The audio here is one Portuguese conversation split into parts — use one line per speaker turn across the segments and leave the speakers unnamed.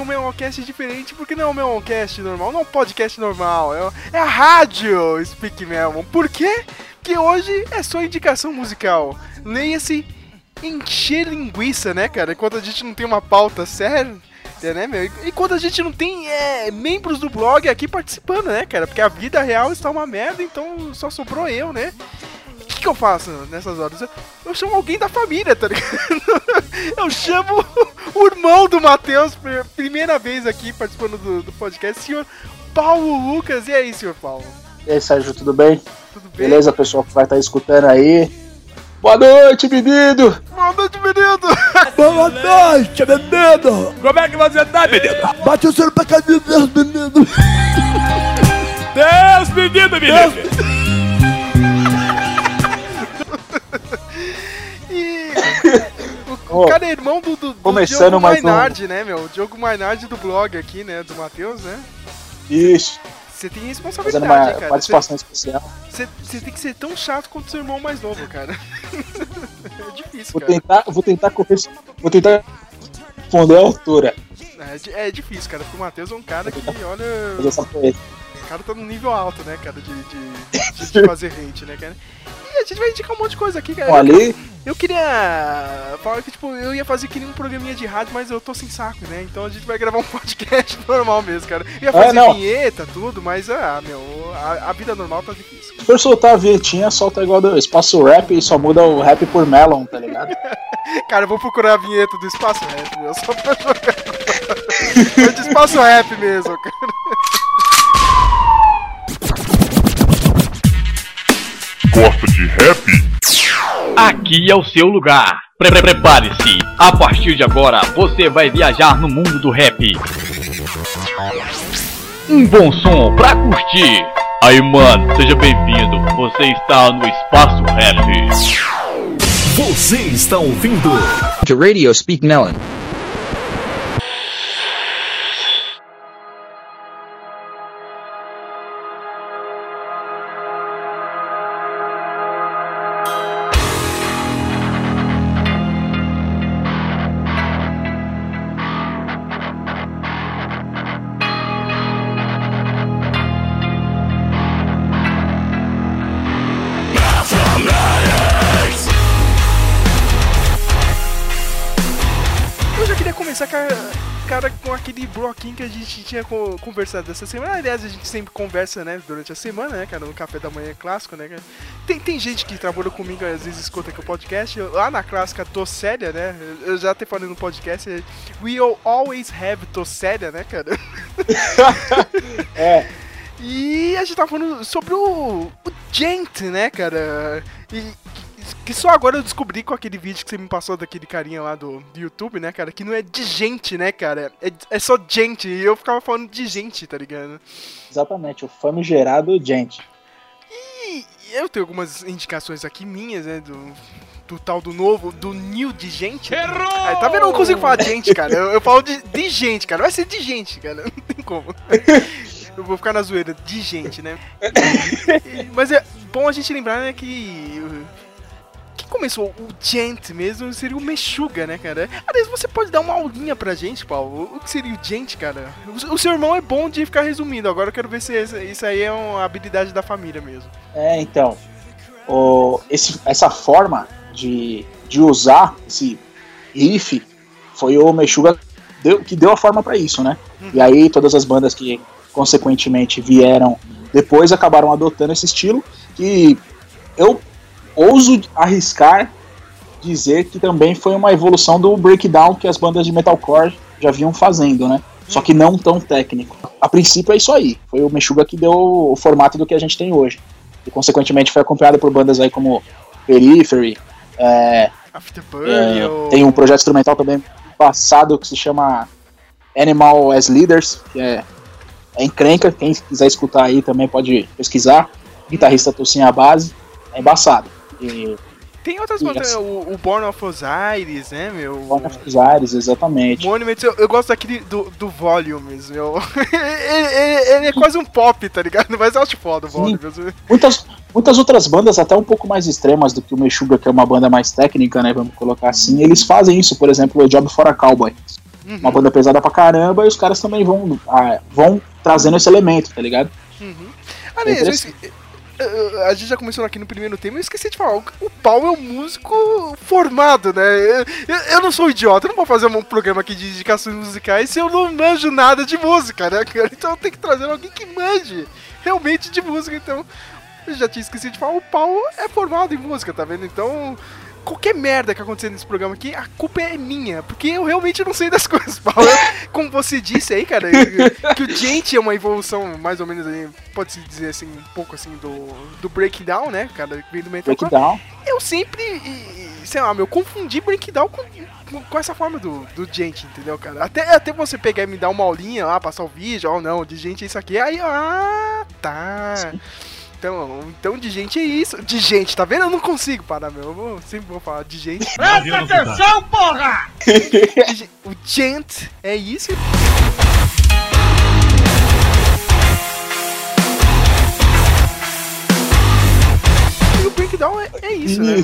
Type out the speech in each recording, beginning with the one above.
um Melcast diferente, porque não é um Melcast normal, não é um podcast normal, é, é a rádio Speak Melon. Por quê? Porque hoje é só indicação musical. Leia-se encher linguiça, né, cara? Enquanto a gente não tem uma pauta séria, né, meu? Enquanto a gente não tem é, membros do blog aqui participando, né, cara? Porque a vida real está uma merda, então só sobrou eu, né? O que, que eu faço nessas horas? Eu, eu chamo alguém da família, tá ligado? Eu chamo o irmão do Matheus, primeira vez aqui participando do, do podcast, senhor Paulo Lucas. E aí, senhor Paulo?
E aí, Sérgio, tudo bem? Tudo bem? Beleza, pessoal que vai estar escutando aí. Boa noite, menino!
Boa noite, menino!
Boa noite, menino!
Como é que você tá, menino?
Bate o seu pecadinho, Deus, menino!
Deus, menino, menino! Deus. O, cara é irmão do, do, do
Começando
Diogo
Maynard,
um... né, meu? O Diogo Maynard do blog aqui, né, do Matheus, né?
Isso.
Você tem responsabilidade, uma hein, cara.
participação cê, especial.
Você tem que ser tão chato quanto seu irmão mais novo, cara. é difícil,
vou
cara.
Tentar, vou tentar correr, vou tentar responder a altura.
É, é difícil, cara, porque o Matheus é um cara que, olha... O cara tá num nível alto, né, cara, de, de, de, de fazer hate, né, cara. A gente vai indicar um monte de coisa aqui, cara.
Olha.
Eu queria falar que, tipo, eu ia fazer que nem um programinha de rádio, mas eu tô sem saco, né? Então a gente vai gravar um podcast normal mesmo, cara. Eu ia fazer é, vinheta, tudo, mas, ah, meu, a, a, vida normal tá difícil.
Se for soltar a vinhetinha, solta igual do Espaço Rap e só muda o rap por Melon, tá ligado?
cara, eu vou procurar a vinheta do Espaço Rap, meu, só pra jogar. é de Espaço Rap mesmo, cara.
Gosta de rap?
Aqui é o seu lugar. Pre Prepare-se. A partir de agora, você vai viajar no mundo do rap. Um bom som pra curtir. Aí, mano, seja bem-vindo. Você está no Espaço Rap.
Você está ouvindo
The Radio Speak Melon.
Gente tinha conversado essa semana. Aliás, a gente sempre conversa, né, durante a semana, né, cara, no café da manhã clássico, né, cara. Tem, tem gente que trabalha comigo, às vezes escuta aqui o podcast. Eu, lá na clássica, tô séria, né, eu já até falei no podcast, we always have tô séria, né, cara.
é.
E a gente tava falando sobre o, o Gent, né, cara? E que só agora eu descobri com aquele vídeo que você me passou daquele carinha lá do, do YouTube, né, cara? Que não é de gente, né, cara? É, é só gente. E eu ficava falando de gente, tá ligado?
Exatamente, o famigerado gente.
E eu tenho algumas indicações aqui minhas, né, do, do tal do novo, do new de gente.
Errou!
Aí, tá vendo? Eu não consigo falar de gente, cara. Eu, eu falo de, de gente, cara. Vai ser de gente, cara. Não tem como. Eu vou ficar na zoeira de gente, né? Mas é bom a gente lembrar, né, que começou o Gent mesmo seria o Meshuga, né, cara? Aliás, você pode dar uma aulinha pra gente, Paulo? O que seria o Gent, cara? O, seu irmão é bom de ficar resumindo, agora eu quero ver se isso aí é uma habilidade da família mesmo.
É, então. O, esse, essa forma de, de usar esse riff foi o Meshuga deu, que deu a forma para isso, né? Uhum. E aí todas as bandas que consequentemente vieram depois acabaram adotando esse estilo que eu ouso arriscar dizer que também foi uma evolução do breakdown que as bandas de metalcore já vinham fazendo, né? Só que não tão técnico. A princípio é isso aí. Foi o Meshuga que deu o formato do que a gente tem hoje. E consequentemente foi acompanhado por bandas aí como Periphery. É, é, tem um projeto instrumental também passado que se chama Animal as Leaders, que é, é encrenca. Quem quiser escutar aí também pode pesquisar. Guitarrista Tocinha a base. É embaçado. E,
tem outras bandas, o, o, Born of Osiris, né, meu?
Born of Osiris, exatamente.
Monuments, eu, eu gosto daquele do, do Volumes, meu. ele, ele, ele, é quase um pop, tá ligado? Mas eu acho foda o Volumes.
Muitas, muitas outras bandas, até um pouco mais extremas do que o Meshuga, que é uma banda mais técnica, né, vamos colocar assim, eles fazem isso, por exemplo, o Job for a Cowboy. uma banda pesada pra caramba, e os caras também vão, ah, vão trazendo esse elemento, tá ligado?
Aliás, eu
interessante.
Eh, a gente já começou aqui no primeiro tema, eu esqueci de falar, o- Paulo é um músico formado, né? Eu, eu- não sou idiota, eu não vou fazer um programa aqui de indicações musicais se eu não manjo nada de música, né, cara? Então eu tenho que trazer alguém que manje realmente de música, então... Eu já tinha esquecido de falar, o Paulo é formado em música, tá vendo? Então... Qualquer merda que acontecer nesse programa aqui, a culpa é minha, porque eu realmente não sei das coisas, Paulo. Como você disse aí, cara, que o Gente é uma evolução, mais ou menos pode-se dizer assim, um pouco assim, do, do breakdown, né, cara, vem do metalcore.
Breakdown.
Eu sempre, sei lá, meu, confundi breakdown com, com, essa forma do, do Gente, entendeu, cara? Até, até você pegar e me dar uma aulinha lá, passar o vídeo, ou não, de gente é isso aqui, aí, ah, tá. Então, então, de gente é isso. De gente, tá vendo? Eu não consigo parar, meu. Eu vou- sempre vou falar de gente.
Presta atenção, porra!
O gent é isso. E o breakdown é, é isso, né?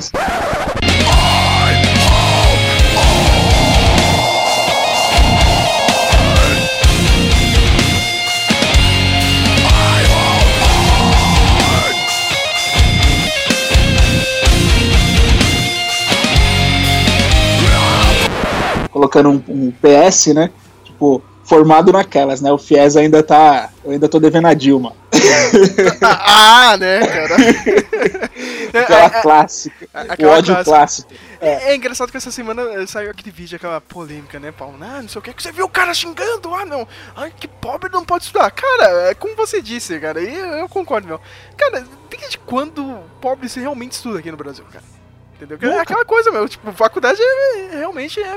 Colocando um, um PS, né? Tipo, formado naquelas, né? O Fies ainda tá. Eu ainda tô devendo a Dilma.
Ah, né, cara? É,
Aquela
é,
clássica.
é,
o
aquela
ódio
clássica.
clássico.
É, é engraçado que essa semana saiu aquele vídeo, aquela polêmica, né, Paulo? Ah, não sei o que, que você viu o cara xingando, ah, não. Ai, que pobre não pode estudar. Cara, é como você disse, cara, e eu, concordo, meu. Cara, desde quando o pobre se realmente estuda aqui no Brasil, cara? Entendeu? É aquela coisa, meu, tipo, faculdade é, é- realmente é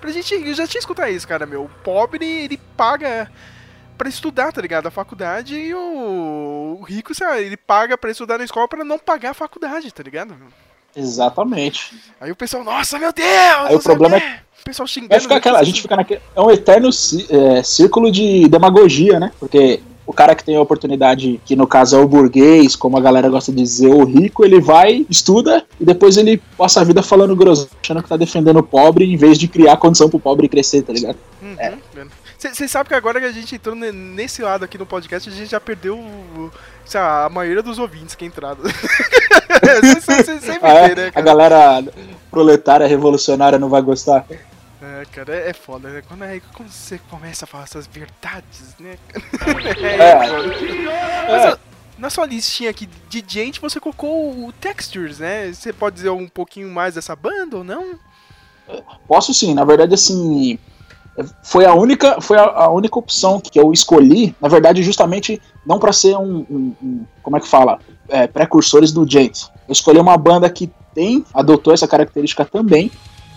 pra gente, eu já tinha escutado isso, cara, meu. O pobre, ele paga pra estudar, tá ligado? A faculdade e o, o rico, sei lá, ele paga pra estudar na escola pra não pagar a faculdade, tá ligado?
Exatamente.
Aí o pessoal, nossa, meu Deus!
Aí o problema
quê. O pessoal xingando.
Vai ficar aquela, a gente fica naquele. É um eterno é, círculo de demagogia, né? Porque o cara que tem a oportunidade, que no caso é o burguês, como a galera gosta de dizer, o rico, ele vai, estuda e depois ele passa a vida falando grosso, achando que tá defendendo o pobre em vez de criar condição pro pobre crescer, tá ligado?
Você sabe que agora que a gente entrou ne- nesse lado aqui no podcast, a gente já perdeu o- sei lá, a maioria dos ouvintes que entraram. Você sempre
Ah, é?
vê, né,
a
cara?
galera proletária revolucionária não vai gostar.
É, cara, é, é foda, né? Quando, é, quando você começa a falar essas verdades, né?
É.
é, foda. Mas, ó, na sua listinha aqui de gente, você colocou o Textures, né? Você pode dizer um pouquinho mais dessa banda ou não?
Posso sim, na verdade, assim. Foi a única, foi a, a única opção que eu escolhi, na verdade, justamente não para ser um, um- um- Como é que fala? É, precursores do Gent. Eu escolhi uma banda que tem, adotou essa característica também,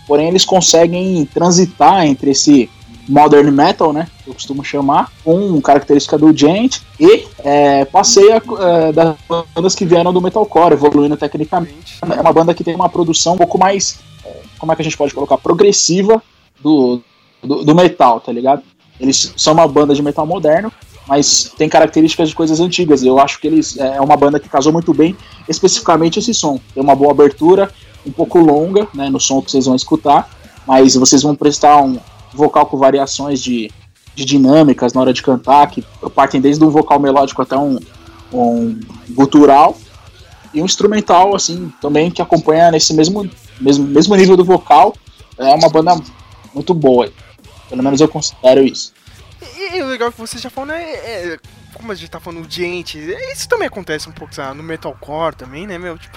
porém eles conseguem transitar entre esse modern metal, né? que Eu costumo chamar, com característica do Gent e é, passei a, é, das bandas que vieram do metalcore, evoluindo tecnicamente é uma banda que tem uma produção um pouco mais, é, como é que a gente pode colocar, progressiva do, do, do metal, tá ligado? Eles são uma banda de metal moderno, mas tem características de coisas antigas. Eu acho que eles é uma banda que casou muito bem, especificamente esse som. Tem uma boa abertura, um pouco longa, né, no som que vocês vão escutar, mas vocês vão prestar um vocal com variações de, de dinâmicas na hora de cantar, que partem desde um vocal melódico até um, um gutural e um instrumental, assim, também que acompanha nesse mesmo, mesmo, mesmo nível do vocal. É uma banda muito boa. Pelo menos eu considero isso.
E, o legal que você já falou, né? é- é, como a gente tá falando de gente, isso também acontece um pouco sabe, no metalcore também, né, meu? Tipo,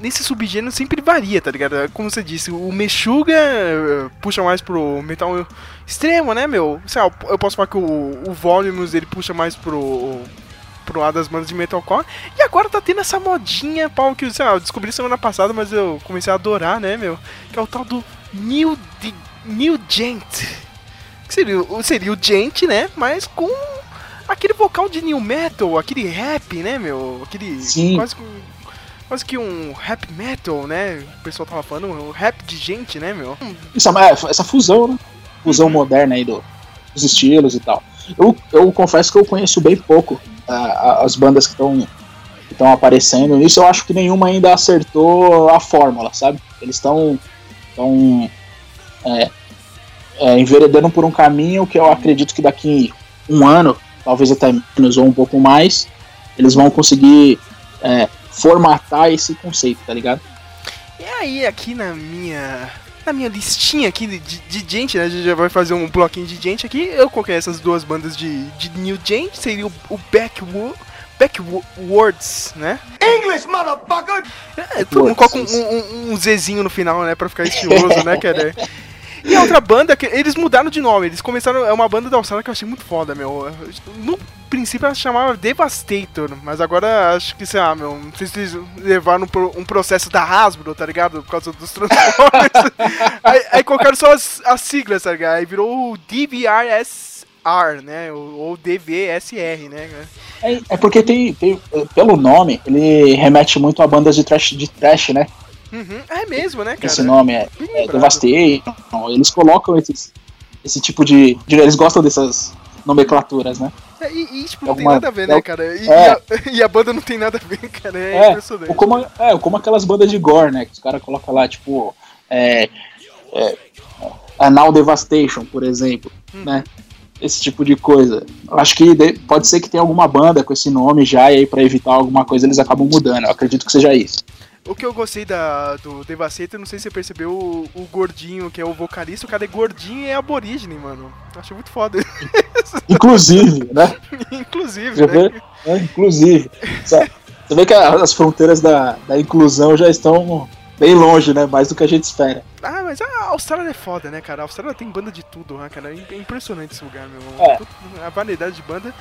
nesse subgênero sempre varia, tá ligado? Como você disse, o Meshuga eh, puxa mais pro metal extremo, né, meu? Sei lá, eu posso falar que o, o Volumes ele puxa mais pro pro lado das bandas de metalcore. E agora tá tendo essa modinha, pau, que sei lá, eu descobri semana passada, mas eu comecei a adorar, né, meu? Que é o tal do New, Di- New Gent. Que seria, seria o Gent, né? Mas com aquele vocal de new metal, aquele rap, né, meu? Aquele.
Sim.
Quase, que um- quase que um rap metal, né? O pessoal tava falando, um rap de gente, né, meu?
Isso, é, essa fusão, né? Fusão moderna aí do, dos estilos e tal. Eu, eu confesso que eu conheço bem pouco ah, as bandas que estão que estão aparecendo nisso. Eu acho que nenhuma ainda acertou a fórmula, sabe? Eles estão. estão é, é, enveredando por um caminho que eu acredito que daqui um ano, talvez até menos ou um pouco mais, eles vão conseguir é, formatar esse conceito, tá ligado?
E aí, aqui na minha. Na minha listinha aqui de, de gente, né? A gente já vai fazer um bloquinho de gente aqui. Eu coloquei essas duas bandas de, de New Gente, seria o, o Backwood. Backwards, né?
English, motherfucker!
É, todo mundo coloca um, um, um Zzinho no final, né? Pra ficar estiloso, né, cara? E a outra banda, que eles mudaram de nome. Eles começaram. É uma banda da Austrália que eu achei muito foda, meu. No princípio ela se chamava Devastator, mas agora acho que, sei lá, meu. Não sei se eles levaram um, processo da Hasbro, tá ligado? Por causa dos Transformers. aí, aí colocaram só as, as siglas, tá ligado? Aí virou o DVRSR, né? Ou, ou DVSR, né?
É, é porque tem, tem, pelo nome, ele remete muito a bandas de trash, de trash né?
Uhum. É mesmo, né, cara?
Esse nome é, é Devastei. Eles colocam esses, esse tipo de, Eles gostam dessas nomenclaturas, né?
É, e, e tipo, não tem nada a ver, né, cara? E,
é.
e, a, e, a, banda não tem nada a ver, cara. É, é impressionante.
Ou como, é, como aquelas bandas de gore, né? Que os caras colocam lá, tipo. É, é, Anal Devastation, por exemplo, hum. né? Esse tipo de coisa. Eu acho que pode ser que tenha alguma banda com esse nome já, e aí pra evitar alguma coisa eles acabam mudando. Eu acredito que seja isso.
O que eu gostei da, do Devastator, não sei se você percebeu, o, o, gordinho, que é o vocalista, o cara é gordinho e é aborígene, mano. Achei muito foda.
Inclusive, né?
inclusive, né?
É, inclusive. Você vê que as fronteiras da, da inclusão já estão bem longe, né? Mais do que a gente espera.
Ah, mas a Austrália é foda, né, cara? A Austrália tem banda de tudo, né, cara? É impressionante esse lugar, meu.
É.
A variedade de banda.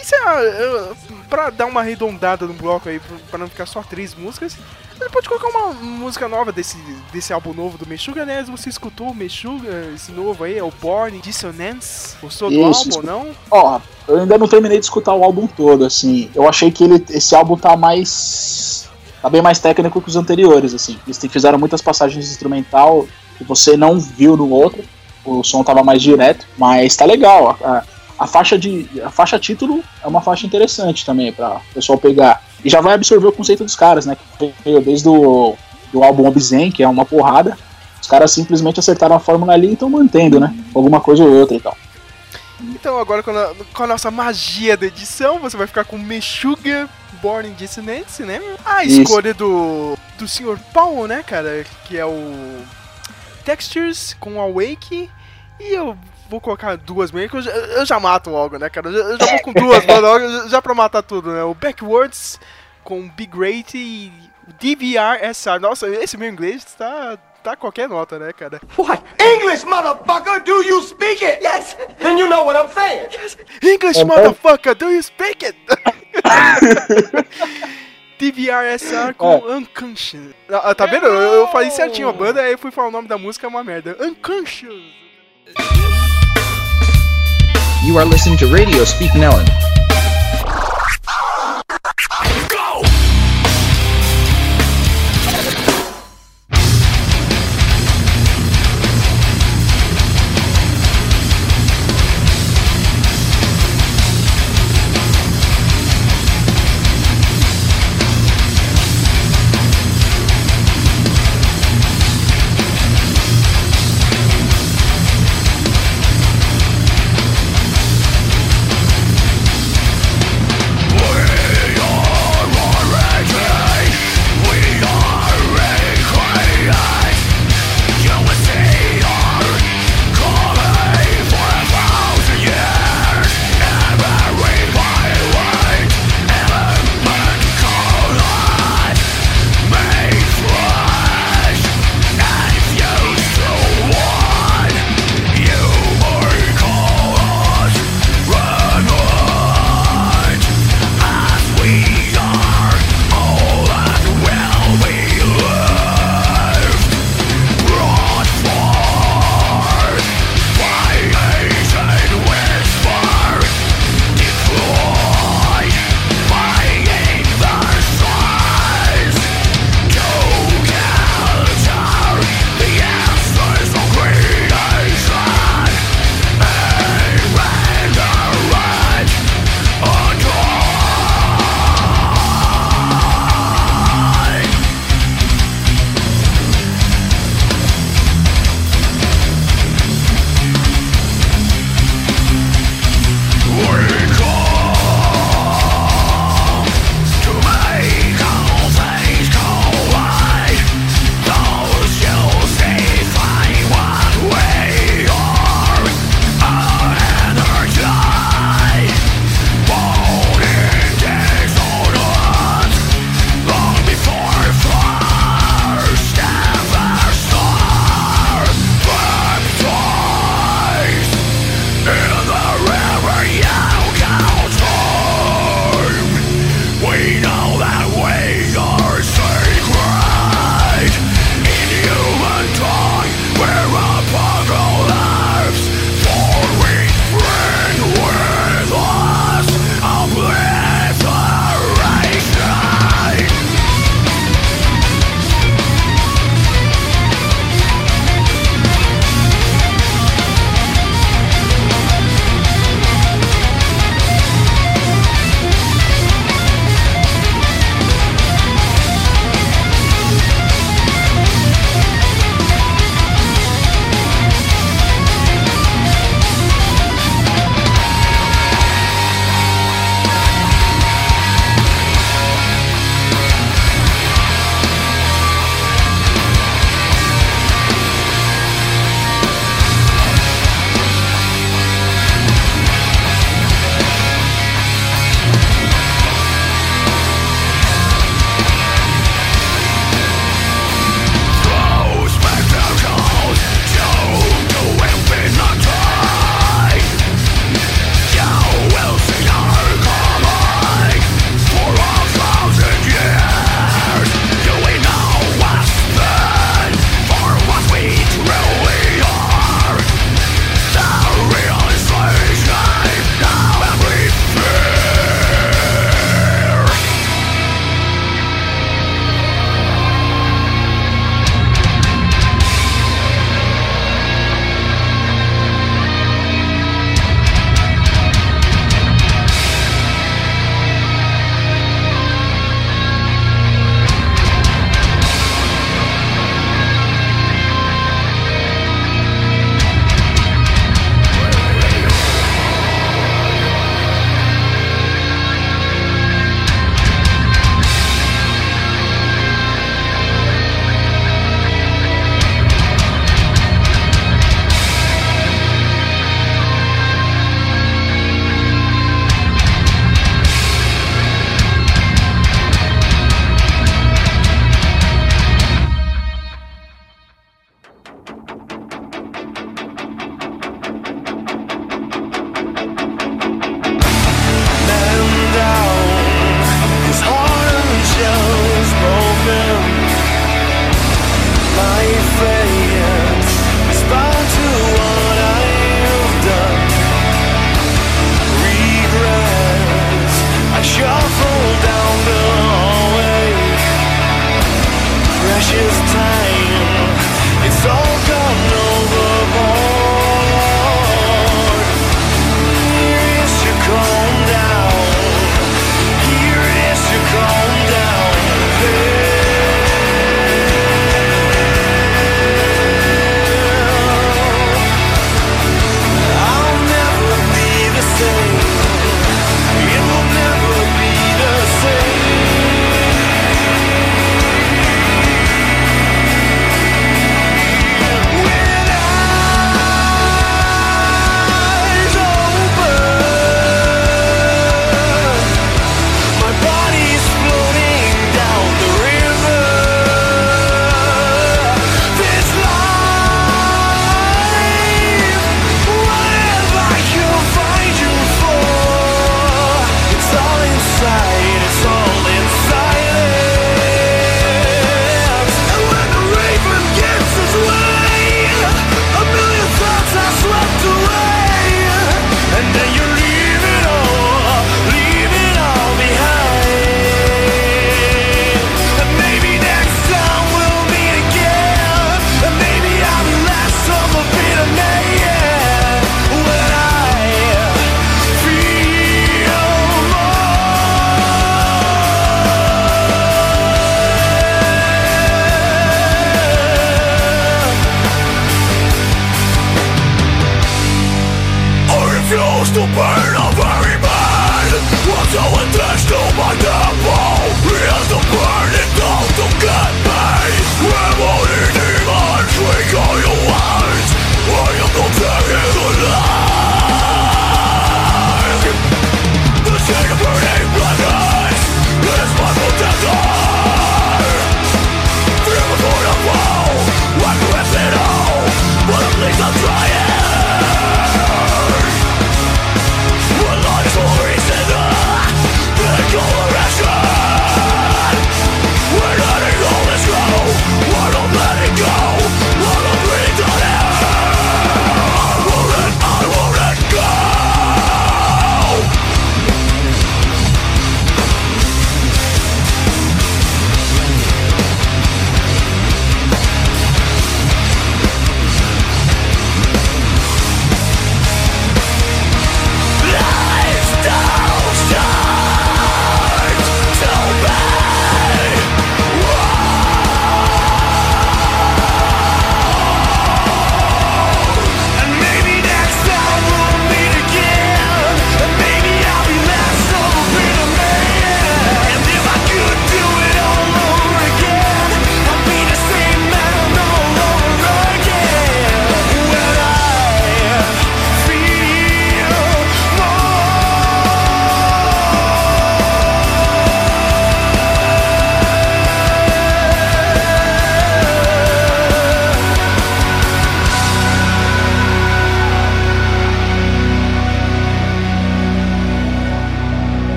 E, sei lá, pra dar uma arredondada no bloco aí, pra não ficar só três músicas, ele pode colocar uma música nova desse, desse álbum novo do Meshuga, né? Você escutou o Meshuga, esse novo aí, é o Born Dissonance? Gostou do álbum ou não?
Ó, eu ainda não terminei de escutar o álbum todo, assim. Eu achei que ele, esse álbum tá mais. tá bem mais técnico que os anteriores, assim. Eles fizeram muitas passagens instrumental que você não viu no outro. O som tava mais direto, mas tá legal. A, a faixa de. A faixa título é uma faixa interessante também para o pessoal pegar. E já vai absorver o conceito dos caras, né? Que veio desde o do álbum Obzen, que é uma porrada. Os caras simplesmente acertaram a fórmula ali e estão mantendo, né? Alguma coisa ou outra e tal.
Então agora com a, com a, nossa magia da edição, você vai ficar com Meshuga Born in Dissonance, né? A escolha do, do Sr. Paul, né, cara? Que é o Textures com Awake. E eu vou colocar duas meio que eu, eu, já mato logo, né, cara? Eu já, eu já vou com duas logo, já pra matar tudo, né? O Backwards com Big Rate e DVR SR. Nossa, esse meu inglês tá, tá qualquer nota, né, cara?
What? English, motherfucker! Do you speak it? Yes! Then you know what I'm saying! Yes!
English, motherfucker! Do you speak it? DVRSR com é. Unconscious. Ah, tá vendo? Eu, eu falei certinho a banda, aí eu fui falar o nome da música, é uma merda. Unconscious!
You are listening to Radio Speak Melon.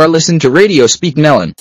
are listening to Radio Speak Melon.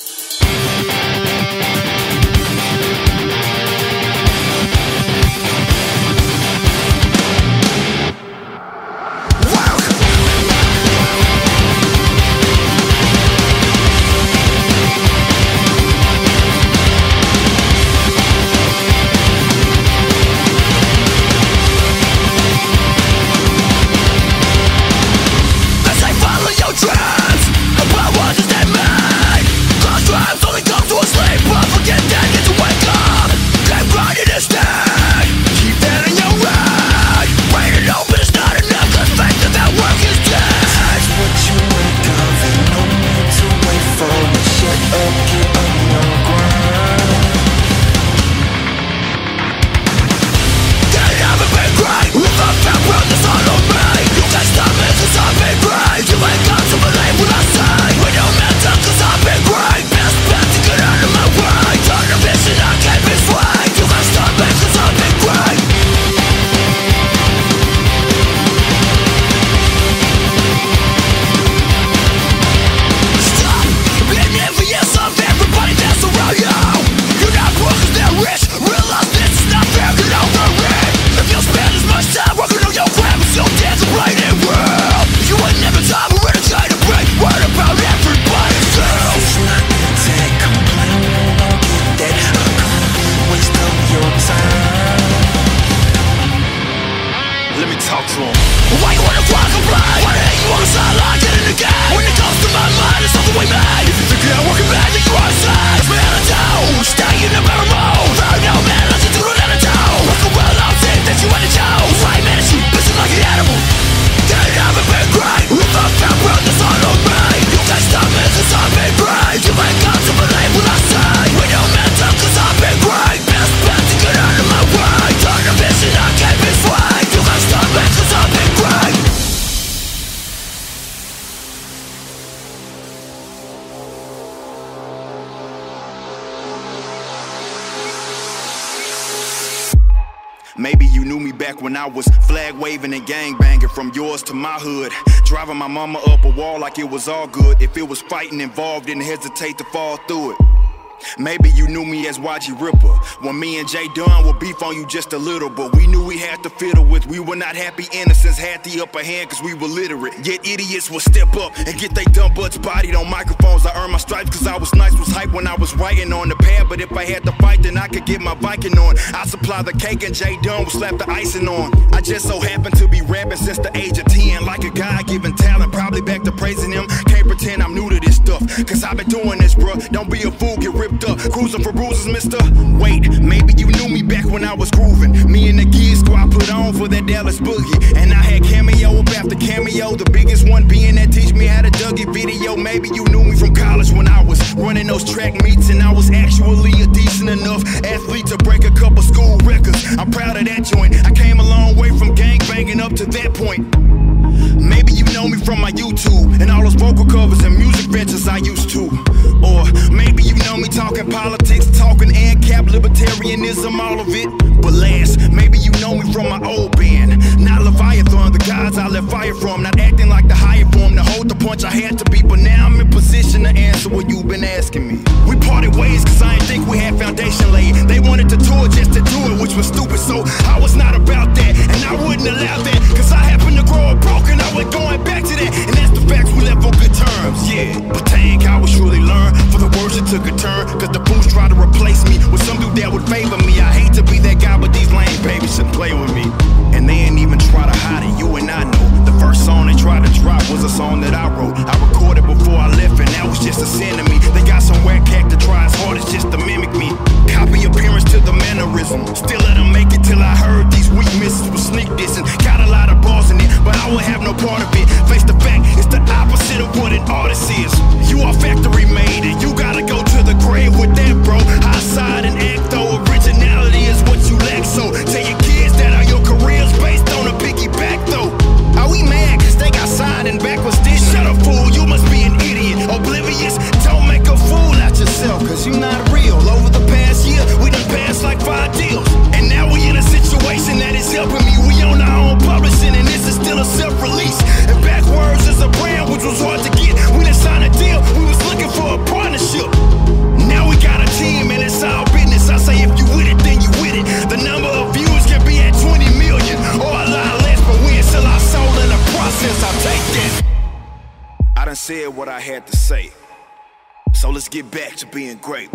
flag waving and gang banging from yours to my hood. Driving my mama up a wall like it was all good. If it was fighting involved, didn't hesitate to fall through it. Maybe you knew me as YG Ripper. When me and Jay Dunn would beef on you just a little, but we knew we had to fiddle with. We were not happy, innocents had the upper hand because we were literate. Yet idiots would step up and get they dumb butts bodied on microphones. I earned my stripes because I was nice, was hype when I was writing on the pad. But if I had to fight, then I could get my Viking on. I supply the cake and Jay Dunn would slap the icing on. I just so happened to be rapping since the age of 10, like a guy given talent, probably back to praising him. Can't pretend I'm new to this stuff because I've been doing this, bruh. Don't be a fool, get ripped ripped up, cruising for bruises, mister. Wait, maybe you knew me back when I was grooving. Me and the gear squad put on for that Dallas boogie. And I had cameo up after cameo, the biggest one being that teach me how to Dougie video. Maybe you knew me from college when I was running those track meets, and I was actually a decent enough athlete to break a couple school records. I'm proud of that joint. I came a long way from gang banging up to that point. Maybe you know me from my YouTube and all those vocal covers and music ventures I used to. Or maybe you know me talking politics, talking ANCAP, libertarianism, all of it. But last, maybe you know me from my old band. Not Leviathan, the guys I left fire from. Not acting like the higher form to hold the punch I had to be. But now I'm in position to answer what you've been asking me. We parted ways cause I didn't think we had foundation laid. They wanted to tour just to do it, which was stupid. So I was not about that, and I wouldn't allow that. Cause I happened to grow up broken, I went going back to that. And that's the facts we left on good terms, yeah. But Tank, I was surely for the words it took a turn. Cause the fools tried to replace me with some dude that would favor me. I hate to be that guy, but these lame babies should play with me. And they ain't even try to hide it, you and I know. The first song they tried to drop was a song that I wrote. I recorded before I left, and that was just a sin to me. They got some whack cat to try as hard as just to mimic me. Copy appearance to the mannerism. Still let them make it till I heard these weak misses with sneak dissing. Got a lot of balls in it, but I would have no part of it. Face the fact, it's the opposite of what an artist is. You are factory made, you gotta go to the grave with that, bro. High side and act though, originality is what you lack. So tell your kids that all your careers based on a piggyback though. Are we mad cause they got signed and backwards this? Shut up, fool, you must be an idiot. Oblivious, don't make a fool out yourself, cause you're not real. Over the past year, we done passed like five deals. And now we in a situation that is helping me. We own our own publishing, and this is still a self-release. And backwards is a brand which was hard to get. We done signed a deal, we was looking for a partnership. Now we got a team and it's all business. I say if you with it, then you with it. The number of views can be at 20 million or a lot less, but we sell our soul in the process. I'll take that. I done said what I had to say. So let's get back to being great.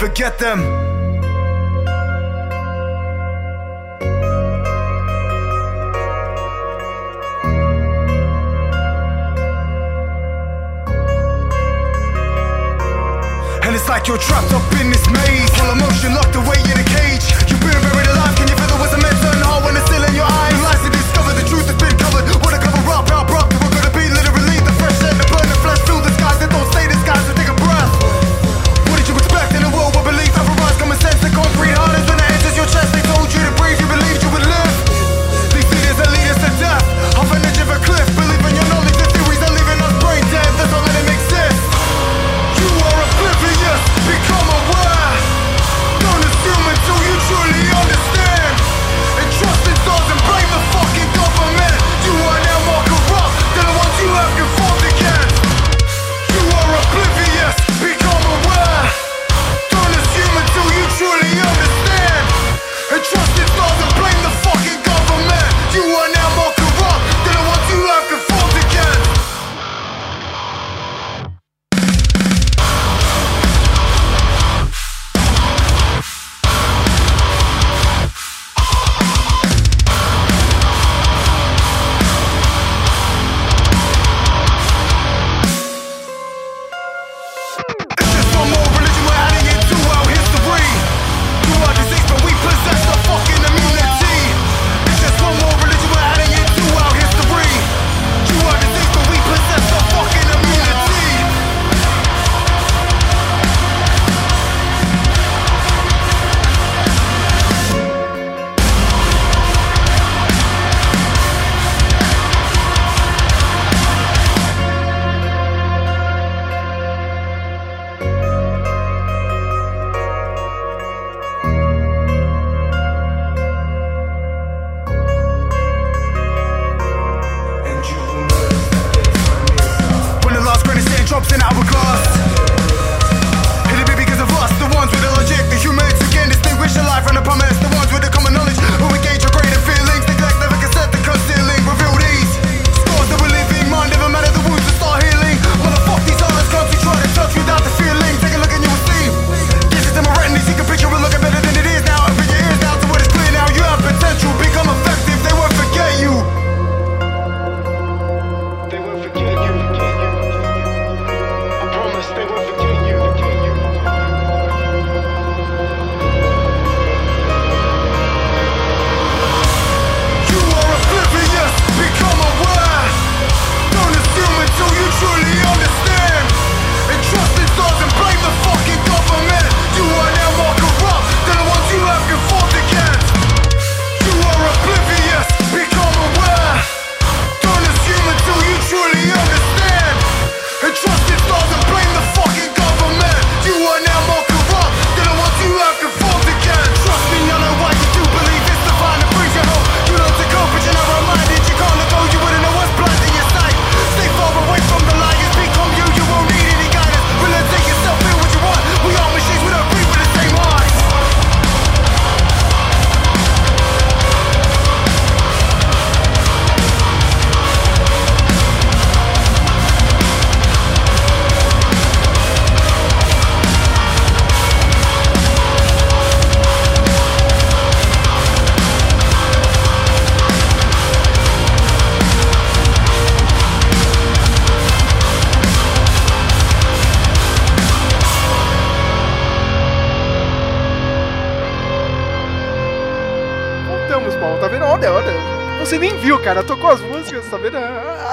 forget them. And it's like you're trapped up in this maze, full emotion locked away in a cage.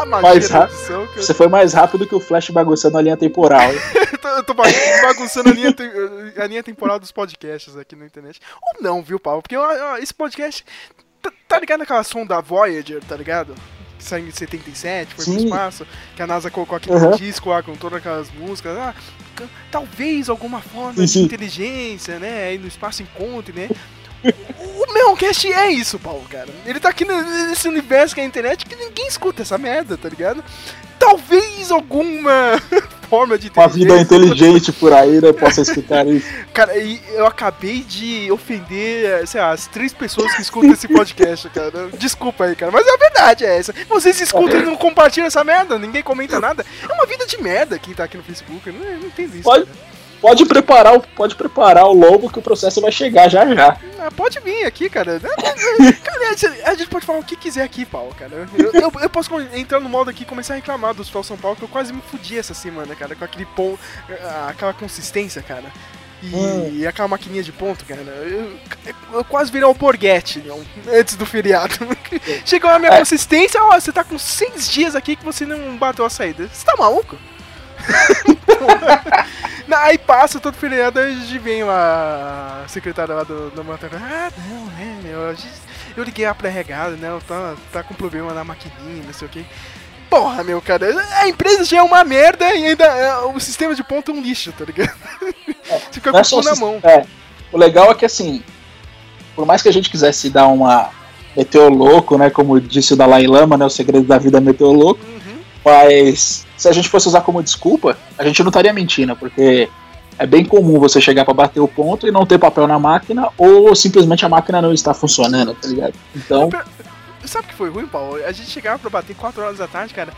magia
mais
da que eu...
Você foi mais rápido que o Flash bagunçando a linha temporal.
eu tô bagunçando a linha, te... a linha temporal dos podcasts aqui na internet. Ou não, viu, Paulo? Porque ó, esse podcast. Tá, tá ligado aquela sonda Voyager, tá ligado? que saiu em 77, foi
Sim.
pro espaço, que a NASA colocou aquele
uhum.
disco lá com todas aquelas músicas. Ah, talvez alguma forma de inteligência, né? Aí no espaço encontre, né? o meu cast é isso, Paulo, cara. Ele tá aqui nesse universo que é a internet, escuta essa merda, tá ligado? Talvez alguma forma de
Uma vida inteligente por aí, né? Possa escutar isso.
Cara, eu acabei de ofender, sei lá, as três pessoas que escutam esse podcast, cara. Desculpa aí, cara, mas é a verdade é essa. Vocês escutam e não compartilham essa merda, ninguém comenta nada. É uma vida de merda quem tá aqui no Facebook, não, não tem isso.
Pode pode preparar, o- pode preparar o lobo que o processo vai chegar já já.
Ah, pode vir aqui, cara. cara, a gente- pode falar o que quiser aqui, Paulo, cara. Eu, eu, eu posso entrar no modo aqui e começar a reclamar do Hospital São Paulo, que eu quase me fudi essa semana, cara, com aquele pão, aquela consistência, cara. E aquela maquininha de ponto, cara. Eu, eu quase virei o Borghetti, meu, antes do feriado. Chegou a minha
É.
consistência, ó, você tá com seis dias aqui que você não bateu a saída. Você tá maluco? Não, Aí passa todo feriado, gente vem lá, a secretária lá do, do Montana, ah, não, né, meu, gente, eu liguei a pré-regada, né, tá, tá com problema na maquininha, não sei o que. Porra, meu, cara, a empresa já é uma merda e ainda é, o sistema de ponto é um lixo, tá ligado? Você fica com
é
o cu na mão.
é, o legal é que assim, por mais que a gente quisesse dar uma meteu louco, né, como disse o Dalai Lama, né, o segredo da vida é meteu louco,
Uhum.
mas se a gente fosse usar como desculpa, a gente não estaria mentindo, porque é bem comum você chegar pra bater o ponto e não ter papel na máquina ou simplesmente a máquina não está funcionando, tá ligado? Então,
Sabe o que foi ruim, Paulo? A gente chegava pra bater 4 horas da tarde, cara.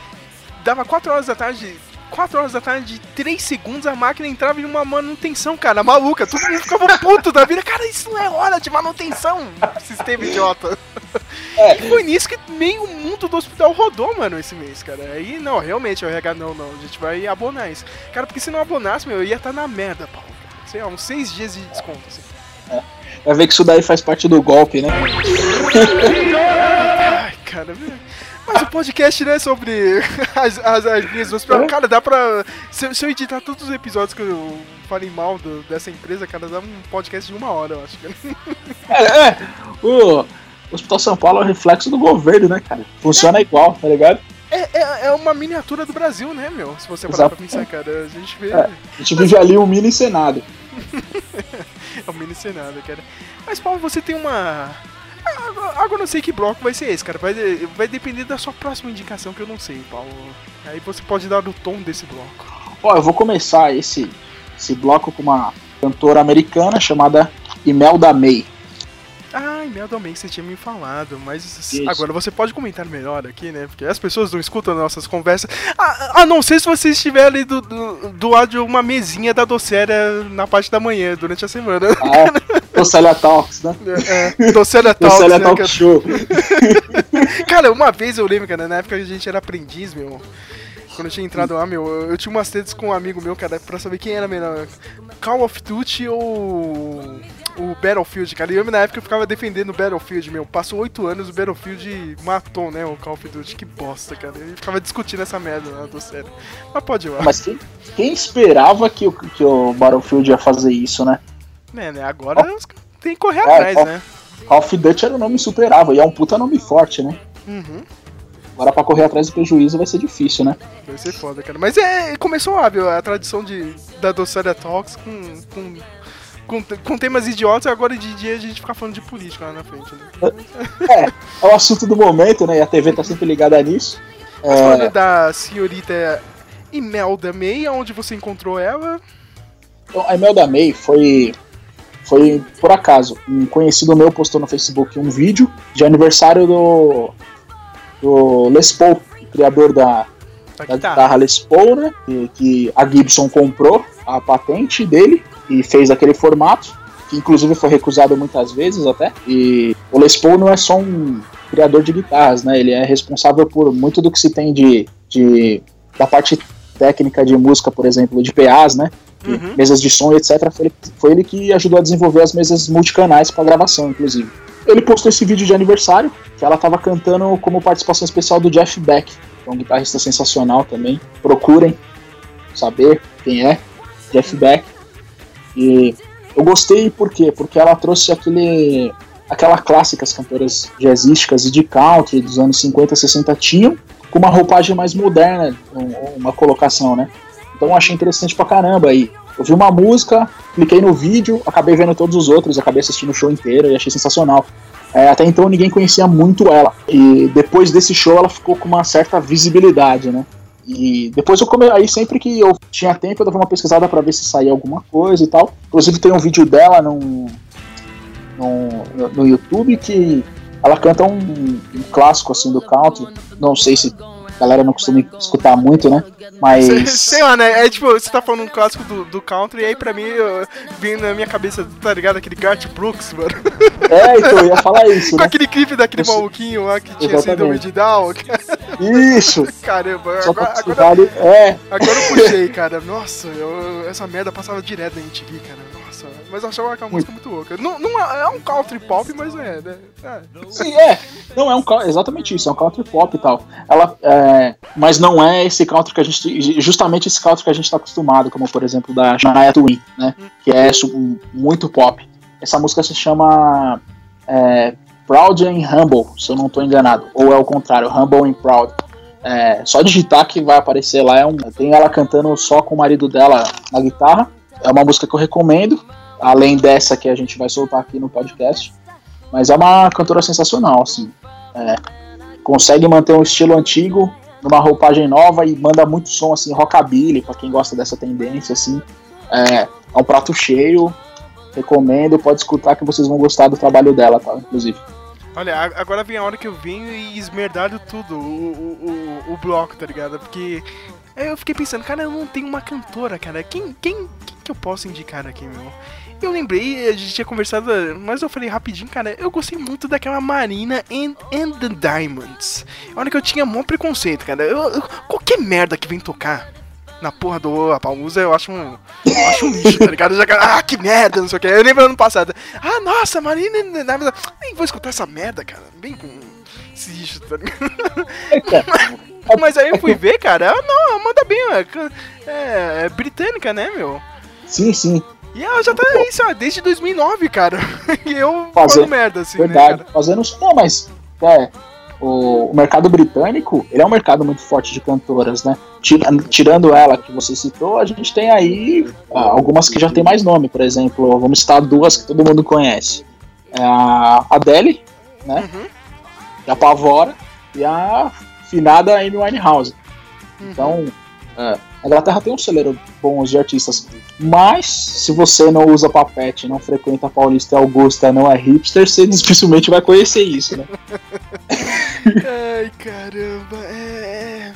Dava 4 horas da tarde. 4 horas da tarde, 3 segundos, a máquina entrava em uma manutenção, cara, maluca. Todo mundo ficava puto da vida. Cara, isso não é hora de manutenção, sistema idiota.
É.
E foi nisso que meio mundo do hospital rodou, mano, esse mês, cara. Aí, não, realmente, o RH, não, não, a gente vai abonar isso. Cara, porque se não abonasse, meu, eu ia estar na merda, Paulo. Sei lá, uns 6 dias de desconto, assim.
vai ver que isso daí faz parte do golpe, né?
Ai, cara, velho. Mas o podcast, né, sobre as, as, as linhas do hospital. Cara, dá pra. Se, eu- se eu editar todos os episódios que eu falei mal do- dessa empresa, cara, dá um podcast de uma hora, eu acho. Cara.
É, é. O Hospital São Paulo é o reflexo do governo, né, cara? Funciona igual, tá ligado?
É, é, é uma miniatura do Brasil, né, meu? Se você parar
Exato.
pra pensar, cara. A gente vê.
É. A gente vive ali um mini senado.
É um mini Senado, cara. Mas, Paulo, você tem uma. Agora eu não sei que bloco vai ser esse, cara. Vai, vai depender da sua próxima indicação, que eu não sei, Paulo. Aí você pode dar o tom desse bloco.
Ó, eu vou começar esse, esse bloco com uma cantora americana chamada Imelda May.
Ah, Imelda May, você tinha me falado, mas
Isso.
agora você pode comentar melhor aqui, né? Porque as pessoas não escutam nossas conversas. A, a não ser se você estiver ali do, do, do lado de uma mesinha da docéria na parte da manhã, durante a semana.
Ah, Docélia Talks, né?
É, docéria Talks,
Docélia
né,
Talk
cara?
Show.
Cara, uma vez eu lembro, cara, na época a gente era aprendiz, meu. Quando eu tinha entrado lá, meu, eu, eu tinha umas tretas com um amigo meu, cara, pra saber quem era melhor. Call of Duty ou o Battlefield, cara. E eu na época eu ficava defendendo o Battlefield, meu. Passou oito anos, o Battlefield matou, né, o Call of Duty. Que bosta, cara. Eu ficava discutindo essa merda lá do sério. Mas pode ir lá.
Mas quem, quem esperava que o, que o Battlefield ia fazer isso, né?
É, né, agora tem que correr
É,
atrás, né?
Call of Duty era um nome insuperável e é um puta nome forte, né?
Uhum.
Agora pra correr atrás do prejuízo vai ser difícil, né?
Vai ser foda, cara. Mas é, começou viu, a tradição de, da Docéria Talks com, com, com, com temas idiotas e agora de dia a gente fica falando de política lá na frente, né?
É, é o assunto do momento, né? E a TV tá sempre ligada nisso.
Mas falando
É,
da senhorita Imelda May, onde você encontrou ela?
então, a Imelda May foi, foi, por acaso, um conhecido meu postou no Facebook um vídeo de aniversário do, do Les Paul, criador da,
Da
da
guitarra.
guitarra Les Paul, né? Que, que a Gibson comprou a patente dele e fez aquele formato, que inclusive foi recusado muitas vezes até. E o Les Paul não é só um criador de guitarras, né? Ele é responsável por muito do que se tem de, de da parte técnica de música, por exemplo, de PAs, né?
Uhum.
Mesas de som, etc. Foi ele, foi ele que ajudou a desenvolver as mesas multicanais para gravação, inclusive. Ele postou esse vídeo de aniversário, que ela tava cantando como participação especial do Jeff Beck, que é um guitarrista sensacional também. Procurem saber quem é, Jeff Beck. E eu gostei por quê? Porque ela trouxe aquele aquela clássica as cantoras jazzísticas e de country dos anos 50, 60 tinham, com uma roupagem mais moderna, um- uma colocação, né? Então achei interessante pra caramba. E eu vi uma música, cliquei no vídeo, acabei vendo todos os outros, acabei assistindo o show inteiro e achei sensacional. É, até então ninguém conhecia muito ela. E depois desse show ela ficou com uma certa visibilidade, né? E depois eu come... aí sempre que eu tinha tempo eu dava uma pesquisada pra ver se saía alguma coisa e tal. Inclusive tem um vídeo dela num- no, no YouTube que ela canta um, um clássico assim do country. Não sei se a galera não costuma escutar muito, né? Mas.
Sei, sei lá, né? É tipo, você tá falando um clássico do, do country, e aí pra mim eu- vem na minha cabeça, tá ligado? Aquele Garth Brooks, mano.
É, então, eu ia falar isso,
Com
né?
aquele clipe daquele
Isso.
maluquinho lá que tinha
Exatamente.
de Down.
Isso!
Caramba,
Só
agora, agora,
ali. É,
agora eu puxei, cara. Nossa, eu- essa merda passava direto na MTV, cara. Mas eu achava aquela música muito louca. Não, não é, é um country pop, mas é, né? É.
sim, é. Não, é um exatamente isso, é um country pop e tal. Ela, é, mas não é esse country que a gente. Justamente esse country que a gente tá acostumado, como por exemplo da Shania Twain, né? Que é muito pop. Essa música se chama é, Proud and Humble, se eu não tô enganado. Ou é o contrário, Humble and Proud. É, só digitar que vai aparecer lá. É um, tem ela cantando só com o marido dela na guitarra. É uma música que eu recomendo. Além dessa que a gente vai soltar aqui no podcast. Mas é uma cantora sensacional, assim. É, consegue manter um estilo antigo numa roupagem nova e manda muito som, assim, rockabilly, pra quem gosta dessa tendência, assim. É, é um prato cheio. Recomendo, pode escutar que vocês vão gostar do trabalho dela, tá? Inclusive.
Olha, agora vem a hora que eu venho e esmerdalho tudo, o, o, o, o bloco, tá ligado? Porque eu fiquei pensando, cara, eu não tenho uma cantora, cara. Quem, quem, quem que eu posso indicar aqui, meu? Eu lembrei, a gente tinha conversado, mas eu falei rapidinho, cara, eu gostei muito daquela Marina and, and the Diamonds. É a hora que eu tinha mó preconceito, cara. Eu, eu- qualquer merda que vem tocar na porra do Apalmusa, eu acho um. Eu acho um lixo, tá ligado? Já, ah, que merda, não sei o que. Eu lembro ano passado. Ah, nossa, Marina and the Diamonds. Nem vou escutar essa merda, cara. Bem com esse lixo, tá ligado? Mas aí eu fui ver, cara, ela não, manda bem, é, é britânica, né, meu?
Sim, sim.
E ela já tá aí, sei lá, desde 2009, cara. E eu falando merda, assim, né,
Verdade.
cara?
Fazendo. Não, mas. É, o, mercado britânico, ele é um mercado muito forte de cantoras, né? Tira- Tirando ela que você citou, a gente tem aí ah, algumas que já tem mais nome, por exemplo, vamos citar duas que todo mundo conhece. É a Adele, né? Que apavora, e a finada Amy Winehouse. Então, é, a Inglaterra tem um celeiro bons de artistas, mas se você não usa papete, não frequenta Paulista e Augusta, não é hipster, você dificilmente vai conhecer isso, né?
Ai, caramba, é.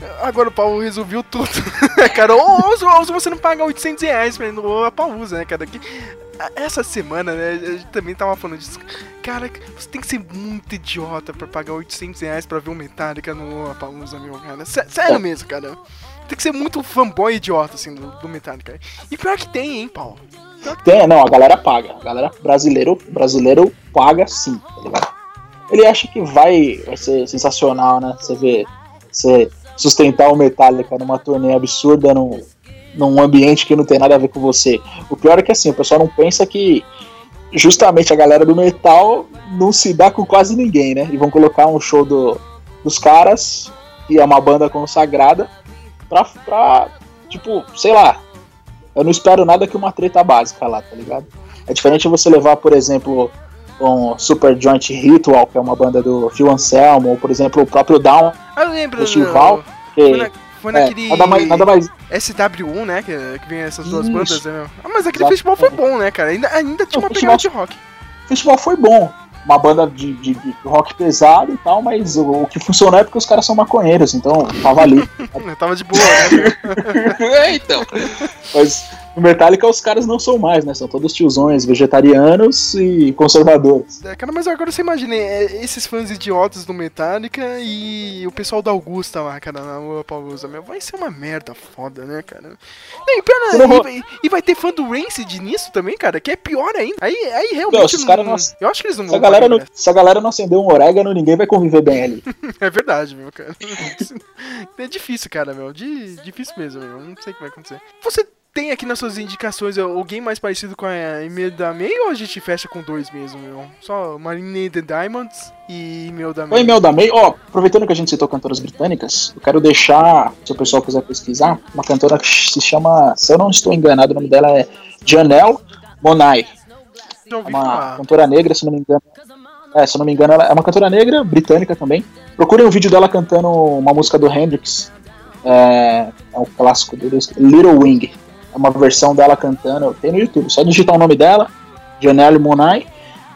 é. Agora o Paulo resolveu tudo, cara. Ou, ou se- ou se você não paga 800 reais pra ir no Pausa, né, cara? Que, a- essa semana, né, a gente também tava falando disso. Cara, você tem que ser muito idiota pra pagar 800 reais pra ver um Metallica no Pausa, meu, cara. Sé- Sério mesmo, cara. Tem que ser muito fanboy idiota, assim, do, do Metallica. E pior que tem, hein, Paulo?
Tem, não, a galera paga. A galera brasileiro, brasileiro paga sim, tá? Ele acha que vai, vai ser sensacional, né? Você vê, você sustentar o Metallica numa turnê absurda num, num ambiente que não tem nada a ver com você. O pior é que assim, o pessoal não pensa que justamente a galera do metal não se dá com quase ninguém, né? E vão colocar um show do, dos caras, que é uma banda consagrada, pra, pra, tipo, sei lá, eu não espero nada que uma treta básica lá, tá ligado? É diferente você levar, por exemplo, um Super Joint Ritual, que é uma banda do Phil Anselmo, ou por exemplo, o próprio Down,
eu lembro.
Festival, que
Foi, na, foi
é,
naquele.
nada, mais, nada mais.
SW1, né? Que, que vem essas duas
Isso.
bandas, né? Ah, mas aquele
Exato.
festival foi bom, né, cara? Ainda, ainda tinha uma pegada de rock.
O festival foi bom, uma banda de, de- de rock pesado e tal, mas o, o que funcionou é porque os caras são maconheiros, então tava ali.
Tava de boa, né?
é, então. Mas no Metallica os caras não são mais, né? São todos tiozões, vegetarianos e conservadores.
É, cara, mas agora você imagina é, esses fãs idiotas do Metallica e o pessoal da Augusta lá, cara, na Lua Paulosa, meu. Vai ser uma merda foda, né, cara? Não, e, pior,
Você não
e, vai- e vai ter fã do Rancid nisso também, cara, que é pior ainda. Aí, aí realmente.
Não, caras não-
Eu acho que eles não
Se a,
vão
galera não, se a galera não acender um orégano, ninguém vai conviver bem ali.
É verdade, meu, cara. É difícil, cara, meu. Di- difícil mesmo, meu. Não sei o que vai acontecer. Você tem aqui nas suas indicações alguém mais parecido com a e-mail da May ou a gente fecha com dois mesmo, meu? Só Marine the Diamonds e e-mail da
O
May.
e-mail da May, ó, aproveitando que a gente citou cantoras britânicas, eu quero deixar, se o pessoal quiser pesquisar, uma cantora que se chama, se eu não estou enganado, o nome dela é Janelle.
Já
É uma cantora negra, se não me engano. É, se eu não me engano, ela é uma cantora negra, britânica também. Procurem um vídeo dela cantando uma música do Hendrix. É, é um clássico dele, Little Wing. Uma versão dela cantando, tem no YouTube. Só digitar o nome dela, Janelle Monáe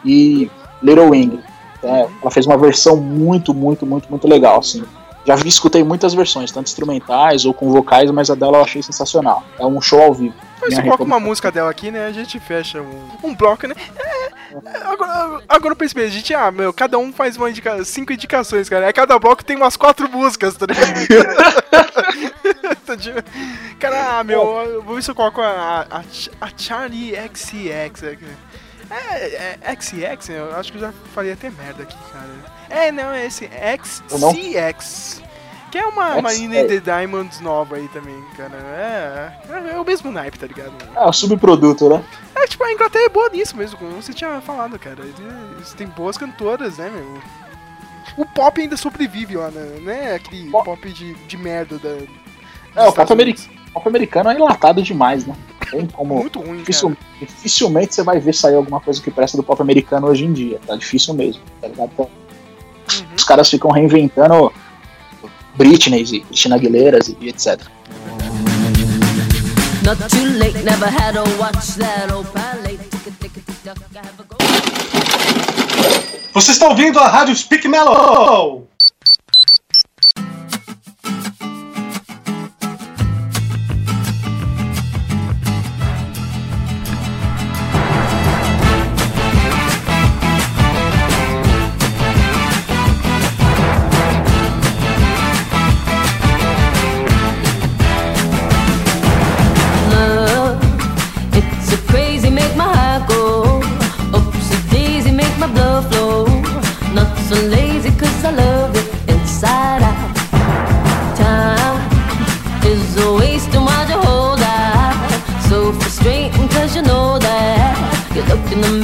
e Little Wing. É, ela fez uma versão muito, muito, muito, muito legal, assim. Já vi, escutei muitas versões, tanto instrumentais ou com vocais, mas a dela eu achei sensacional. É um show ao vivo.
Se coloca uma música dela aqui, né? A gente fecha um, um bloco, né? É, é, agora, agora eu percebi, a gente, ah, meu, cada um faz uma indica cinco indicações, cara. Aí cada bloco tem umas quatro músicas, tá ligado? Cara, ah, meu, eu vou ver se eu coloco a, a, a Charlie XCX. É, é, XX, eu acho que eu já falei até merda aqui, cara. É, não, é esse? XCX. Que é uma
X-
Marina
é.
the Diamonds nova aí também, cara. É, é, é o mesmo naipe, tá ligado?
É o subproduto, né?
É, tipo, a Inglaterra é boa nisso mesmo, como você tinha falado, cara. Eles têm boas cantoras, né, meu? O pop ainda sobrevive lá, né? Não é aquele
Pop-
pop de, de merda da.
É, o pop, Pop americano é enlatado demais, né? Tem como.
Muito ruim,
Dificil-
cara.
dificilmente você vai ver sair alguma coisa que presta do pop americano hoje em dia. Tá difícil mesmo, tá ligado? Então,
Uhum.
Os caras ficam reinventando Britney e Christina Aguileras e etc.
Você está ouvindo a Rádio Speak Mellow!
been lazy cause I love
it inside out.
Time is a waste and why'd you hold out? So frustrating cause you know that you're looking to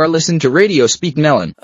are listening to
Radio Speak Melon.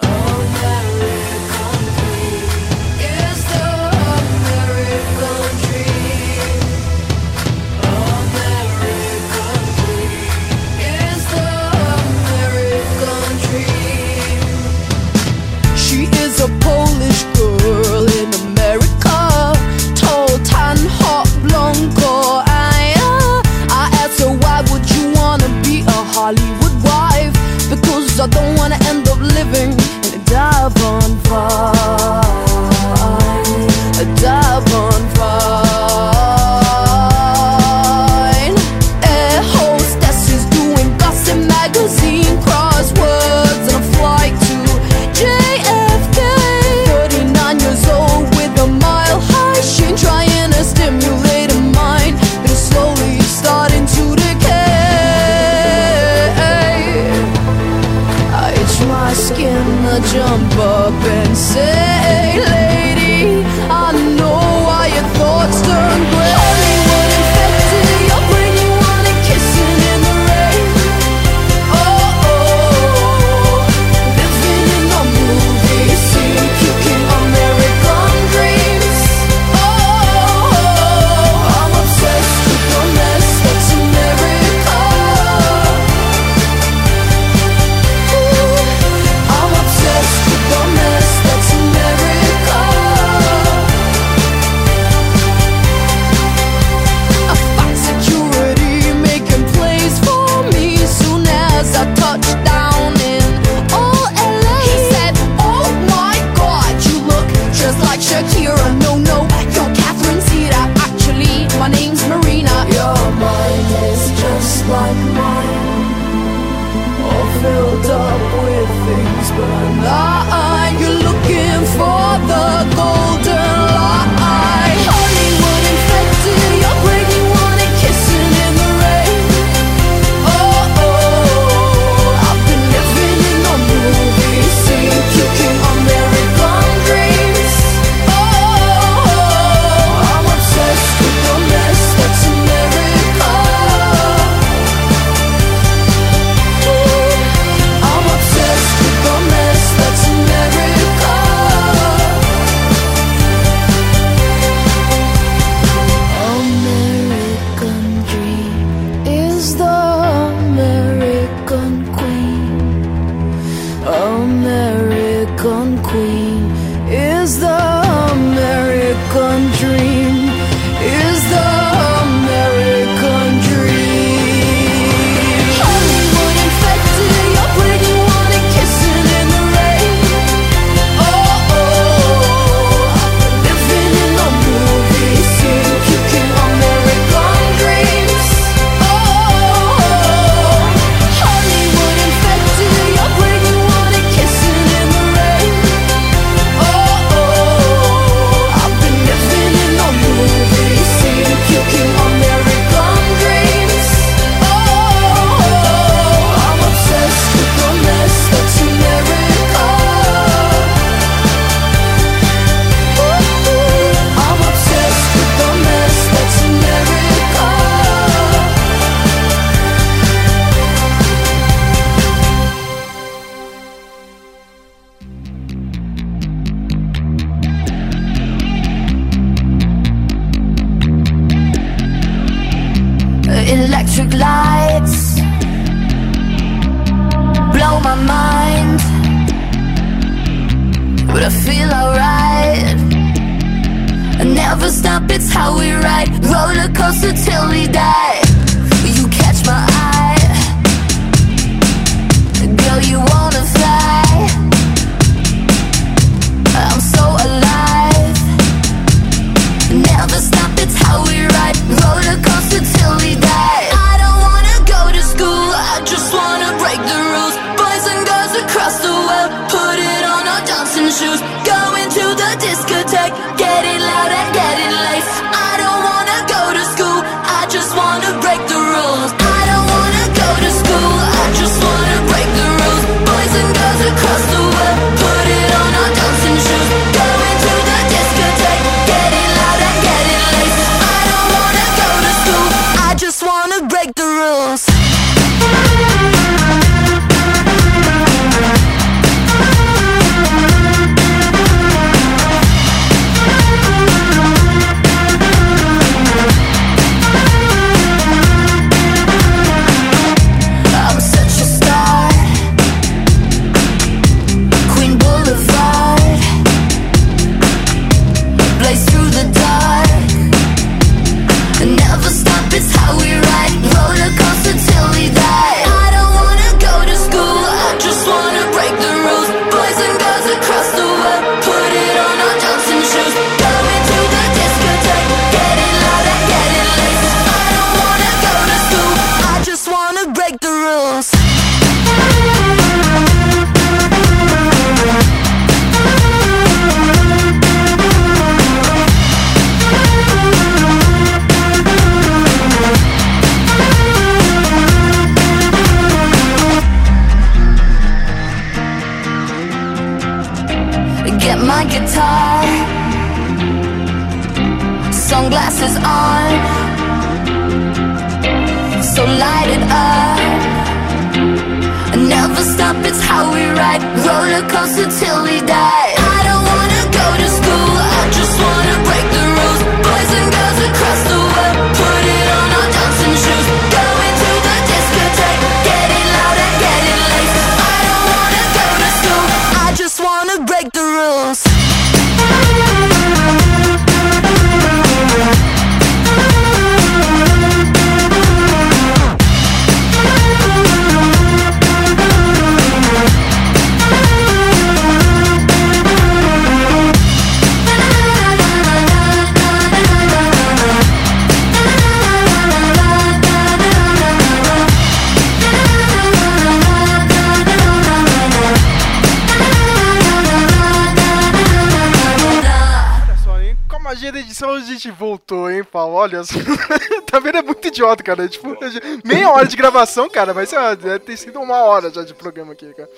Gente voltou, hein, Paulo? Olha tá vendo? É muito idiota, cara. Tipo, meia hora de gravação, cara, mas sei lá, deve ter sido uma hora já de programa aqui, cara.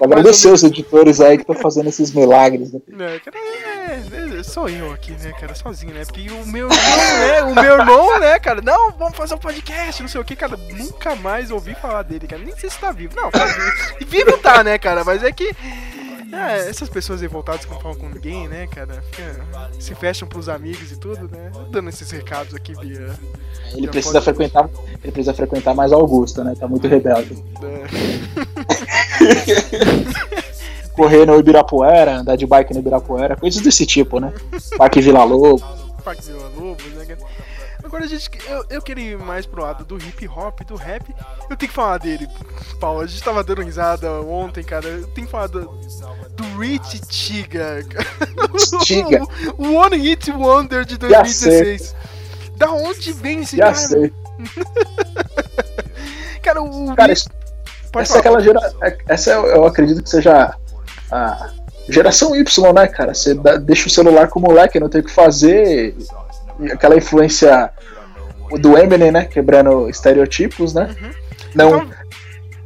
Agradecer os editores aí que estão fazendo esses milagres. Né?
É, cara, é, é, sou eu aqui, né, cara, sozinho, né? Porque o meu irmão, né? O meu irmão, né, cara? Não, vamos fazer um podcast, não sei o que, cara. Nunca mais ouvi falar dele, cara. Nem sei se tá vivo. Não, tá vivo. E vivo tá, né, cara? Mas é que. É, essas pessoas revoltadas que não falam com ninguém, né, cara? Fica- se fecham pros amigos e tudo, né? Dando esses recados aqui via.
Ele precisa frequentar, ele precisa frequentar mais Augusta, né? Tá muito rebelde. Correr no Ibirapuera, andar de bike no Ibirapuera, coisas desse tipo, né? Parque Vila Lobo.
Parque Vila Lobos, né, cara? Agora, gente, eu, eu queria ir mais pro lado do hip hop, do rap. Eu tenho que falar dele, Paulo. A gente tava dando risada ontem, cara. Eu tenho que falar do, do Rich Tiga.
Tiga.
o, One Hit Wonder de
Já sei.
2016. Da onde vem esse
Já
cara?
sei.
Cara, o.
Cara, isso- essa é aquela gera... Essa eu, eu acredito que seja a geração Y, né, cara? Você deixa o celular com o moleque, não tem o que fazer. Aquela influência do Eminem, né? Quebrando estereotipos, né?
Uhum.
Não,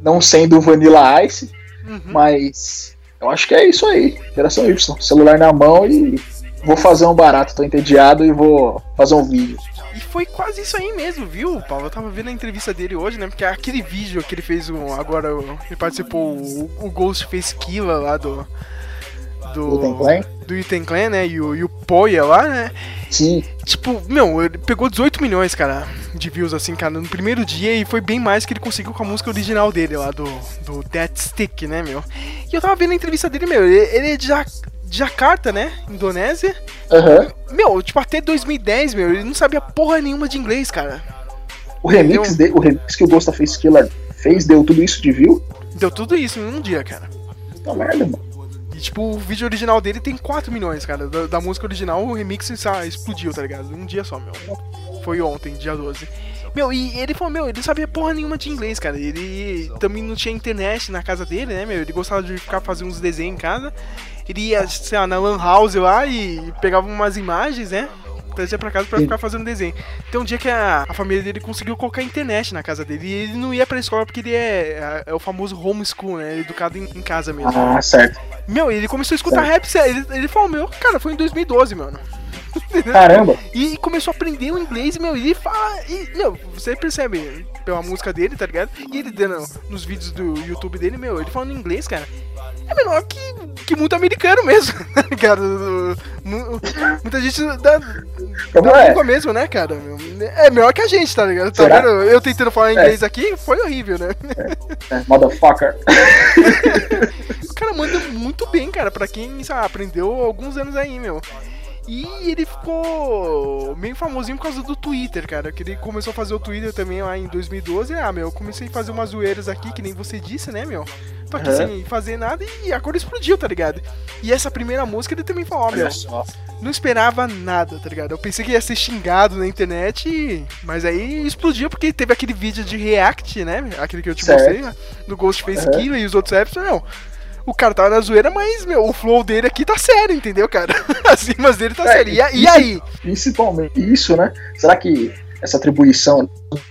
não sendo Vanilla Ice,
Uhum.
mas eu acho que é isso aí. Geração Y. Celular na mão e vou fazer um barato. Tô entediado e vou fazer um vídeo.
E foi quase isso aí mesmo, viu, Paulo? Eu tava vendo a entrevista dele hoje, né? Porque aquele vídeo que ele fez um, agora, ele participou o, o Ghostface Killa lá do. Do
Wu-Tang Clan?
do Uten Clan, né? E o, e o Poya lá, né?
Sim.
Tipo, meu, ele pegou 18 milhões, cara, de views, assim, cara, no primeiro dia e foi bem mais que ele conseguiu com a música original dele lá, do, do Dead Stick, né, meu? E eu tava vendo a entrevista dele, meu, ele, ele é de, Ja- de Jakarta, né? Indonésia.
Aham.
Meu, tipo, até 2010, meu, ele não sabia porra nenhuma de inglês, cara.
O remix, de, o remix que o Ghostface Killer fez deu tudo isso de view?
Deu tudo isso em um dia, cara.
Puta merda, mano.
E, tipo, o vídeo original dele tem 4 milhões, cara. Da, da música original, o remix explodiu, tá ligado? Um dia só, meu. Foi ontem, dia 12. Meu, e ele falou, meu, ele não sabia porra nenhuma de inglês, cara. Ele também não tinha internet na casa dele, né, meu? Ele gostava de ficar fazendo uns desenhos em casa. Ele ia, sei lá, na Lan House lá e pegava umas imagens, né? Trazia pra casa pra ficar fazendo desenho. Tem um dia que a, a família dele conseguiu colocar internet na casa dele. E ele não ia pra escola porque ele é, é, o famoso homeschool, né? Educado em, em casa mesmo.
Ah, certo.
Meu, ele começou a escutar
Certo.
rap. Ele, ele falou, meu, cara, foi em 2012, mano.
Caramba.
E começou a aprender o inglês, e, meu, ele fala. E, meu, você percebe pela música dele, tá ligado? E ele dando nos vídeos do YouTube dele, meu, ele falando inglês, cara. É menor que, que muito americano mesmo, tá ligado? Mu- Muita gente da,
Como é?
língua mesmo, né, cara? É melhor que a gente, tá ligado? Tá
Será?
vendo? Eu tentando falar
É.
inglês aqui, foi horrível, né?
É, motherfucker.
O cara manda muito bem, cara, pra quem sabe, aprendeu alguns anos aí, meu. E ele ficou meio famosinho por causa do Twitter, cara. Que ele começou a fazer o Twitter também lá em 2012. Ah, meu, eu comecei a fazer umas zoeiras aqui, que nem você disse, né, meu? Tô aqui
Uhum.
sem fazer nada e a cor explodiu, tá ligado? E essa primeira música ele também falou, ó, meu, não esperava nada, tá ligado? Eu pensei que ia ser xingado na internet, e- mas aí explodiu porque teve aquele vídeo de react, né? Aquele que eu te
Certo.
mostrei, né? do Ghostface
Uhum.
Killer e os outros apps, meu. O cara tava na zoeira, mas, meu, o flow dele aqui tá sério, entendeu, cara? As rimas dele tá
É,
sério. E, e aí?
Principalmente isso, né? Será que essa atribuição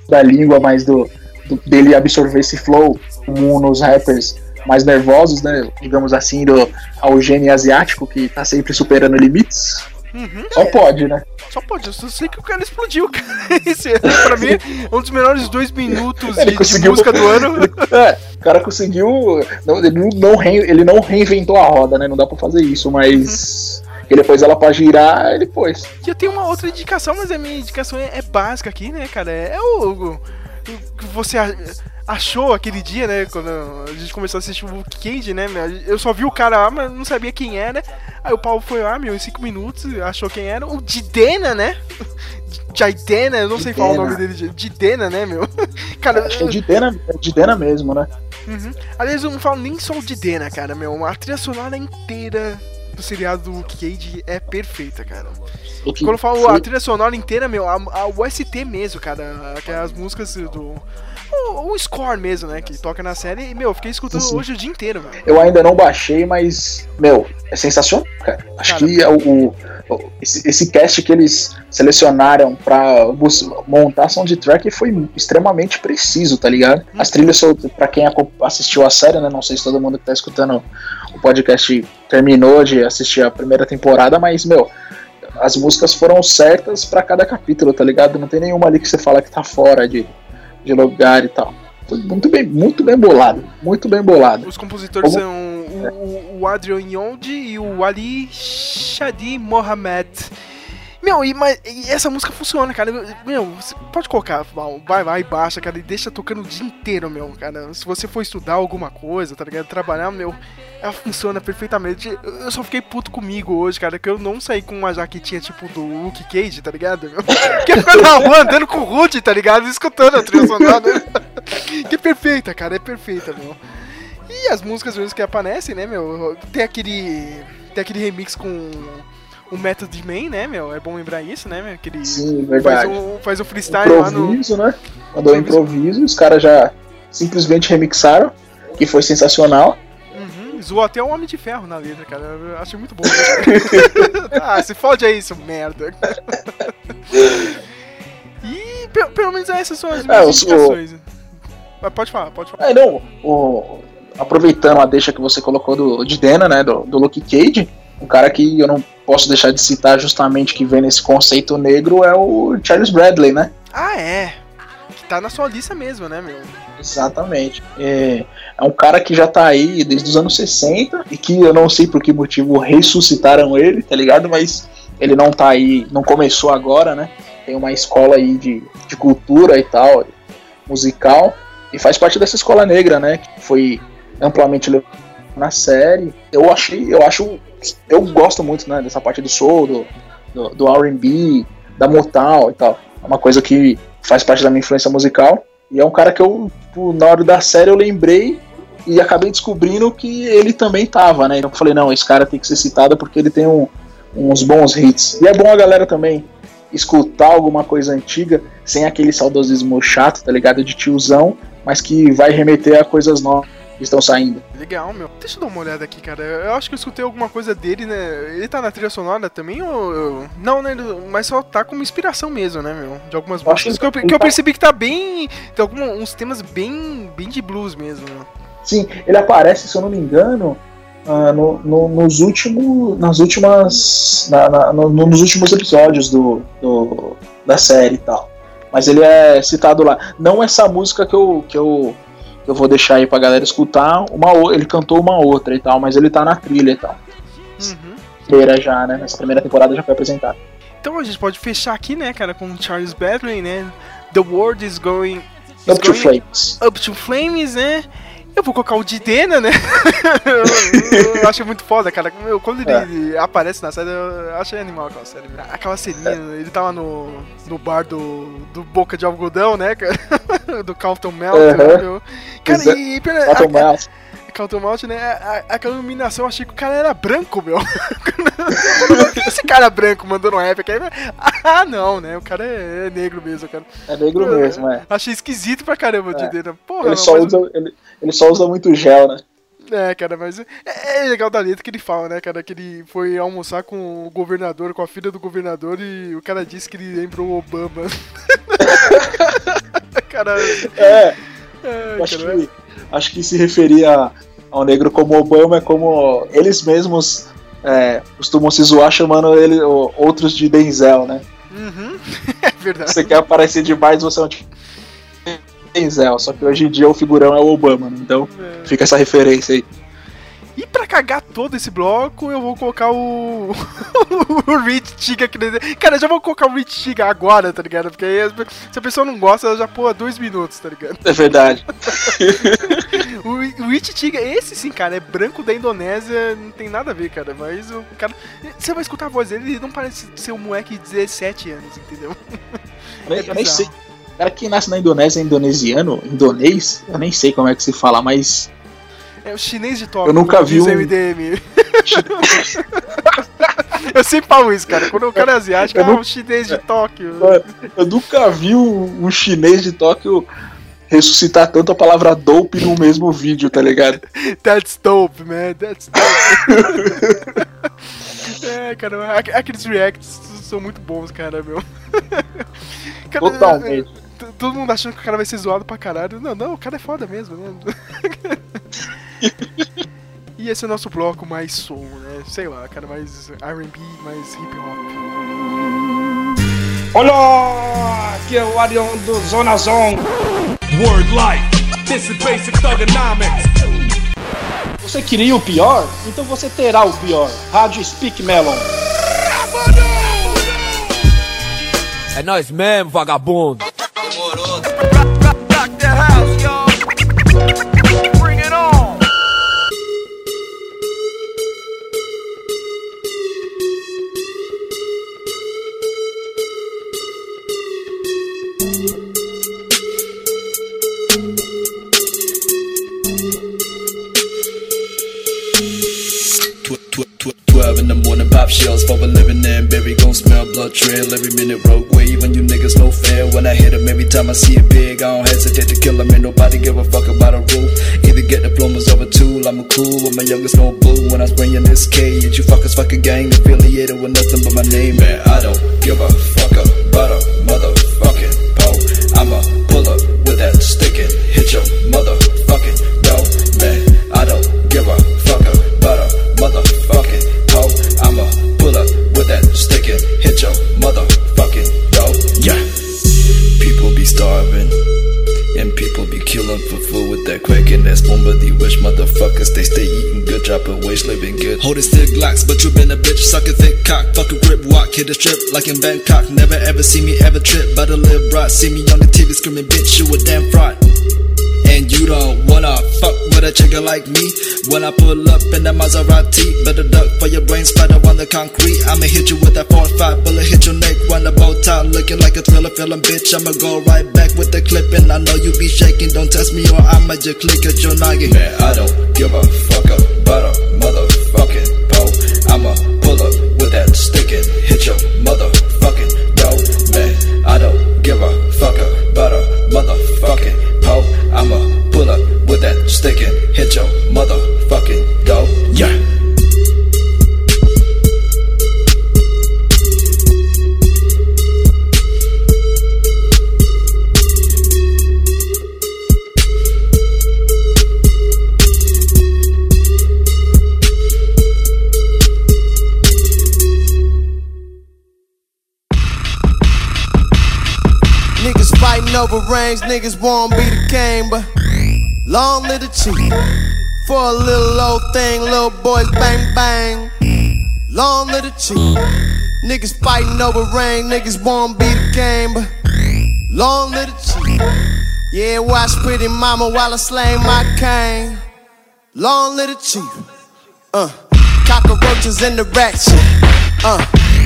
da língua, mais do, do- dele absorver esse flow comum nos rappers mais nervosos, né? Digamos assim, do, ao gênio asiático que tá sempre superando limites?
Uhum.
Só pode, né?
Só pode, eu só sei que o cara explodiu, cara. Esse, é, pra mim, um dos melhores dois minutos
Ele
de, de
conseguiu-
música do ano.
É, o cara conseguiu. Não, ele, não, re- ele não reinventou a roda, né? Não dá pra fazer isso, mas. E depois ela pra girar, ele pôs.
E eu tenho uma outra indicação, mas a minha indicação é, é básica aqui, né, cara? É, é o que você achou aquele dia, né? Quando a gente começou a assistir o Luke Cage, né? Eu só vi o cara lá, mas não sabia quem era. Aí o Paulo foi lá, meu, em cinco minutos, achou quem era. O Didena, né? Jaidena, eu não sei falar o
Didena.
nome dele. Didena, né, meu? Cara,
Acho que é de Dena, é de Dena mesmo, né?
Uhum. Aliás, eu não falo nem só de Dena, cara, meu. A trilha sonora inteira do seriado do Luke Cage é perfeita, cara.
O que
Quando eu falo a trilha sonora inteira, meu, a, a OST mesmo, cara. Aquelas músicas do. O, o score mesmo, né? Que toca na série. E, meu, eu fiquei escutando
Sim,
hoje o dia inteiro, velho.
Eu ainda não baixei, mas, meu, é sensacional, cara. Acho
Cara.
que é o, o- esse, esse cast que eles selecionaram pra montar a soundtrack foi extremamente preciso, tá ligado? As trilhas, sol- pra quem assistiu a série, né? Não sei se todo mundo que tá escutando o podcast terminou de assistir a primeira temporada, mas, meu, as músicas foram certas pra cada capítulo, tá ligado? Não tem nenhuma ali que você fala que tá fora de, de lugar e tal. Foi muito bem, muito bem bolado. Muito bem bolado.
Os compositores
Como-
são o, o, o Adrian Yondi e o Ali Shadi Mohamed. Meu, e, mas, e essa música funciona, cara. Meu, você pode colocar, vai, vai, baixa, cara, e deixa tocando o dia inteiro, meu, cara. Se você for estudar alguma coisa, tá ligado? Trabalhar, meu, ela funciona perfeitamente. Eu só fiquei puto comigo hoje, cara, que eu não saí com uma jaquetinha tipo do Luke Cage, tá ligado? Que na rua andando com o Rude, tá ligado? Escutando a trilha sonora. que é perfeita, cara, é perfeita, meu. E as músicas mesmo que aparecem, né, meu? Tem aquele. Tem aquele remix com o Method Man, né, meu? É bom lembrar isso, né, meu? Que ele
Sim,
faz
verdade.
um, faz um freestyle lá no.
improviso, né? Quando eu improviso, os caras já simplesmente remixaram, que foi sensacional.
Uhum, zoou até o Homem de Ferro na letra, cara. Eu achei muito bom. ah, se fode aí, seu merda. e pe- pelo menos essas são as
É,
minhas
o-
indicações. Mas pode falar, pode falar.
É, não, o- aproveitando a deixa que você colocou do, de Dena, né, do, do Luke Cage, um cara que eu não posso deixar de citar justamente que vem nesse conceito negro é o Charles Bradley, né?
Ah, é. Que tá na sua lista mesmo, né, meu?
Exatamente. É, é um cara que já tá aí desde os anos 60 e que eu não sei por que motivo ressuscitaram ele, tá ligado? Mas ele não tá aí, não começou agora, né? Tem uma escola aí de, de cultura e tal, musical, e faz parte dessa escola negra, né? Que foi amplamente levada na série. Eu achei, eu acho, eu gosto muito, né? Dessa parte do soul, do, do, do R&B, da Motown e tal. É uma coisa que faz parte da minha influência musical. E é um cara que eu, tipo, na hora da série, eu lembrei e acabei descobrindo que ele também tava, né? Então eu falei, não, esse cara tem que ser citado porque ele tem um- uns bons hits. E é bom a galera também escutar alguma coisa antiga, sem aquele saudosismo chato, tá ligado? De tiozão, mas que vai remeter a coisas novas estão saindo.
Legal, meu. Deixa eu dar uma olhada aqui, cara. Eu acho que eu escutei alguma coisa dele, né? Ele tá na trilha sonora também ou. eu- Não, né? Mas só tá como inspiração mesmo, né, meu? De algumas
Eu
músicas.
que
Que eu, que eu
tá-
percebi que tá bem. Tem algum, uns temas bem, bem de blues mesmo, né?
Sim, ele aparece, se eu não me engano, ah, no, no- nos últimos. Nas últimas. na- na- no- nos últimos episódios do, do- da série e tal. Mas ele é citado lá. Não essa música que eu, que eu, eu vou deixar aí pra galera escutar. Uma, ele cantou uma outra e tal, mas ele tá na trilha e tal.
Uhum.
Inteira já, né? Nessa primeira temporada já foi apresentado.
Então a gente pode fechar aqui, né, cara, com Charles Bradley, né? The world is going. is
Up to
going
Flames.
Up to Flames, né? Eu vou colocar o Didena, né? eu, eu acho muito foda, cara. Meu, quando ele aparece na série, eu achei animal aquela série. Aquela ceninha, ele tava no, no bar do, do Boca de Algodão, né, cara? do Carlton Melt,
Aham.
né? Cara,
Exa-
e... a-
Melt,
né? a- a- Aquela iluminação, eu achei que o cara era branco, meu. Esse cara branco mandando um rap aqui. Ah, não, né? O cara é, é negro mesmo, cara.
É negro mesmo, é.
Achei esquisito pra caramba o Didena. Porra,
Ele
não,
só,
mas-
usa, ele, ele só usa muito gel, né?
É, cara, mas é, é legal da letra que ele fala, né, cara? Que ele foi almoçar com o governador, com a filha do governador, e o cara disse que ele lembrou o Obama. cara.
É.
É,
Acho
cara,
que, acho que se referia ao negro como Obama é como eles mesmos é, costumam se zoar chamando ele outros de Denzel, né?
Uhum. É verdade.
Você quer aparecer demais, você é um tipo Denzel, só que hoje em dia o figurão é o Obama, né? Então
É.
fica essa referência aí.
E pra cagar todo esse bloco, eu vou colocar o. o Rich Tiga aqui dentro. Cara, eu já vou colocar o Rich Tiga agora, tá ligado? Porque aí se a pessoa não gosta, ela já pula dois minutos, tá ligado?
É verdade.
O, o Rich Tiga, esse sim, cara, é branco da Indonésia, não tem nada a ver, cara. Mas o cara. Você vai escutar a voz dele, ele não parece ser um moleque de 17 anos, entendeu?
Eu nem, eu nem sei. Cara, quem nasce na Indonésia é indonesiano, indonês, eu nem sei como é que se fala, mas
É o chinês de Tóquio.
Eu nunca vi um-
MDM. eu sempre falo isso, cara. Quando o cara é asiático,
Eu
ah,
não-
o chinês de Tóquio.
eu nunca vi um, um chinês de Tóquio ressuscitar tanto a palavra dope no mesmo vídeo, tá ligado?
That's dope, man. That's dope. é, cara, aqu- aqueles reacts são muito bons, cara, meu.
Totalmente.
Todo mundo achando que o cara vai ser zoado pra caralho. Não, não, o cara é foda mesmo, né? e esse é o nosso bloco mais som, né? Sei lá, cara, mais RB, mais hip hop.
Olha, aqui é o Arion do Zona Zone.
Word like, this is basic thugonomics.
Você queria o pior? Então você terá o pior. Rádio Speak Melon.
É nós mesmo, vagabundo.
Twelve in the morning, pop shells for a living and berry gon' smell blood trail every minute. Rogue time I see it big, I don't hesitate to kill 'em. Ain't nobody give a fuck about a rule. Either get diplomas of a tool. I'm a cool with my youngest no blue. Hit a strip like in Bangkok. Never ever see me ever trip, but a live broad. See me on the TV screaming, bitch, you a damn fraud. And you don't wanna fuck with a chicken like me When I pull up in the Maserati Better duck for your brain splatter on the concrete I'ma hit you with that 4-5 bullet Hit your neck, run the bow tie Looking like a thriller feeling bitch I'ma go right back with the clipping I know you be shaking Don't test me or I'ma just click at your noggin Man, I don't give a fuck about a motherfucking and
rings, niggas won't be the king, but long live the chief. For a little old thing, little boys bang bang. Long live the chief. Niggas fighting over ring, niggas won't be the king, but long live the chief. Yeah, watch pretty mama while I slay my cane. Long little chief. Uh, cockroaches in the ratchet. Uh,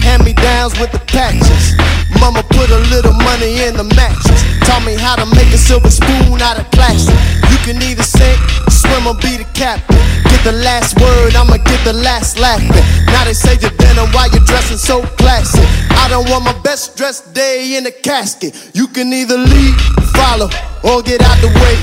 hand me downs with the patches. Mama put a little money in the mattress. Taught me how to make a silver spoon out of plastic. You can either sink, swim, or be the captain. Get the last word, I'ma get the last laughing. Now they say you're denim while you're dressing so classy. I don't want my best dressed day in a casket. You can either lead, follow, or get out the way.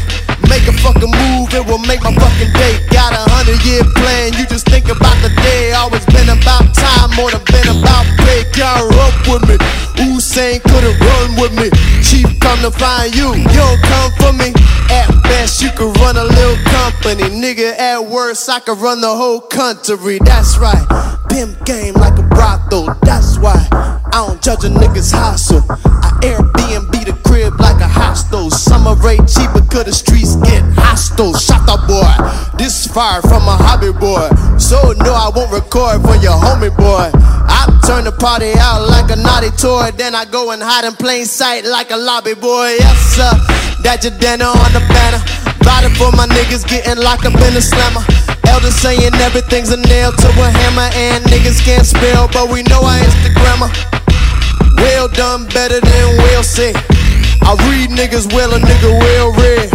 Make a fucking move, it will make my fucking day. Got a hundred year plan, you just think about the day. Always been about time, more than been about pay. Can't up with me. Usain couldn't run with me. Chief come to find you, you don't come for me. At best, you could run a little company. Nigga, at worst, I could run the whole country. That's right. Pimp game like a brothel. That's why I don't judge a nigga's hustle. I Airbnb the crib like a hostel. Summer rate cheaper, cause the streets get hostile. Shut up, boy. This fire from a hobby boy. So no, I won't record for your homie boy. I turn the party out like a naughty toy. Then I go and hide in plain sight like a lobby boy. Yes, sir. That your dinner on the banner. Riding for my niggas getting locked up in the slammer. Elders saying everything's a nail to a hammer. And niggas can't spell, but we know I Instagrammer. Well done, better than well said. I read niggas well, a nigga well read.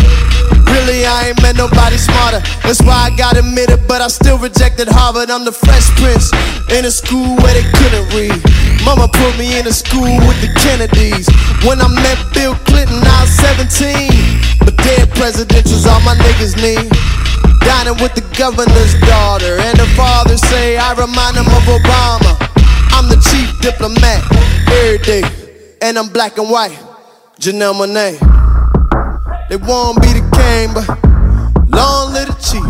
Really, I ain't met nobody smarter. That's why I got admitted, but I still rejected Harvard. I'm the Fresh Prince in a school where they couldn't read. Mama put me in a school with the Kennedys. When I met Bill Clinton, I was 17. But dead presidentials, all my niggas need. Dining with the governor's daughter, and the father say I remind him of Obama. I'm the chief diplomat every day, and I'm black and white. Janelle Monae. They won't be the king, but long live the chief.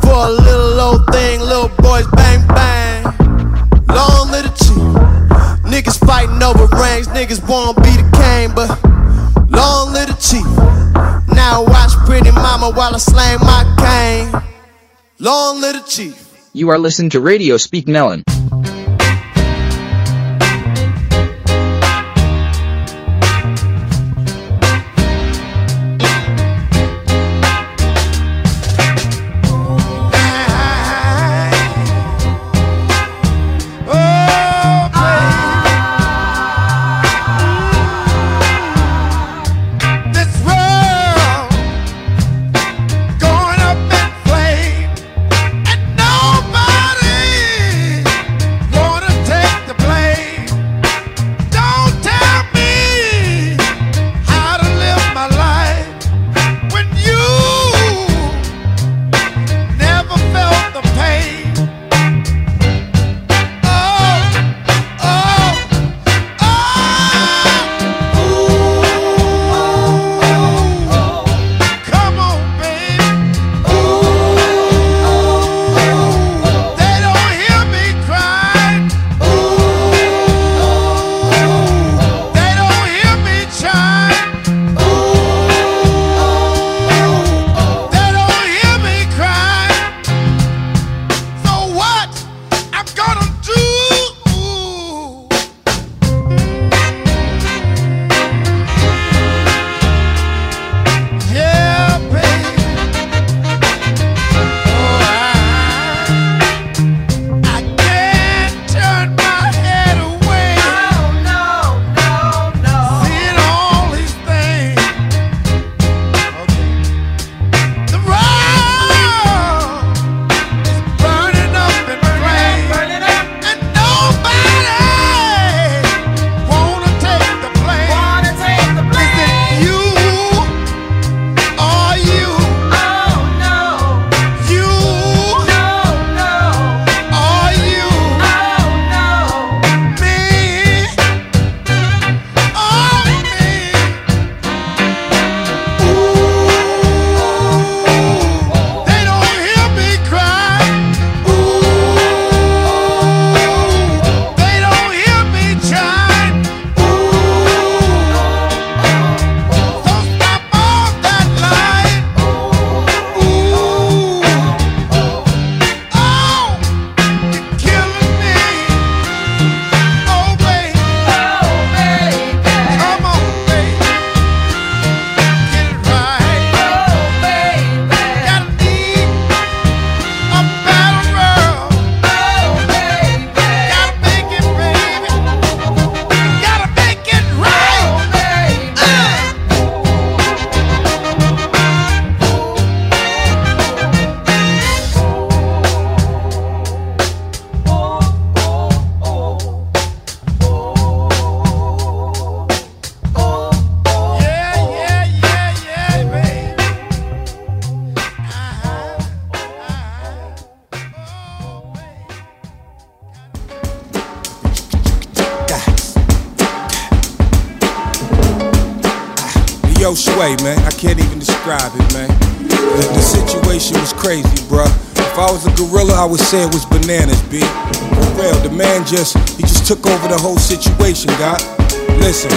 For a little old thing, little boys bang bang. Long live the chief. Niggas fighting over rings, niggas won't be the king, but long live the chief. Now watch pretty mama while I slang my cane. Long live the chief.
You are listening to Radio Speak Nellen.
It was bananas, B. For real, the man just, he just took over the whole situation, God. Listen.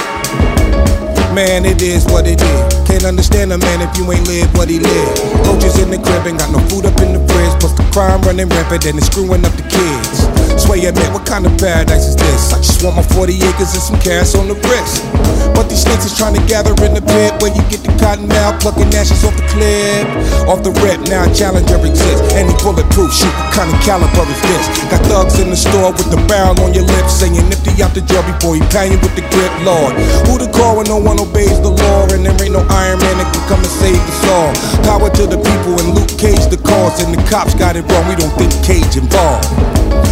Man, it is what it is. Can't understand a man if you ain't live what he lived. Coaches in the crib, ain't got no food up in the fridge. Plus the crime running rampant and it's screwing up the kids. Sway admit, what kind of paradise is this? I just want my 40 acres and some cash on the wrist. But these snakes is trying to gather in the pit where you get the cotton out, plucking ashes off the clip. Off the rip, now a challenger exists. Any bulletproof shoot, what kind of caliber is this? Got thugs in the store with the barrel on your lips, saying nifty out the jail before he pound you with the grip, Lord. Who to call when no one obeys the law? And there ain't no Iron Man that can come and save us all. Power to the people and Luke Cage the cause, and the cops got it wrong. We don't think Cage involved.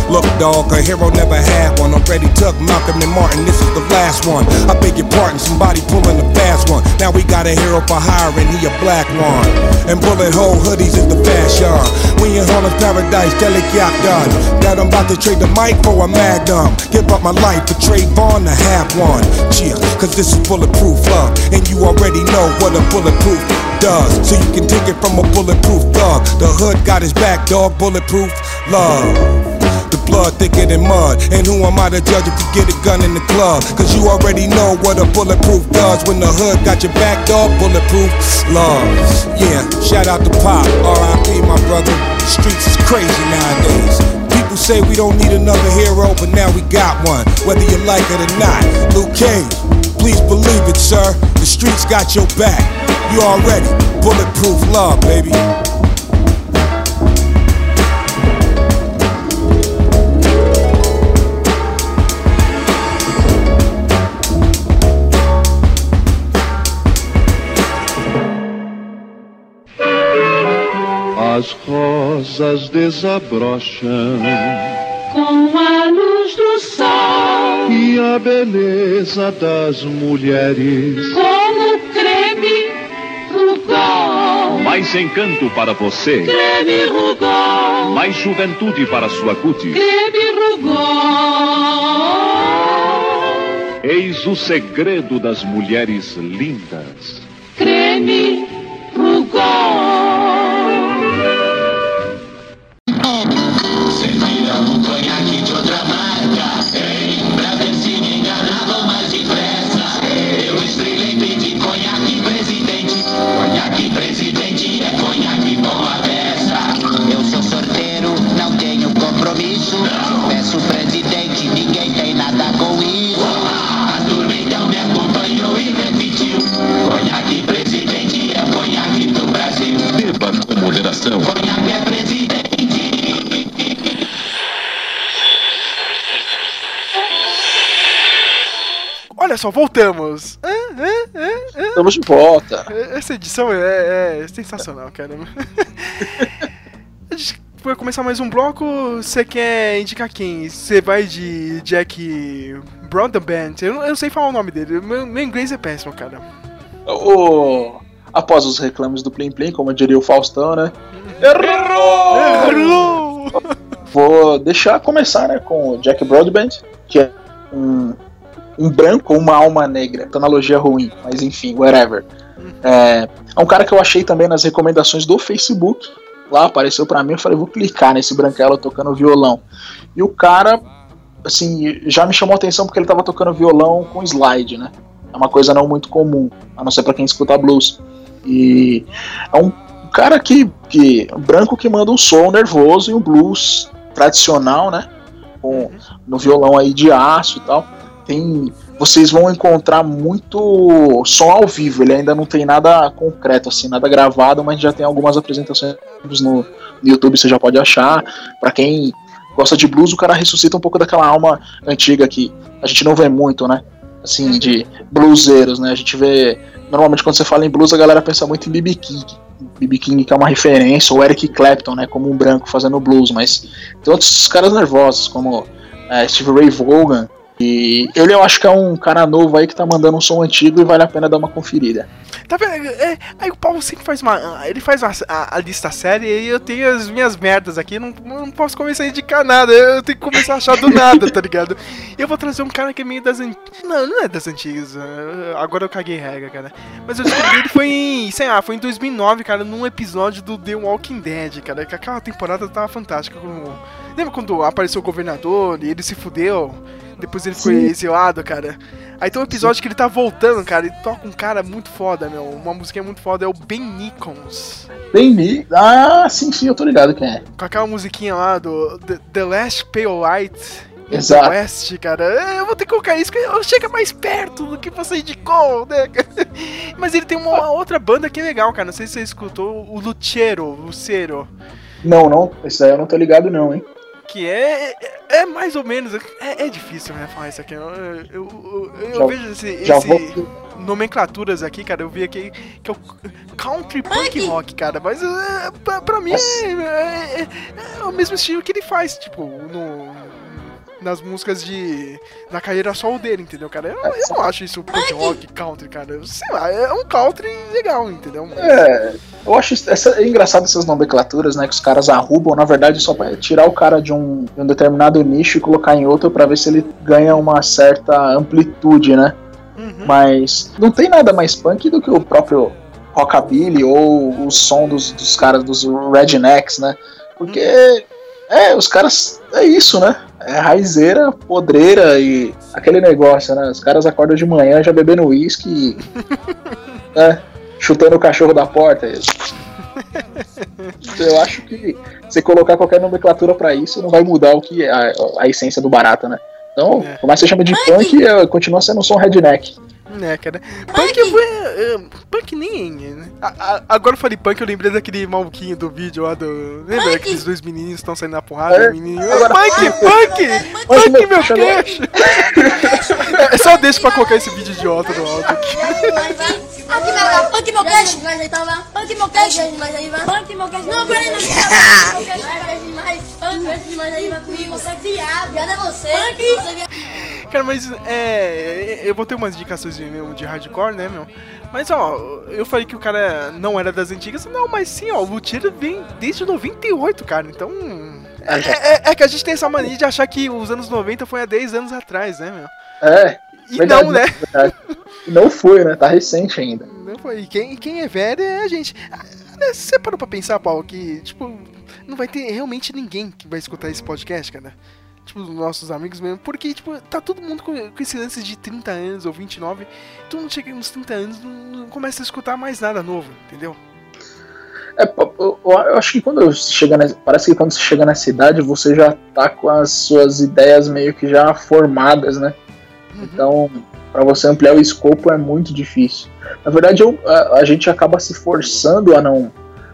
Look, dog, a hero never had one. Already took Malcolm and Martin, this is the last one. I beg your pardon, somebody pulling a fast one. Now we got a hero for hire, and he a black one. And bullet hole hoodies is the fashion. We in Harlem's paradise, Delic Yacht done. That I'm about to trade the mic for a magnum. Give up my life for Trayvon to have one. Cheer, cause this is bulletproof love. And you already know what a bulletproof does. So you can take it from a bulletproof thug. The hood got his back, dog, bulletproof love. The blood thicker than mud. And who am I to judge if you get a gun in the club? Cause you already know what a bulletproof does. When the hood got your back, dog, bulletproof love. Yeah, shout out to Pop, RIP, my brother. The streets is crazy nowadays. People say we don't need another hero, but now we got one. Whether you like it or not. Luke Cage, please believe it, sir. The streets got your back. You already bulletproof love, baby.
As rosas desabrocham
com a luz do sol,
e a beleza das mulheres.
como creme Rugol.
Mais encanto para você,
Creme Rugol,
mais juventude para sua cutis.
creme Rugol.
Eis o segredo das mulheres lindas.
Estamos de volta.
Essa edição é, é sensacional, cara. A gente vai começar mais um bloco. Você quer indicar quem? Você vai de Jack Broadbent? Eu, não- eu não sei falar o nome dele. Meu, meu inglês é péssimo, cara.
O... Após os reclames do Plim Plim, como diria o Faustão, né? Errou!
Errou!
Vou deixar começar né, com o Jack Broadbent, que é um, um branco com uma alma negra. Analogia ruim, mas enfim, whatever. É, é um cara que eu achei também nas recomendações do Facebook. Lá apareceu pra mim, eu falei, vou clicar nesse branquelo tocando violão. E o cara, assim, já me chamou a atenção porque ele tava tocando violão com slide, né? É uma coisa não muito comum, a não ser pra quem escuta blues. E é um cara que, que branco que manda um som nervoso e um blues tradicional, né? Com, no violão aí de aço e tal. Tem, vocês vão encontrar muito som ao vivo. Ele ainda não tem nada concreto assim, nada gravado, mas já tem algumas apresentações no, no YouTube. Você já pode achar. Pra quem gosta de blues, o cara ressuscita um pouco daquela alma antiga que a gente não vê muito, né? Assim, de bluseiros, né? A gente vê. Normalmente quando você fala em blues, a galera pensa muito em B.B. King. B.B. King que é uma referência, ou Eric Clapton, né? Como um branco fazendo blues, mas tem outros caras nervosos, como é, Steve Ray Vaughan. E ele eu acho que é um cara novo aí que tá mandando um som antigo e vale a pena dar uma conferida.
Tá vendo? É, aí o Paulo sempre faz uma. Ele faz uma, a, a lista séria e eu tenho as minhas merdas aqui. Não, não posso começar a indicar nada. Eu tenho que começar a achar do nada, tá ligado? Eu vou trazer um cara que é meio das antigas. Não, não é das antigas. é, Agora eu caguei regra, cara. Mas eu descobri ele foi em. Sei lá, foi em 2009, cara, num episódio do The Walking Dead, cara. Que aquela temporada tava fantástica. com- Lembra quando apareceu o governador e ele se fudeu? Depois ele foi
Sim.
exilado, cara. Aí tem um episódio que ele tá voltando, cara, e toca um cara muito foda, meu. Uma musiquinha muito foda, é o Ben Nichols.
Bem me. Ah, sim, sim, eu tô ligado quem é.
Com aquela musiquinha lá do The, The Last Pale Light.
Exato.
West, cara. Eu vou ter que colocar isso, que eu- chega mais perto do que você indicou, né? Mas ele tem uma, outra banda que é legal, cara. Não sei se você escutou o Lucero, Lucero.
Não, não, esse daí eu não tô ligado, não, hein?
Que é, é, é mais ou menos. É, é difícil, né? Falar isso aqui. Eu, eu, eu- eu
Já-
vejo esse, esse
vou-
nomenclaturas aqui, cara. Eu vi aqui que é o country punk rock, cara. Mas é, pra, pra mim é, é- é o mesmo estilo que ele faz, tipo, no, nas músicas de. na carreira solo dele, entendeu, cara? Eu, eu não acho isso punk rock, country, cara. Sei lá, é um country legal, entendeu?
É, eu acho isso- essa, é engraçado essas nomenclaturas, né? Que os caras arrubam, na verdade, só pra tirar o cara de um, de um determinado nicho e colocar em outro pra ver se ele ganha uma certa amplitude, né? Mas não tem nada mais punk do que o próprio rockabilly ou o som dos, dos caras dos rednecks, né? Porque é, os caras é isso, né? É raizeira, podreira e aquele negócio, né? Os caras acordam de manhã já bebendo uísque e, né? chutando o cachorro da porta. Eu acho que você colocar qualquer nomenclatura pra isso não vai mudar o que é a, a essência do barato, né? Então, por mais que você chame de punk, é, continua sendo um som redneck.
Né, cara? Punk foi. é, punk nem. né? A- a- agora eu falei punk, eu lembrei daquele maluquinho do vídeo lá do. Lembra aqueles dois meninos que estão saindo na porrada?
É,
menino.
agora-
punk, punk! Punk, meu queixo! É só deixa pra colocar esse vídeo idiota no áudio aqui.
Punk meu, punk meu cash. Mas aí tava. Punk meu cash. Mas aí vai. Punk meu cash. Não, peraí, não. Punk meu cash. Parece demais. Punk parece demais aí vai comigo. Você é viado. Viado é você. Punk. Você é viado.
Cara, mas é. Eu vou ter umas indicações de, mesmo de hardcore, né, meu? Mas ó, eu falei que o cara não era das antigas. Não, mas sim, ó, o Luthier vem desde 98, cara. Então. É, é- é que a gente tem essa mania de achar que os anos 90 foi há 10 anos atrás, né, meu?
É.
E
verdade,
não, né?
verdade. E Não foi, né? Tá recente ainda.
Não foi. E quem, quem é velho é a gente. Ah, né, Você parou pra pensar, Paulo, que, tipo, não vai ter realmente ninguém que vai escutar esse podcast, cara? Tipo, os nossos amigos mesmo. Porque, tipo, tá todo mundo com, com esse lance de 30 anos ou 29. Todo mundo chega nos 30 anos não, não começa a escutar mais nada novo, entendeu?
É, eu, eu acho que quando chega nessa, parece que quando você chega nessa idade você já tá com as suas ideias meio que já formadas, né? Então, pra você ampliar o escopo é muito difícil. Na verdade, eu- a, a gente acaba se forçando a não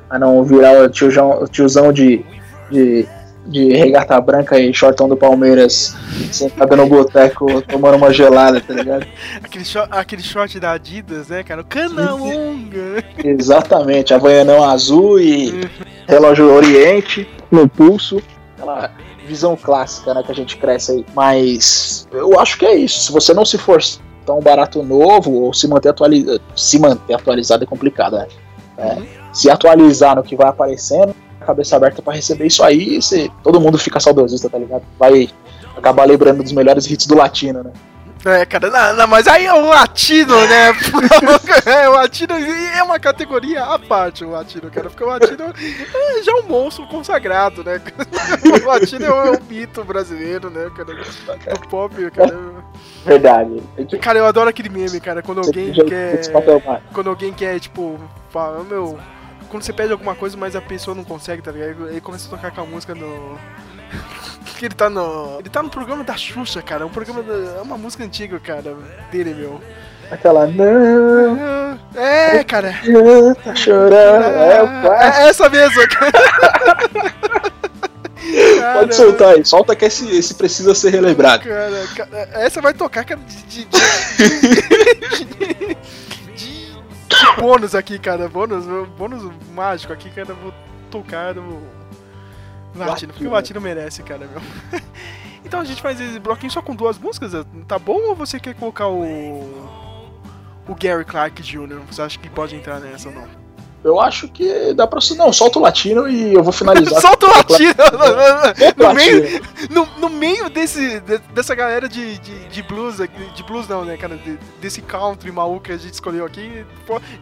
a não virar o tiozão, o tiozão de, de de regata branca e shortão do Palmeiras sentado no boteco tomando uma gelada, tá ligado?
Aquele, short, aquele short da Adidas, né, cara? O Cana longa.
Exatamente, Havaianão azul e relógio Oriente no pulso. Aquela visão clássica, né, que a gente cresce aí. Mas eu acho que é isso. Se você não se forçar um barato novo ou se manter atualizado, se manter atualizado é complicado, né? É, se atualizar no que vai aparecendo, cabeça aberta pra receber isso aí, você, todo mundo fica saudosista, tá ligado? Vai acabar lembrando dos melhores hits do latino, né?
É, cara, não, não, mas aí é o latino, né? é, o latino é uma categoria à parte, o latino, cara. Porque o latino é já um monstro consagrado, né? O latino é um, é um mito brasileiro, né, cara? Do pop, cara.
Verdade.
Cara, eu adoro aquele meme, cara, quando alguém quer. Quando alguém quer, tipo, fala, meu. Quando você pede alguma coisa, mas a pessoa não consegue, tá ligado? Aí começa a tocar com a música no. que ele tá no. Ele tá no programa da Xuxa, cara. É um programa. Da, é uma música antiga, cara, dele, meu.
Aquela não.
É, cara.
Tá chorando. É o clássico.
É essa mesmo, cara.
Pode soltar aí, solta que esse, esse precisa ser relembrado.
Cara, cara, essa vai tocar, cara, de. de, de, de bônus aqui, cara. Bônus, bônus mágico aqui, cara. eu Vou tocar no. Latino, porque o Latino merece, cara, meu. Então a gente faz esse bloquinho só com duas músicas, tá bom? Ou você quer colocar o. o Gary Clark Jr.? Você acha que pode entrar nessa ou não?
Eu acho que dá pra. Não, solta o latino e eu vou finalizar.
Solta o latino! No, meio, no, no meio desse, de- dessa galera de, de, de blues, de blues não, né, cara? de- desse country maluco que a gente escolheu aqui.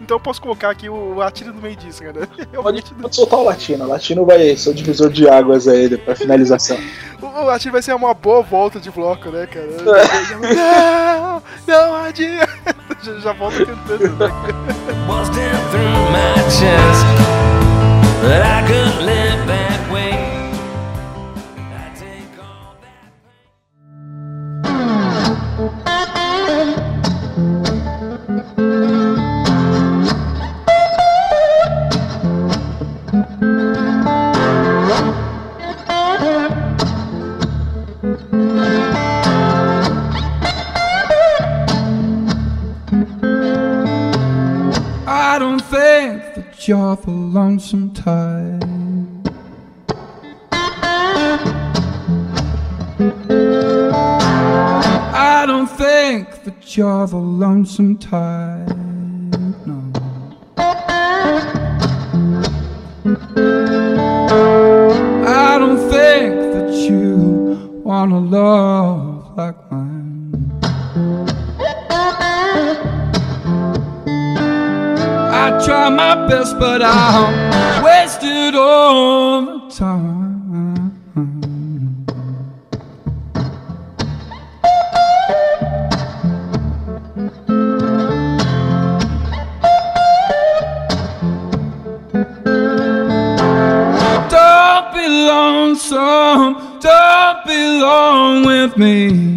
Então eu posso colocar aqui o latino no meio disso, cara.
Pode, pode soltar o latino. O latino vai ser o divisor de águas aí pra finalização.
O, o latino vai ser uma boa volta de bloco, né, cara?
É.
Não, não adianta. Já, já volta cantando, né?
Down through my chest. That I could live
you're the lonesome type. I don't think that you're the lonesome type. No. I don't think that you want a love I try my best, but I'm wasted all the time. Don't be lonesome, don't be long with me.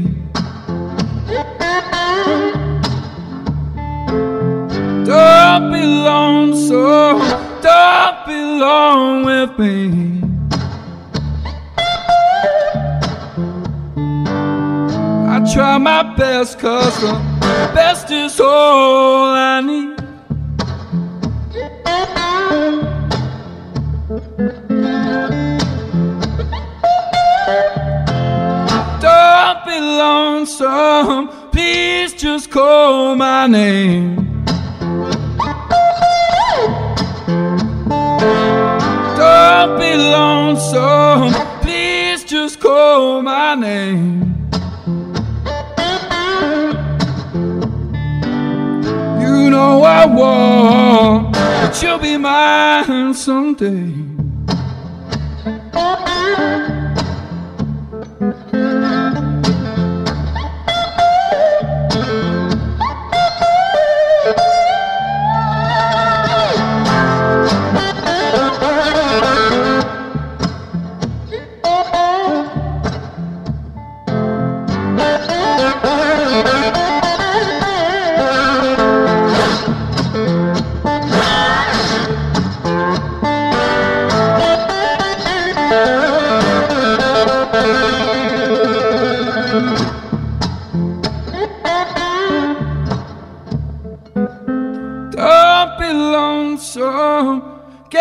Don't be long with me. I try my best, cause the best is all I need. Don't be lonesome, please just call my name. Don't be lonesome, please just call my name. You know I want that you'll be mine someday.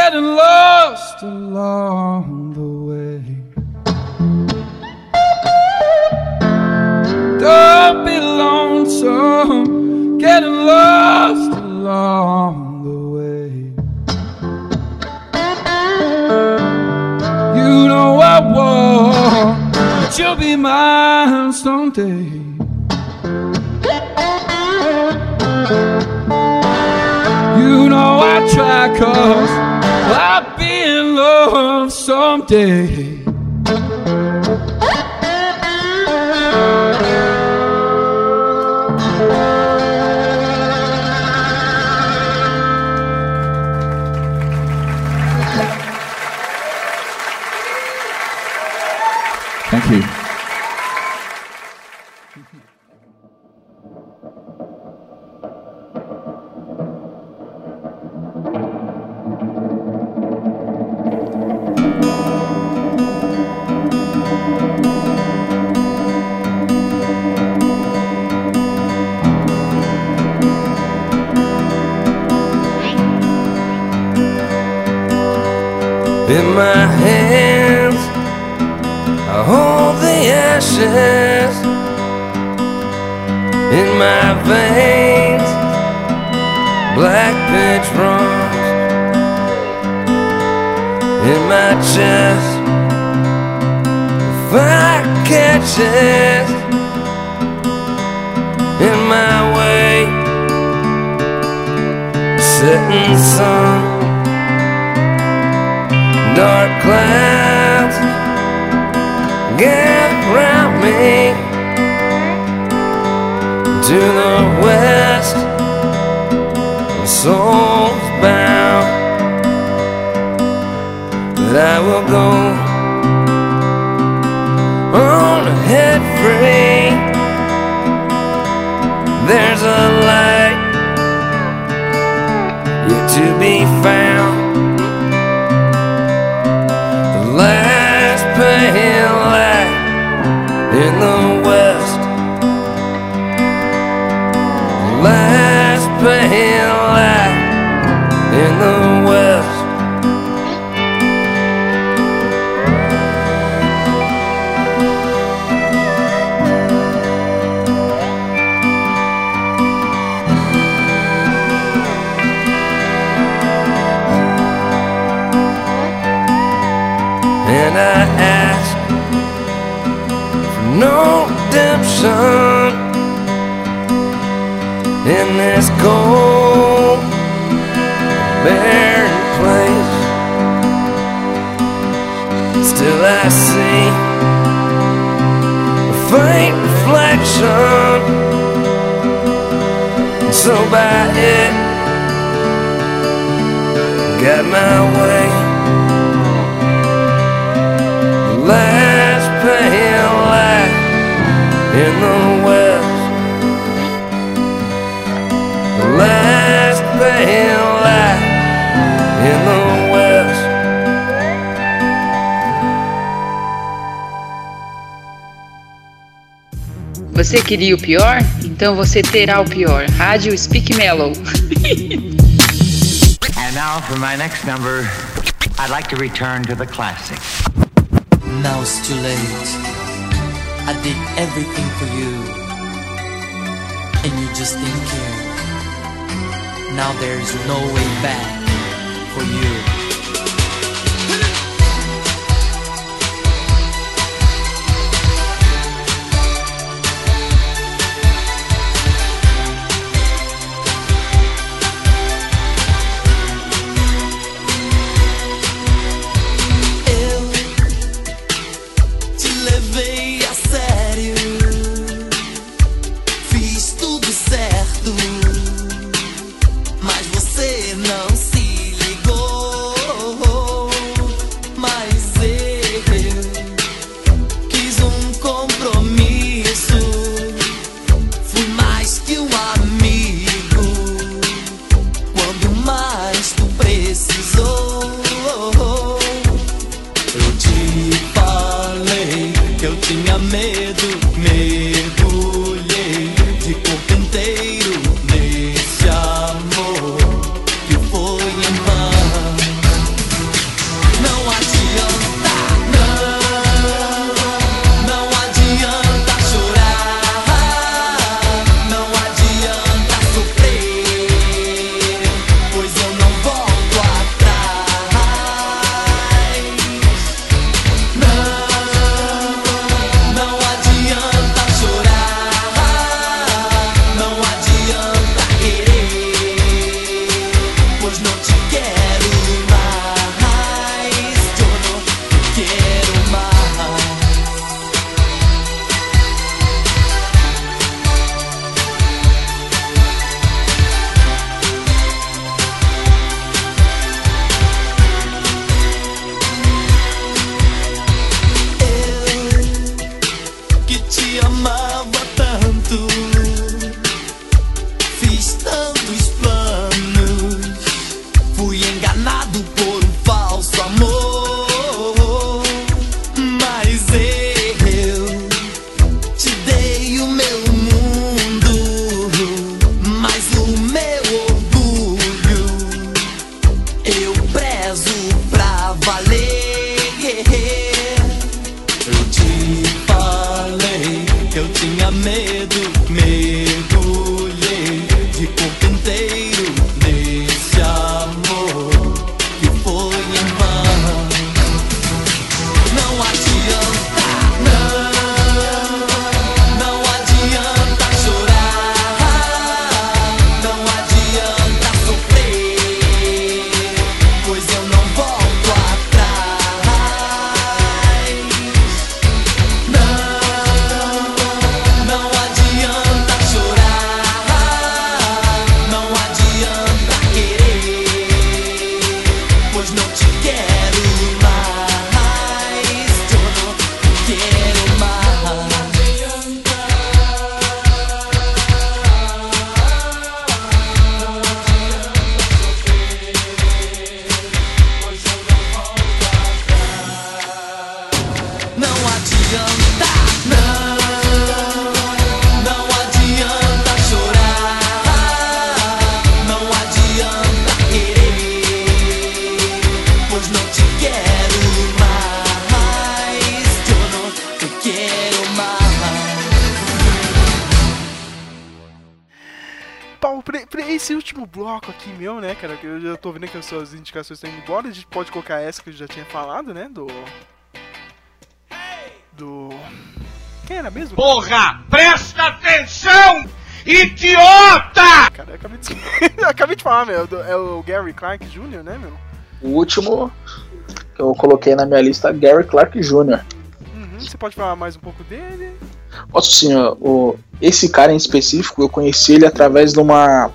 Getting lost along the way. Don't be lonesome, getting lost along the way. You know I want that you'll be mine someday. You know I try cause I'll be in love someday.
And I ask for no redemption in this cold, barren place. Still, I see a faint reflection, and so by it, got my way in the west. The last pale light in the west.
Você queria o pior? Então você terá o pior. Rádio Speak Mellow.
And now for my next number, I'd like to return to the classics.
Now it's too late. I did everything for you, and you just didn't care. Now there's no way back for you.
Indicações estão indo embora, a gente pode colocar essa que eu já tinha falado, né, do... Do... Quem era mesmo?
Porra, presta atenção, idiota!
Cara, eu acabei de, eu acabei de falar, meu, é o Gary Clark Jr., né, meu?
O último que eu coloquei na minha lista, Gary Clark Jr.
Uhum, você pode falar mais um pouco dele?
Posso sim, ó, o, esse cara em específico, eu conheci ele através de uma,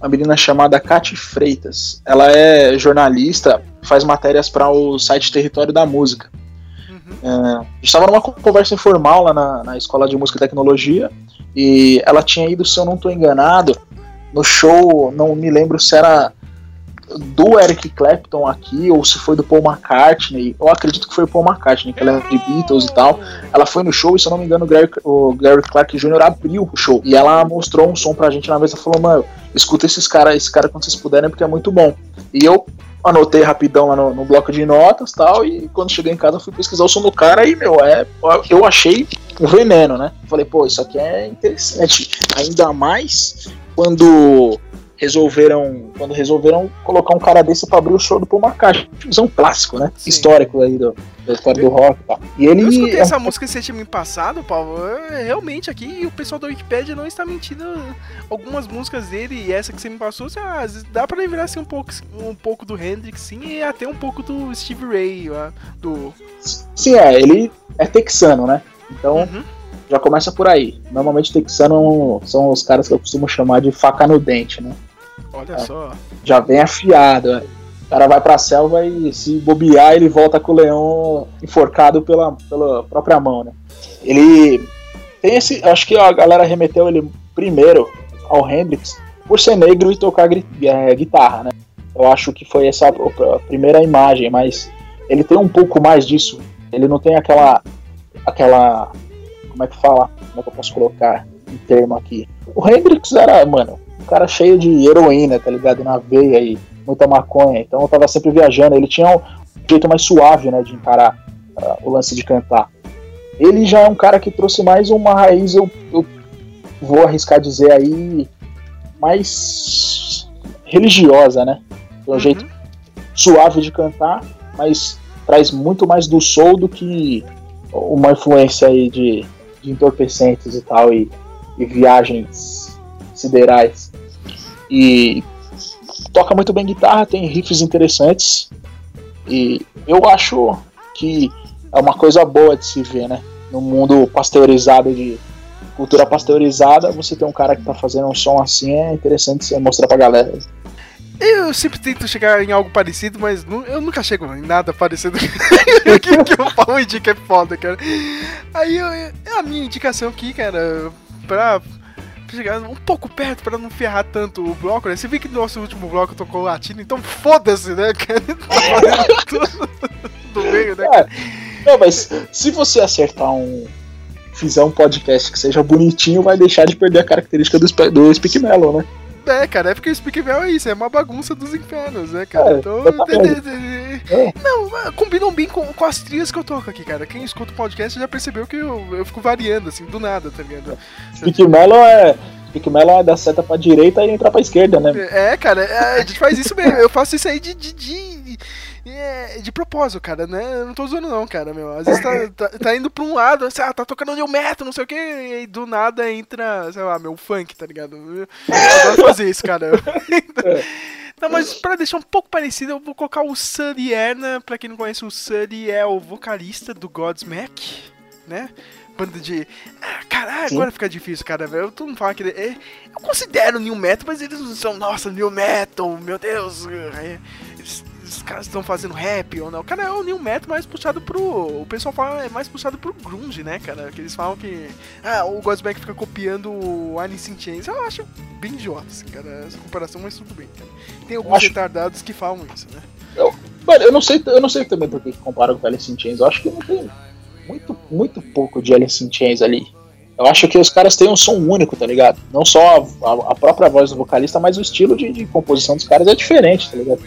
uma menina chamada Kati Freitas. Ela é jornalista, faz matérias para o site Território da Música. É, a gente estava numa conversa informal lá na, na Escola de Música e Tecnologia e ela tinha ido, se eu não estou enganado, no show, não me lembro se era do Eric Clapton aqui ou se foi do Paul McCartney. Eu acredito que foi o Paul McCartney, que ela é de Beatles e tal. Ela foi no show e, se eu não me engano, o Gary, o Gary Clark Jr. abriu o show. E ela mostrou um som pra gente na mesa e falou: Mano, escuta esses caras, esse cara quando vocês puderem, porque é muito bom. E eu anotei rapidão lá no, no bloco de notas tal. E quando cheguei em casa, fui pesquisar o som do cara e, meu, é, eu achei um veneno, né? Falei, pô, isso aqui é interessante. Ainda mais quando resolveram quando resolveram colocar um cara desse pra abrir o show do Paul McCartney. É um clássico, né? Histórico aí do, da história do rock e tal. E ele
Eu escutei
é
essa música que você tinha me passado, Paulo. é, Realmente aqui o pessoal da Wikipedia não está mentindo. Algumas músicas dele e essa que você me passou, você, ah, dá pra lembrar assim, um pouco, um pouco do Hendrix, sim, e até um pouco do Steve Ray, ó, do.
Sim, é, ele é texano, né? Então
Uhum.
já começa por aí. Normalmente texano são os caras que eu costumo chamar de faca no dente, né?
Olha
É.
só.
Já vem afiado. né? O cara vai pra selva e se bobear, ele volta com o leão enforcado pela, pela própria mão, né? Ele tem esse. Acho que a galera remeteu ele primeiro ao Hendrix por ser negro e tocar é, guitarra, né? Eu acho que foi essa a primeira imagem, mas ele tem um pouco mais disso. Ele não tem aquela. aquela. Como é que fala? Como é que eu posso colocar um termo aqui? O Hendrix era, mano, cara cheio de heroína, tá ligado? Na veia e muita maconha. Então eu tava sempre viajando. Ele tinha um jeito mais suave, né, de encarar ah, o lance de cantar. Ele já é um cara que trouxe mais uma raiz, eu, eu vou arriscar dizer aí, mais religiosa, né? Um jeito suave de cantar, mas traz muito mais do soul do que uma influência aí de, de entorpecentes e tal, e, e viagens siderais. E toca muito bem guitarra, tem riffs interessantes, e eu acho que é uma coisa boa de se ver, né? No mundo pasteurizado de cultura pasteurizada, você tem um cara que tá fazendo um som assim, é interessante você mostrar pra galera.
Eu sempre tento chegar em algo parecido, mas eu nunca chego em nada parecido o que, que o Paulo indica é foda, cara. Aí eu, é a minha indicação aqui, cara, pra chegar um pouco perto pra não ferrar tanto o bloco, né? Você viu que no nosso último bloco tocou latino, então foda-se, né, cara? Tá tudo do meio, né?
É, não, mas se você acertar um. fizer um podcast que seja bonitinho, vai deixar de perder a característica do, do Speak Mellow, né?
É, cara, é porque o Speak Mel é isso, é uma bagunça dos infernos, né, cara?
É,
então. de- Não, ah, combinam bem com, com as trilhas que eu toco aqui, cara. Quem escuta o podcast já percebeu que eu, eu fico variando, assim, do nada, tá ligado?
Speak Mellow é. Speak Mellow é da seta pra direita e entrar pra esquerda, né?
É, cara, é, a gente faz isso mesmo. Eu faço isso aí de. de, de, é, de propósito, cara, né? Eu não tô zoando, não, cara, meu. Às vezes tá, tá, tá indo pra um lado, assim, ah, tá tocando New Metal, não sei o que, e do nada entra, sei lá, meu funk, tá ligado? Eu adoro fazer isso, cara. Não, mas pra deixar um pouco parecido, eu vou colocar o Sully Erna. Pra quem não conhece, o Sully é o vocalista do Godsmack, né? Banda de. Ah, caralho,
Sim.
agora fica difícil, cara, velho. Tu não fala que ele. é- Eu considero New Metal, mas eles não são, nossa, New Metal, meu Deus. é, Os caras estão fazendo rap ou não. Cara, é o New Metal mais puxado pro. O pessoal fala é mais puxado pro Grunge, né, cara? Que eles falam que. Ah, o Godsmack fica copiando o Alice in Chains. Eu acho bem idiota, assim, cara, essa comparação, mas tudo bem, cara. Tem alguns
Acho-
retardados que falam isso, né?
Eu, mano, eu não sei, eu não sei também por que comparam com Alice in Chains. Eu acho que não tem muito, muito pouco de Alice in Chains ali. Eu acho que os caras têm um som único, tá ligado? Não só a, a- a própria voz do vocalista, mas o estilo de, de composição dos caras é diferente, tá ligado?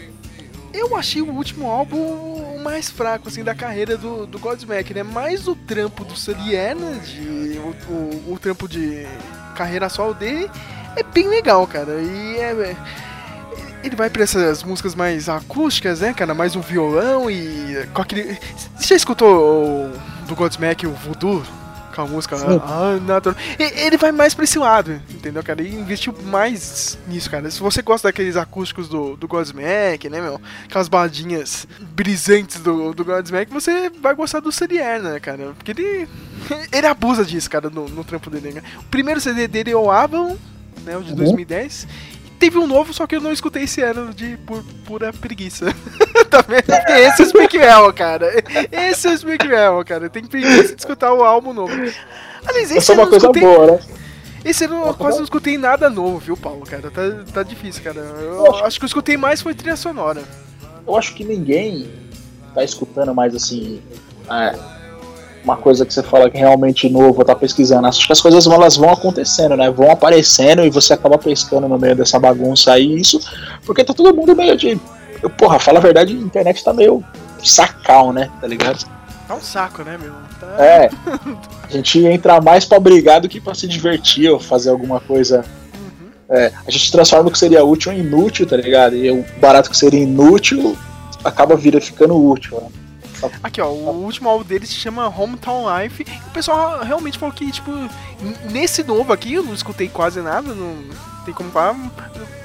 Eu achei o último álbum o mais fraco, assim, da carreira do, do Godsmack, né? Mais o trampo do Sully de, o, o, o trampo de carreira solo dele, é bem legal, cara. E é. Ele vai pra essas músicas mais acústicas, né, cara? Mais um violão e. Com aquele. Você já escutou do Godsmack o Voodoo? Com a música.
Sim.
Ah, natural. Ele vai mais pra esse lado, entendeu, cara? E investiu mais nisso, cara. Se você gosta daqueles acústicos do, do Godsmack, né, meu? Aquelas baladinhas brisantes do, do Godsmack, você vai gostar do Serier, né, cara? Porque ele. Ele abusa disso, cara, no, no trampo dele, né? O primeiro CD dele é o Avalon, né? O de
Uhum.
2010. Teve um novo, só que eu não escutei esse ano de por pura preguiça. tá vendo? Porque esse é o Well, cara. Esse é o Well, cara. Tem preguiça de escutar o álbum novo. Aliás, esse
é uma coisa
escutei...
boa, né?
Esse ano eu quase não escutei nada novo, viu, Paulo, cara? Tá, tá difícil, cara. Eu acho que eu escutei mais foi trilha sonora.
Eu acho que ninguém tá escutando mais assim. é, uma coisa que você fala que é realmente novo, tá pesquisando. Acho que as coisas elas vão acontecendo, né? Vão aparecendo e você acaba pescando no meio dessa bagunça aí. Isso porque tá todo mundo meio de. eu, Porra, fala a verdade, a internet tá meio sacal, né? Tá ligado?
Tá um saco, né, meu? Tá...
É. A gente entra mais pra brigar do que pra se divertir ou fazer alguma coisa. É, a gente transforma o que seria útil em inútil, tá ligado? E o barato que seria inútil acaba vira ficando útil. Né?
Aqui, ó, o último álbum dele se chama Hometown Life. E o pessoal realmente falou que, tipo, nesse novo aqui, eu não escutei quase nada, não tem como falar.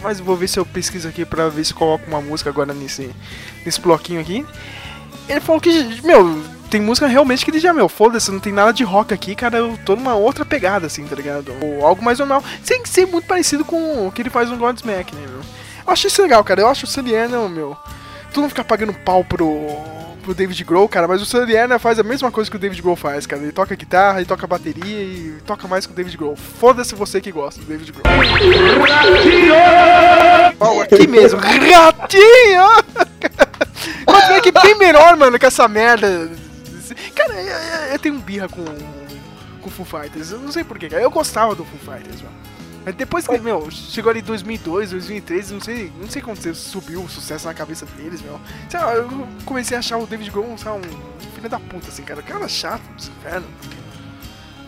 Mas vou ver se eu pesquiso aqui pra ver se coloco uma música agora nesse, nesse bloquinho aqui. Ele falou que, meu, tem música realmente que ele já, meu, foda-se, não tem nada de rock aqui, cara, eu tô numa outra pegada, assim, tá ligado? Ou algo mais normal, sem ser muito parecido com o que ele faz no Godsmack, né, meu? Eu acho isso legal, cara, eu acho o Saliana, meu, tu não ficar pagando pau pro, pro David Grohl, cara, mas o Saliana faz a mesma coisa que o David Grohl faz, cara, ele toca guitarra, ele toca bateria e toca mais que o David Grohl. Foda-se você que gosta do David Grohl. Aqui mesmo, ratinho! Godsmack é bem melhor, mano, que essa merda. Cara, eu, eu- eu tenho birra com com Foo Fighters. Eu não sei porquê, cara. Eu gostava do Foo Fighters, mano. Mas depois que, meu, chegou ali 2002, 2003, não sei, não sei como você subiu o sucesso na cabeça deles, meu. Sei lá, eu comecei a achar o David Grohl, sei lá, um filho da puta, assim, cara. O cara chato dos infernos.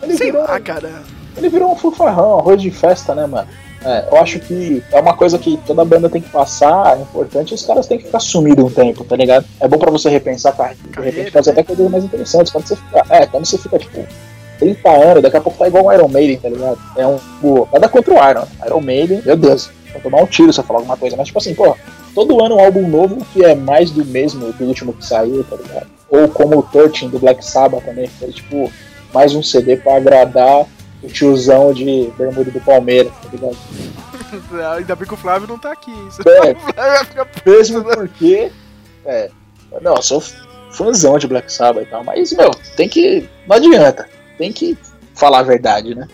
Ele
Sei
virou-
lá, cara.
Ele virou um fufarrão, arroz de festa, né, mano? É, eu acho que é uma coisa que toda banda tem que passar, é importante, os caras têm que ficar sumidos um tempo, tá ligado? É bom pra você repensar a carreira, de repente fazer até coisas mais interessantes. Quando você fica, é, quando você fica, tipo, 30 anos, daqui a pouco tá igual o Iron Maiden, tá ligado? É um. pô, Nada contra o Iron. Iron Maiden, meu Deus, vai tomar um tiro se eu falar alguma coisa. Mas, tipo assim, pô, todo ano um álbum novo que é mais do mesmo do último que saiu, tá ligado? Ou como o 13 do Black Sabbath também, que foi, tipo, mais um CD pra agradar o tiozão de bermuda do Palmeiras, tá ligado?
Ainda bem que o Flávio não tá aqui.
É.
Ficar
Mesmo porque. É. Não, eu sou fãzão de Black Sabbath e tal, mas, meu, tem que. Não adianta. Tem que falar a verdade, né?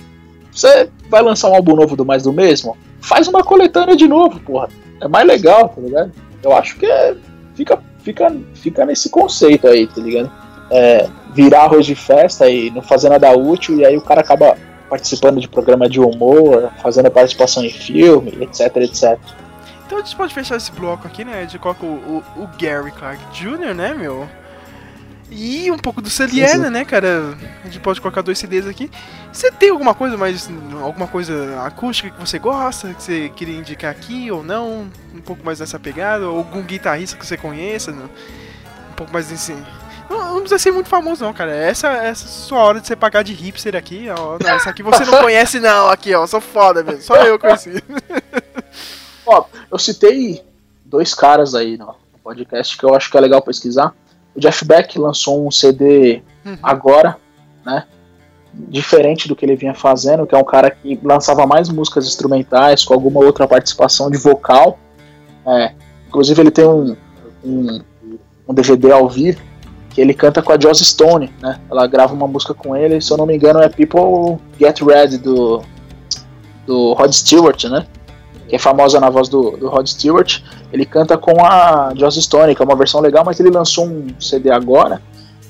Você vai lançar um álbum novo do mais do mesmo? Faz uma coletânea de novo, porra. É mais legal, tá ligado? Eu acho que é. Fica, fica, fica nesse conceito aí, tá ligado? É, virar arroz de festa e não fazer nada útil, e aí o cara acaba participando de programa de humor, fazendo participação em filme, etc, etc.
Então a gente pode fechar esse bloco aqui, né? Gente coloca o, o- o Gary Clark Jr., né, meu? E um pouco do
sim.
né, cara? A gente pode colocar dois CDs aqui. Você tem alguma coisa mais. alguma coisa acústica que você gosta, que você queria indicar aqui ou não? Um pouco mais dessa pegada? Ou algum guitarrista que você conheça? né? Um pouco mais desse. Não, não precisa ser muito famoso, não, cara. Essa, essa é a sua hora de você pagar de hipster aqui, ó. Não, essa aqui você não conhece, não, aqui, ó. Sou foda mesmo. Só eu conheci.
Ó, eu citei dois caras aí no podcast que eu acho que é legal pesquisar. O Jeff Beck lançou um CD agora, né? Diferente do que ele vinha fazendo, que é um cara que lançava mais músicas instrumentais com alguma outra participação de vocal. É, inclusive ele tem um, um, um DVD ao vivo que ele canta com a Joss Stone, né? Ela grava uma música com ele, se eu não me engano é People Get Ready do, do Rod Stewart, né? Que é famosa na voz do, do Rod Stewart, ele canta com a Joss Stone, que é uma versão legal, mas ele lançou um CD agora,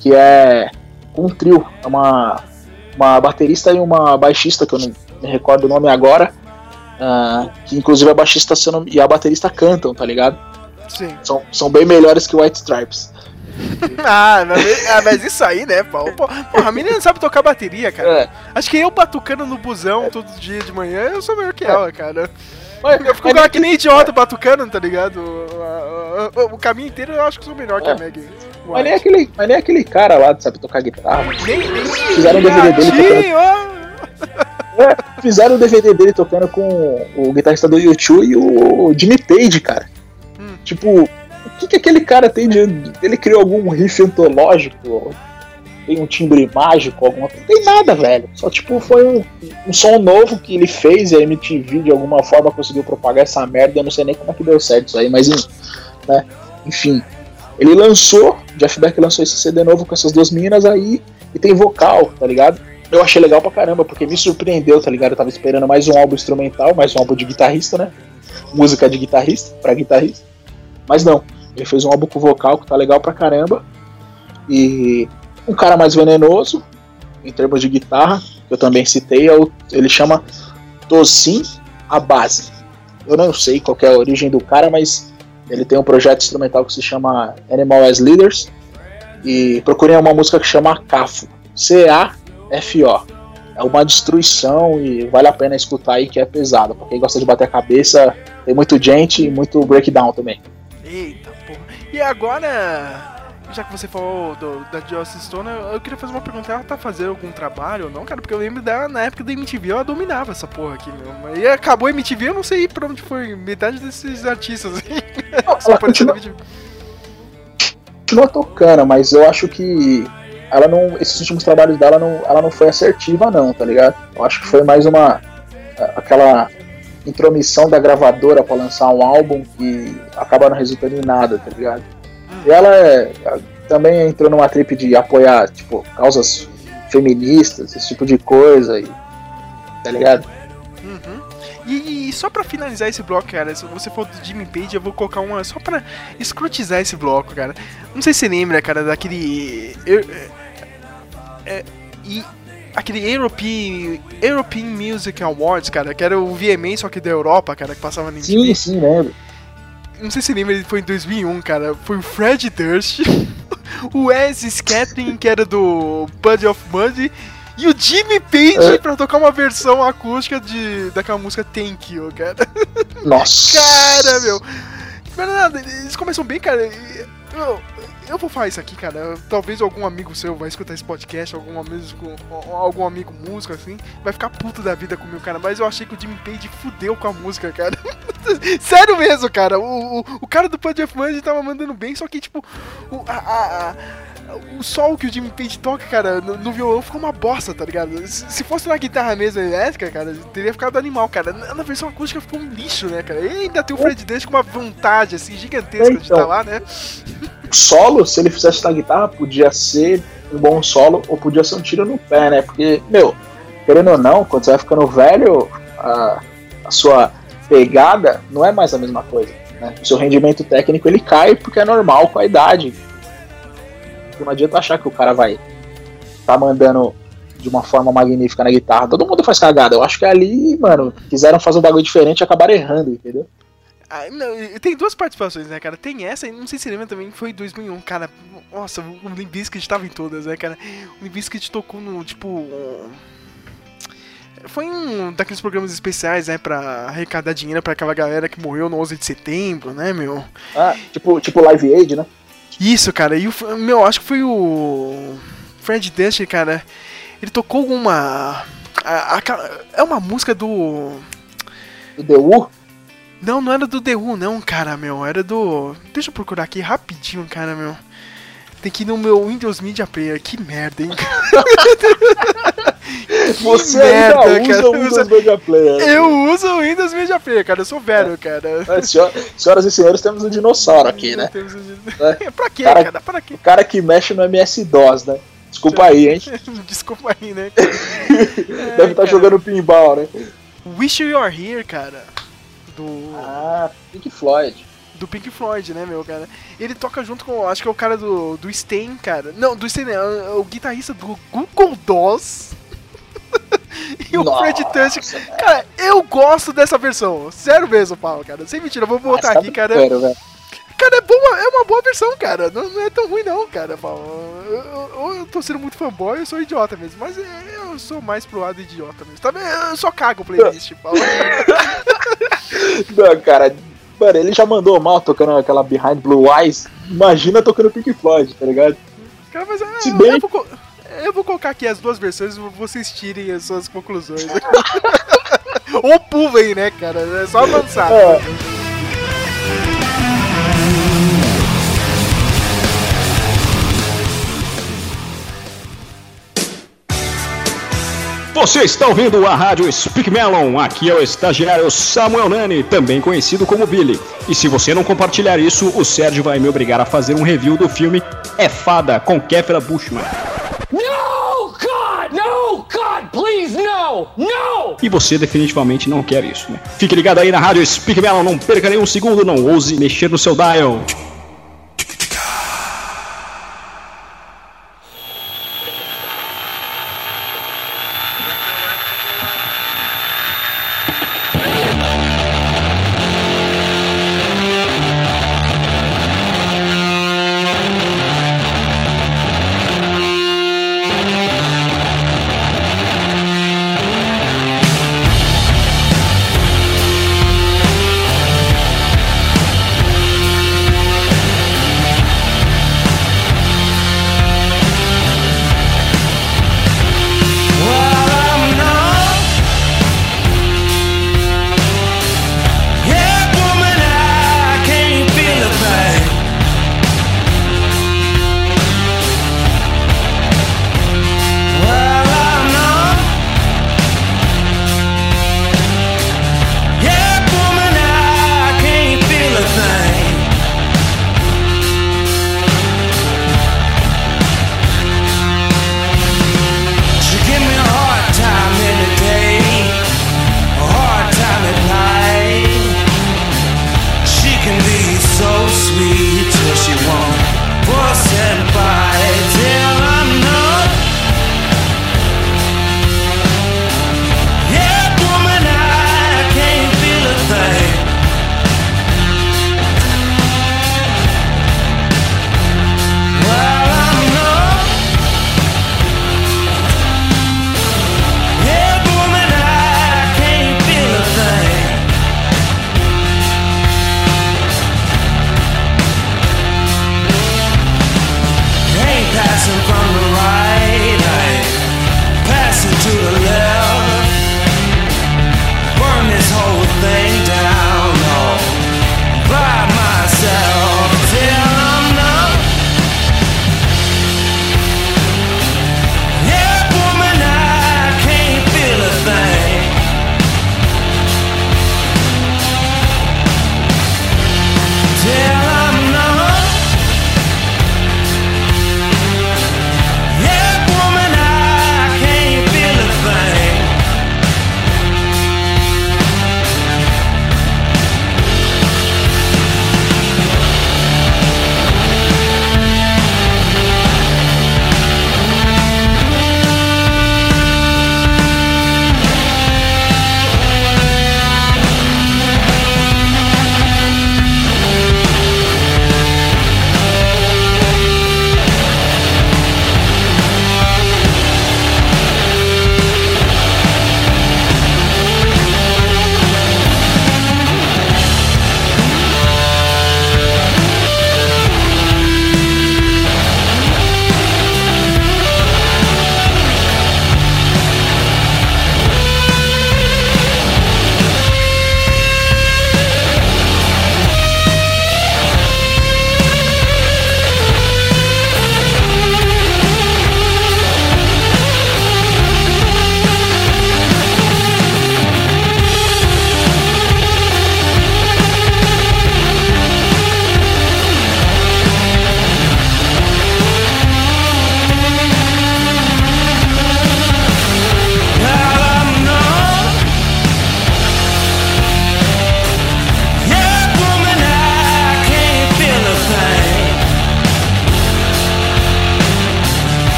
que é com um trio, é uma, uma baterista e uma baixista, que eu não me recordo o nome agora, ah, que inclusive a baixista e a baterista cantam, tá ligado?
Sim.
São, são bem melhores que White Stripes.
ah, mas, ah, mas isso aí, né, Paulo? Porra, a menina não sabe tocar bateria, cara.
É.
Acho que eu batucando no busão todo dia de manhã, eu sou melhor que ela, cara. Eu fico lá
nem
que nem idiota batucando, tá ligado? O, o- o caminho inteiro eu acho que sou melhor que a
É.
Meg.
Mas nem, aquele, mas nem aquele cara lá sabe tocar guitarra.
Nem, nem
Fizeram um DVD dele. É, fizeram o DVD dele tocando com o guitarrista do YouTube e o Jimmy Page, cara.
Hum.
Tipo, o que, que aquele cara tem de. Ele criou algum riff antológico? Tem um timbre mágico, alguma coisa? Tem nada, velho. Só, tipo, foi um, um som novo que ele fez e a MTV de alguma forma conseguiu propagar essa merda. Eu não sei nem como é que deu certo isso aí, mas né? enfim. Ele lançou, Jeff Beck lançou esse CD novo com essas duas meninas aí e tem vocal, tá ligado? Eu achei legal pra caramba, porque me surpreendeu, tá ligado? Eu tava esperando mais um álbum instrumental, mais um álbum de guitarrista, né? Música de guitarrista, pra guitarrista. Mas não, ele fez um álbum com vocal que tá legal pra caramba. E um cara mais venenoso, em termos de guitarra, que eu também citei, é o, ele chama Tosin Abase. Eu não sei qual é a origem do cara, mas ele tem um projeto instrumental que se chama Animal as Leaders. E procurem uma música que chama CAFO. C-A-F-O. É uma destruição e vale a pena escutar aí que é pesado. Pra quem gosta de bater a cabeça, tem muito gente e muito breakdown também.
Eita porra. E agora, já que você falou do- da Joss Stone, eu, eu queria fazer uma pergunta. Ela tá fazendo algum trabalho ou não, cara? Porque eu lembro dela na época da MTV, ela dominava essa porra aqui, meu. E acabou a MTV, eu não sei pra onde foi metade desses artistas aí. Só apareceu na
continua-
MTV.
continua tocando, mas eu acho que ela não, esses últimos trabalhos dela não, ela não foi assertiva não, tá ligado? Eu acho que foi mais uma aquela intromissão da gravadora pra lançar um álbum que acaba não resultando em nada, tá ligado? E ela é- também entrou numa trip de apoiar, tipo, causas feministas, esse tipo de coisa, e, tá ligado?
Uhum. E, e só pra finalizar esse bloco, cara, se você for do Jimmy Page, eu vou colocar uma só pra escrotizar esse bloco, cara. Não sei se você lembra, cara, daquele. eu- é, é, e aquele European, European Music Awards, cara, que era o VMA, só que da Europa, cara, que passava na
Sim, sim, lembro.
Não sei se lembra, ele foi em 2001, cara. Foi o Fred Durst, o Wes Scatling, que era do Bud of Mud, e o Jimmy Page
É.
pra tocar uma versão acústica de, daquela música Thank You, cara.
Nossa!
Cara, meu. Mas nada, eles começam bem, cara. e- Eu, eu vou falar isso aqui, cara. Talvez algum amigo seu vai escutar esse podcast, algum amigo, algum amigo músico, assim, vai ficar puto da vida comigo, cara. Mas eu achei que o Jimmy Page fudeu com a música, cara. Sério mesmo, cara. O, o, o cara do Punch of Money tava mandando bem, só que, tipo, o, a, a- a- o sol que o Jimmy Page toca, cara, no, no violão ficou uma bosta, tá ligado? Se, se fosse na guitarra mesmo elétrica, cara, teria ficado animal, cara. Na, na versão acústica ficou um lixo, né, cara? E ainda tem o Fred Durst com uma vontade, assim, gigantesca de
Então.
estar lá, né?
solo, se ele fizesse na guitarra, podia ser um bom solo ou podia ser um tiro no pé, né? Porque, meu, querendo ou não, quando você vai ficando velho, a, a sua pegada não é mais a mesma coisa. Né? O seu rendimento técnico ele cai porque é normal com a idade. Não adianta achar que o cara vai tá mandando de uma forma magnífica na guitarra. Todo mundo faz cagada. Eu acho que ali, mano, quiseram fazer um bagulho diferente e acabaram errando, entendeu?
Ah, não, tem duas participações, né, cara? Tem essa, e não sei se lembra também, que foi em 2001, cara. Nossa, o Limp Bizkit tava em todas, né, cara? O Limp Bizkit tocou no, tipo... Foi um daqueles programas especiais, né, pra arrecadar dinheiro pra aquela galera que morreu no 11 de setembro, né, meu?
Ah, tipo, tipo Live Aid, né?
Isso, cara, e o, meu, acho que foi o Fred Durst, cara, ele tocou uma... a- aquela- é uma música do...
Do The Who?
Não, não era do The Who, não, cara, meu. Era do. Deixa eu procurar aqui rapidinho, cara, meu. Tem que ir no meu Windows Media Player. Que merda, hein? Que
Você
merda,
ainda usa
cara.
o Windows Media Player.
Eu uso o Windows Media Player, cara. Eu sou velho, cara.
É, senhor- senhoras e senhores, temos um dinossauro aqui, né?
Temos um-
É.
pra quê,
Cara-
cara? Pra quê?
O cara que mexe no MS-DOS, né? Desculpa aí, hein?
Desculpa aí, né? cara? É,
Deve estar
cara.
jogando pinball, né?
Wish You Were Here, cara. Do.
Ah, Pink Floyd.
Do Pink Floyd, né, meu, cara? Ele toca junto com, acho que é o cara do, do Stain, cara. Não, do Stain, não, é o guitarrista do Google Dolls. e o
Nossa,
Fred Durst. Cara, eu gosto dessa versão. Sério mesmo, Paulo, cara. Sem mentira, eu vou botar
tá
aqui, cara.
velho.
Cara, é, boa, é uma boa versão, cara. Não, não é tão ruim, não, cara. Paulo. Eu, eu- eu tô sendo muito fanboy, eu sou idiota mesmo. Mas é, eu sou mais pro lado idiota mesmo. Tá? Eu só cago o playlist, Paulo.
Não, cara, mano, ele já mandou mal tocando aquela Behind Blue Eyes. Imagina tocando Pink Floyd, tá ligado?
Cara, mas
Se
eu,
bem-
eu vou, eu vou colocar aqui as duas versões e vocês tirem as suas conclusões. Ou pulem, né, cara? É só avançar.
É.
Você está ouvindo a rádio Speak Melon. Aqui é o estagiário Samuel Nani, também conhecido como Billy. E se você não compartilhar isso, o Sérgio vai me obrigar a fazer um review do filme É Fada com Kéfera Bushman.
No, God! No, God, please, no! No!
E você definitivamente não quer isso, né? Fique ligado aí na rádio Speak Melon, não perca nenhum segundo, não ouse mexer no seu dial.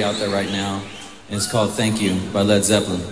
out there right now, and it's called Thank You by Led Zeppelin.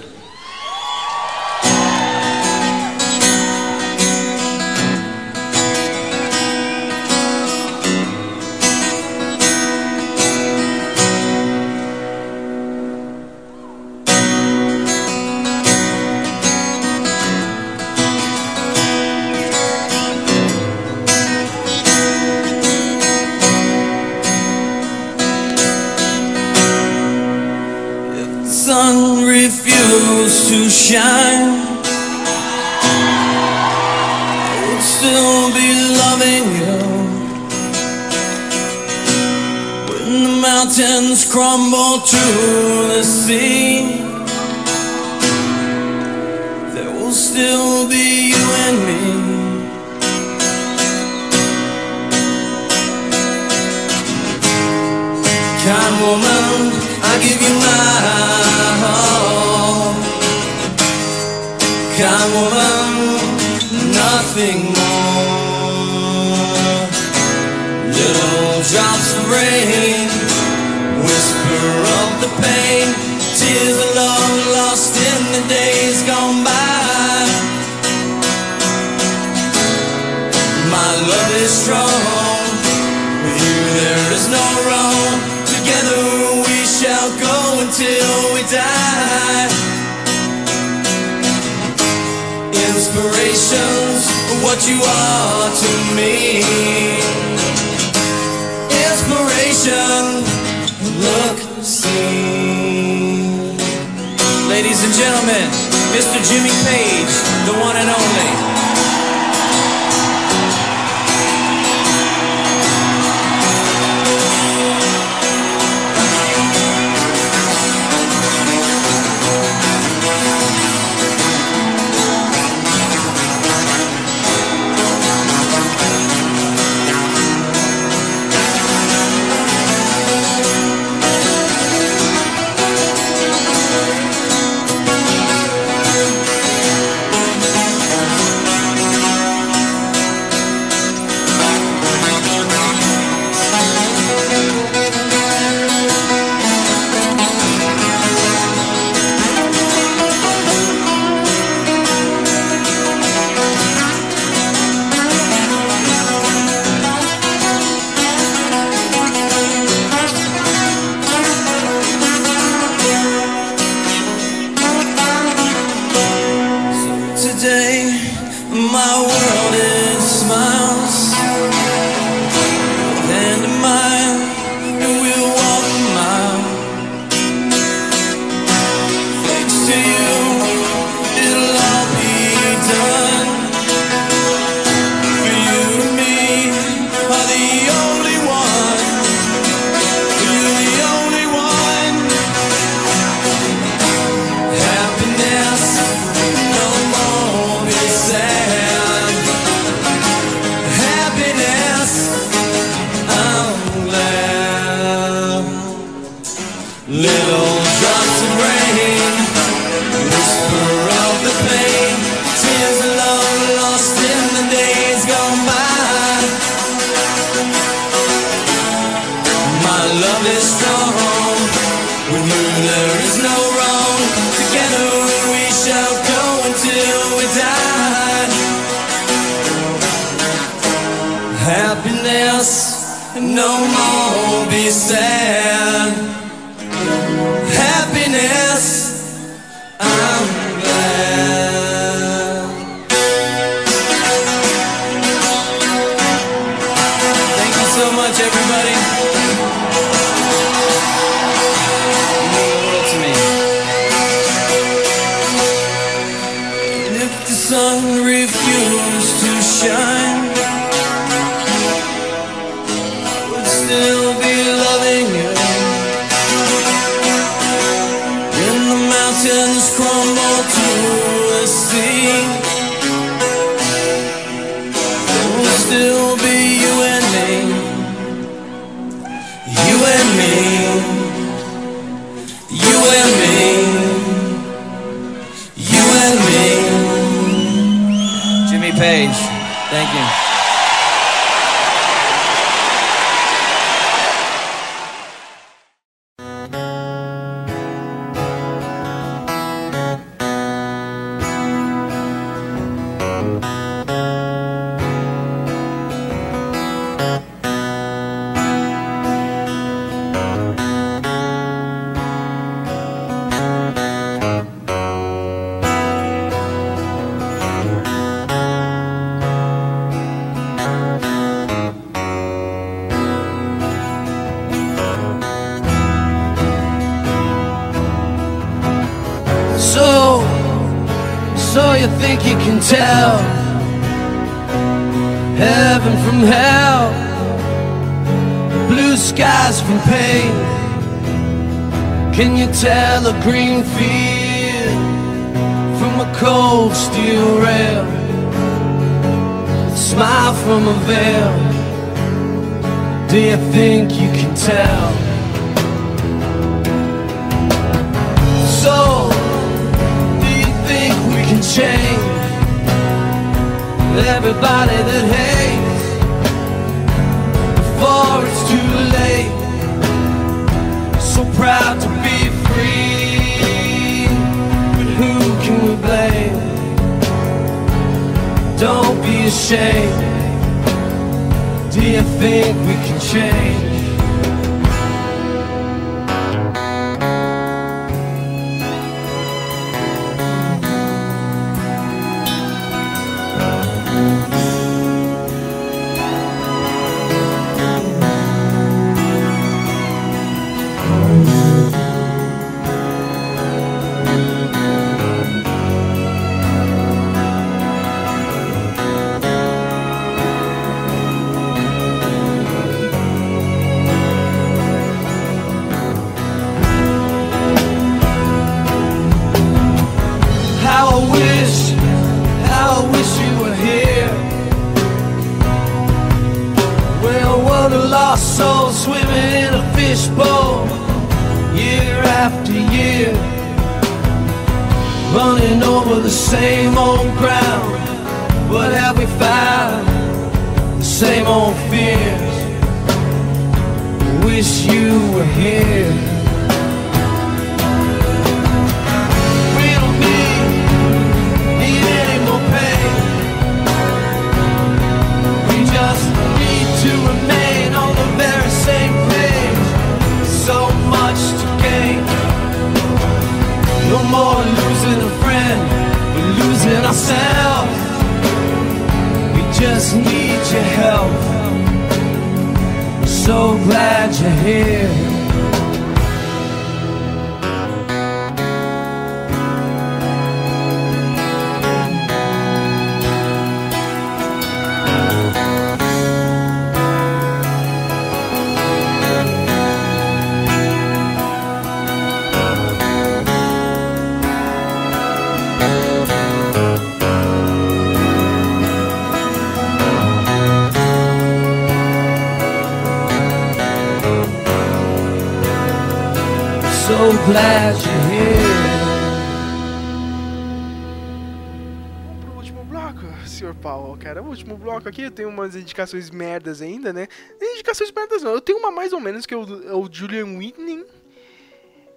Aqui eu tenho umas indicações merdas ainda, né? Indicações merdas não, eu tenho uma mais ou menos que é o, é o Julian Whitney.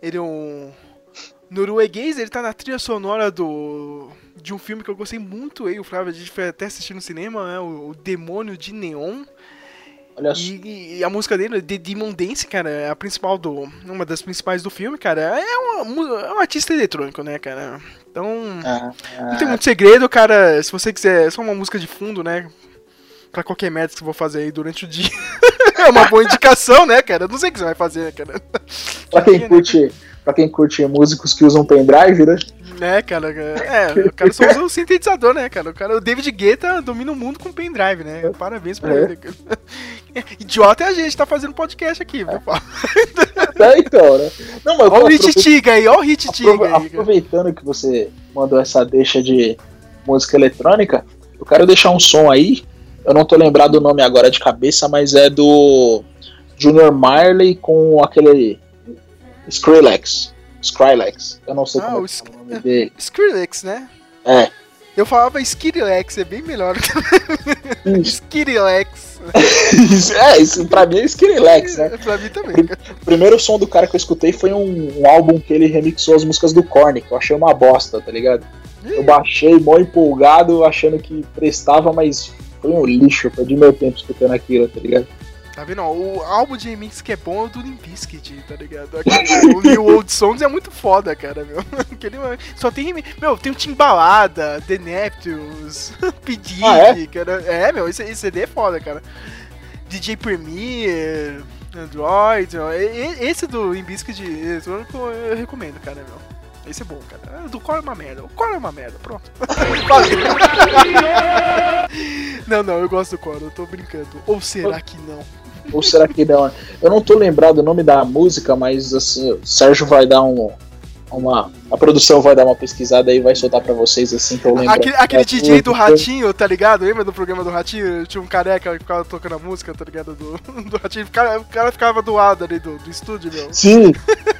Ele é um norueguês, ele tá na trilha sonora do de um filme que eu gostei muito, eu o Flávio, a gente foi até assistir no cinema, né? O, o Demônio de Neon.
Olha
E, e a música dele, The Demon Dance, cara, é a principal do. Uma das principais do filme, cara. É, uma, mu- é um artista eletrônico, né, cara? Então. Não tem muito segredo, cara. Se você quiser, é só uma música de fundo, né? Pra qualquer merda que você for fazer aí durante o dia. é uma boa indicação, né, cara? Não sei o que você vai fazer, né, cara?
Pra quem curte, pra quem curte músicos que usam pendrive, né?
É, cara. É, o cara só usa o sintetizador, né, cara? O, cara, o David Guetta domina o mundo com pendrive, né? Parabéns pra
É.
ele. cara. Idiota é a gente, tá fazendo podcast aqui, viu, Paulo?
É, então, né? Não, mas
Ó o Hit Tiga aí, ó o Hit Tiga aí. cara.
Aproveitando que você mandou essa deixa de música eletrônica, eu quero deixar um som aí. Eu não tô lembrado o nome agora de cabeça, mas é do Junior Marley com aquele Skrillex. Skrillex. Eu não sei
Ah,
como
o
é que é o nome dele.
Skrillex, né?
É.
Eu falava Skirilex, é bem melhor. Skirilex.
é, isso pra mim é Skrillex, né?
pra mim também.
O primeiro som do cara que eu escutei foi um, um álbum que ele remixou as músicas do Korn, que eu achei uma bosta, tá ligado? Eu baixei mó empolgado, achando que prestava, mas foi um lixo, perdi meu tempo escutando aquilo, tá ligado?
Tá vendo? ó, O álbum de remix que é bom é o do Limp Bizkit, tá ligado? Aquele- o New Old Songs é muito foda, cara, meu. Aquele, só tem remix. Meu, tem o Timbalada, The Neptunes, P. Diddy,
Ah, é?
cara. É, meu, esse, esse CD é foda, cara. DJ Premier, Android, ó, esse do Limp Bizkit eletrônico eu recomendo, cara, meu. Esse é bom, cara. Do Core é uma merda. O Core é uma merda, pronto. não, não, eu gosto do Core, eu tô brincando. Ou será que não?
Ou será que não? Eu não tô lembrado o nome da música, mas assim, o Sérgio vai dar um. Uma, a produção vai dar uma pesquisada e vai soltar pra vocês assim que eu lembro.
Aquele, aquele DJ do Ratinho, tá ligado? Lembra do programa do Ratinho? Tinha um careca que ficava tocando a música, tá ligado? Do, do Ratinho. O cara, o cara ficava doado ali do, do estúdio, meu.
Sim!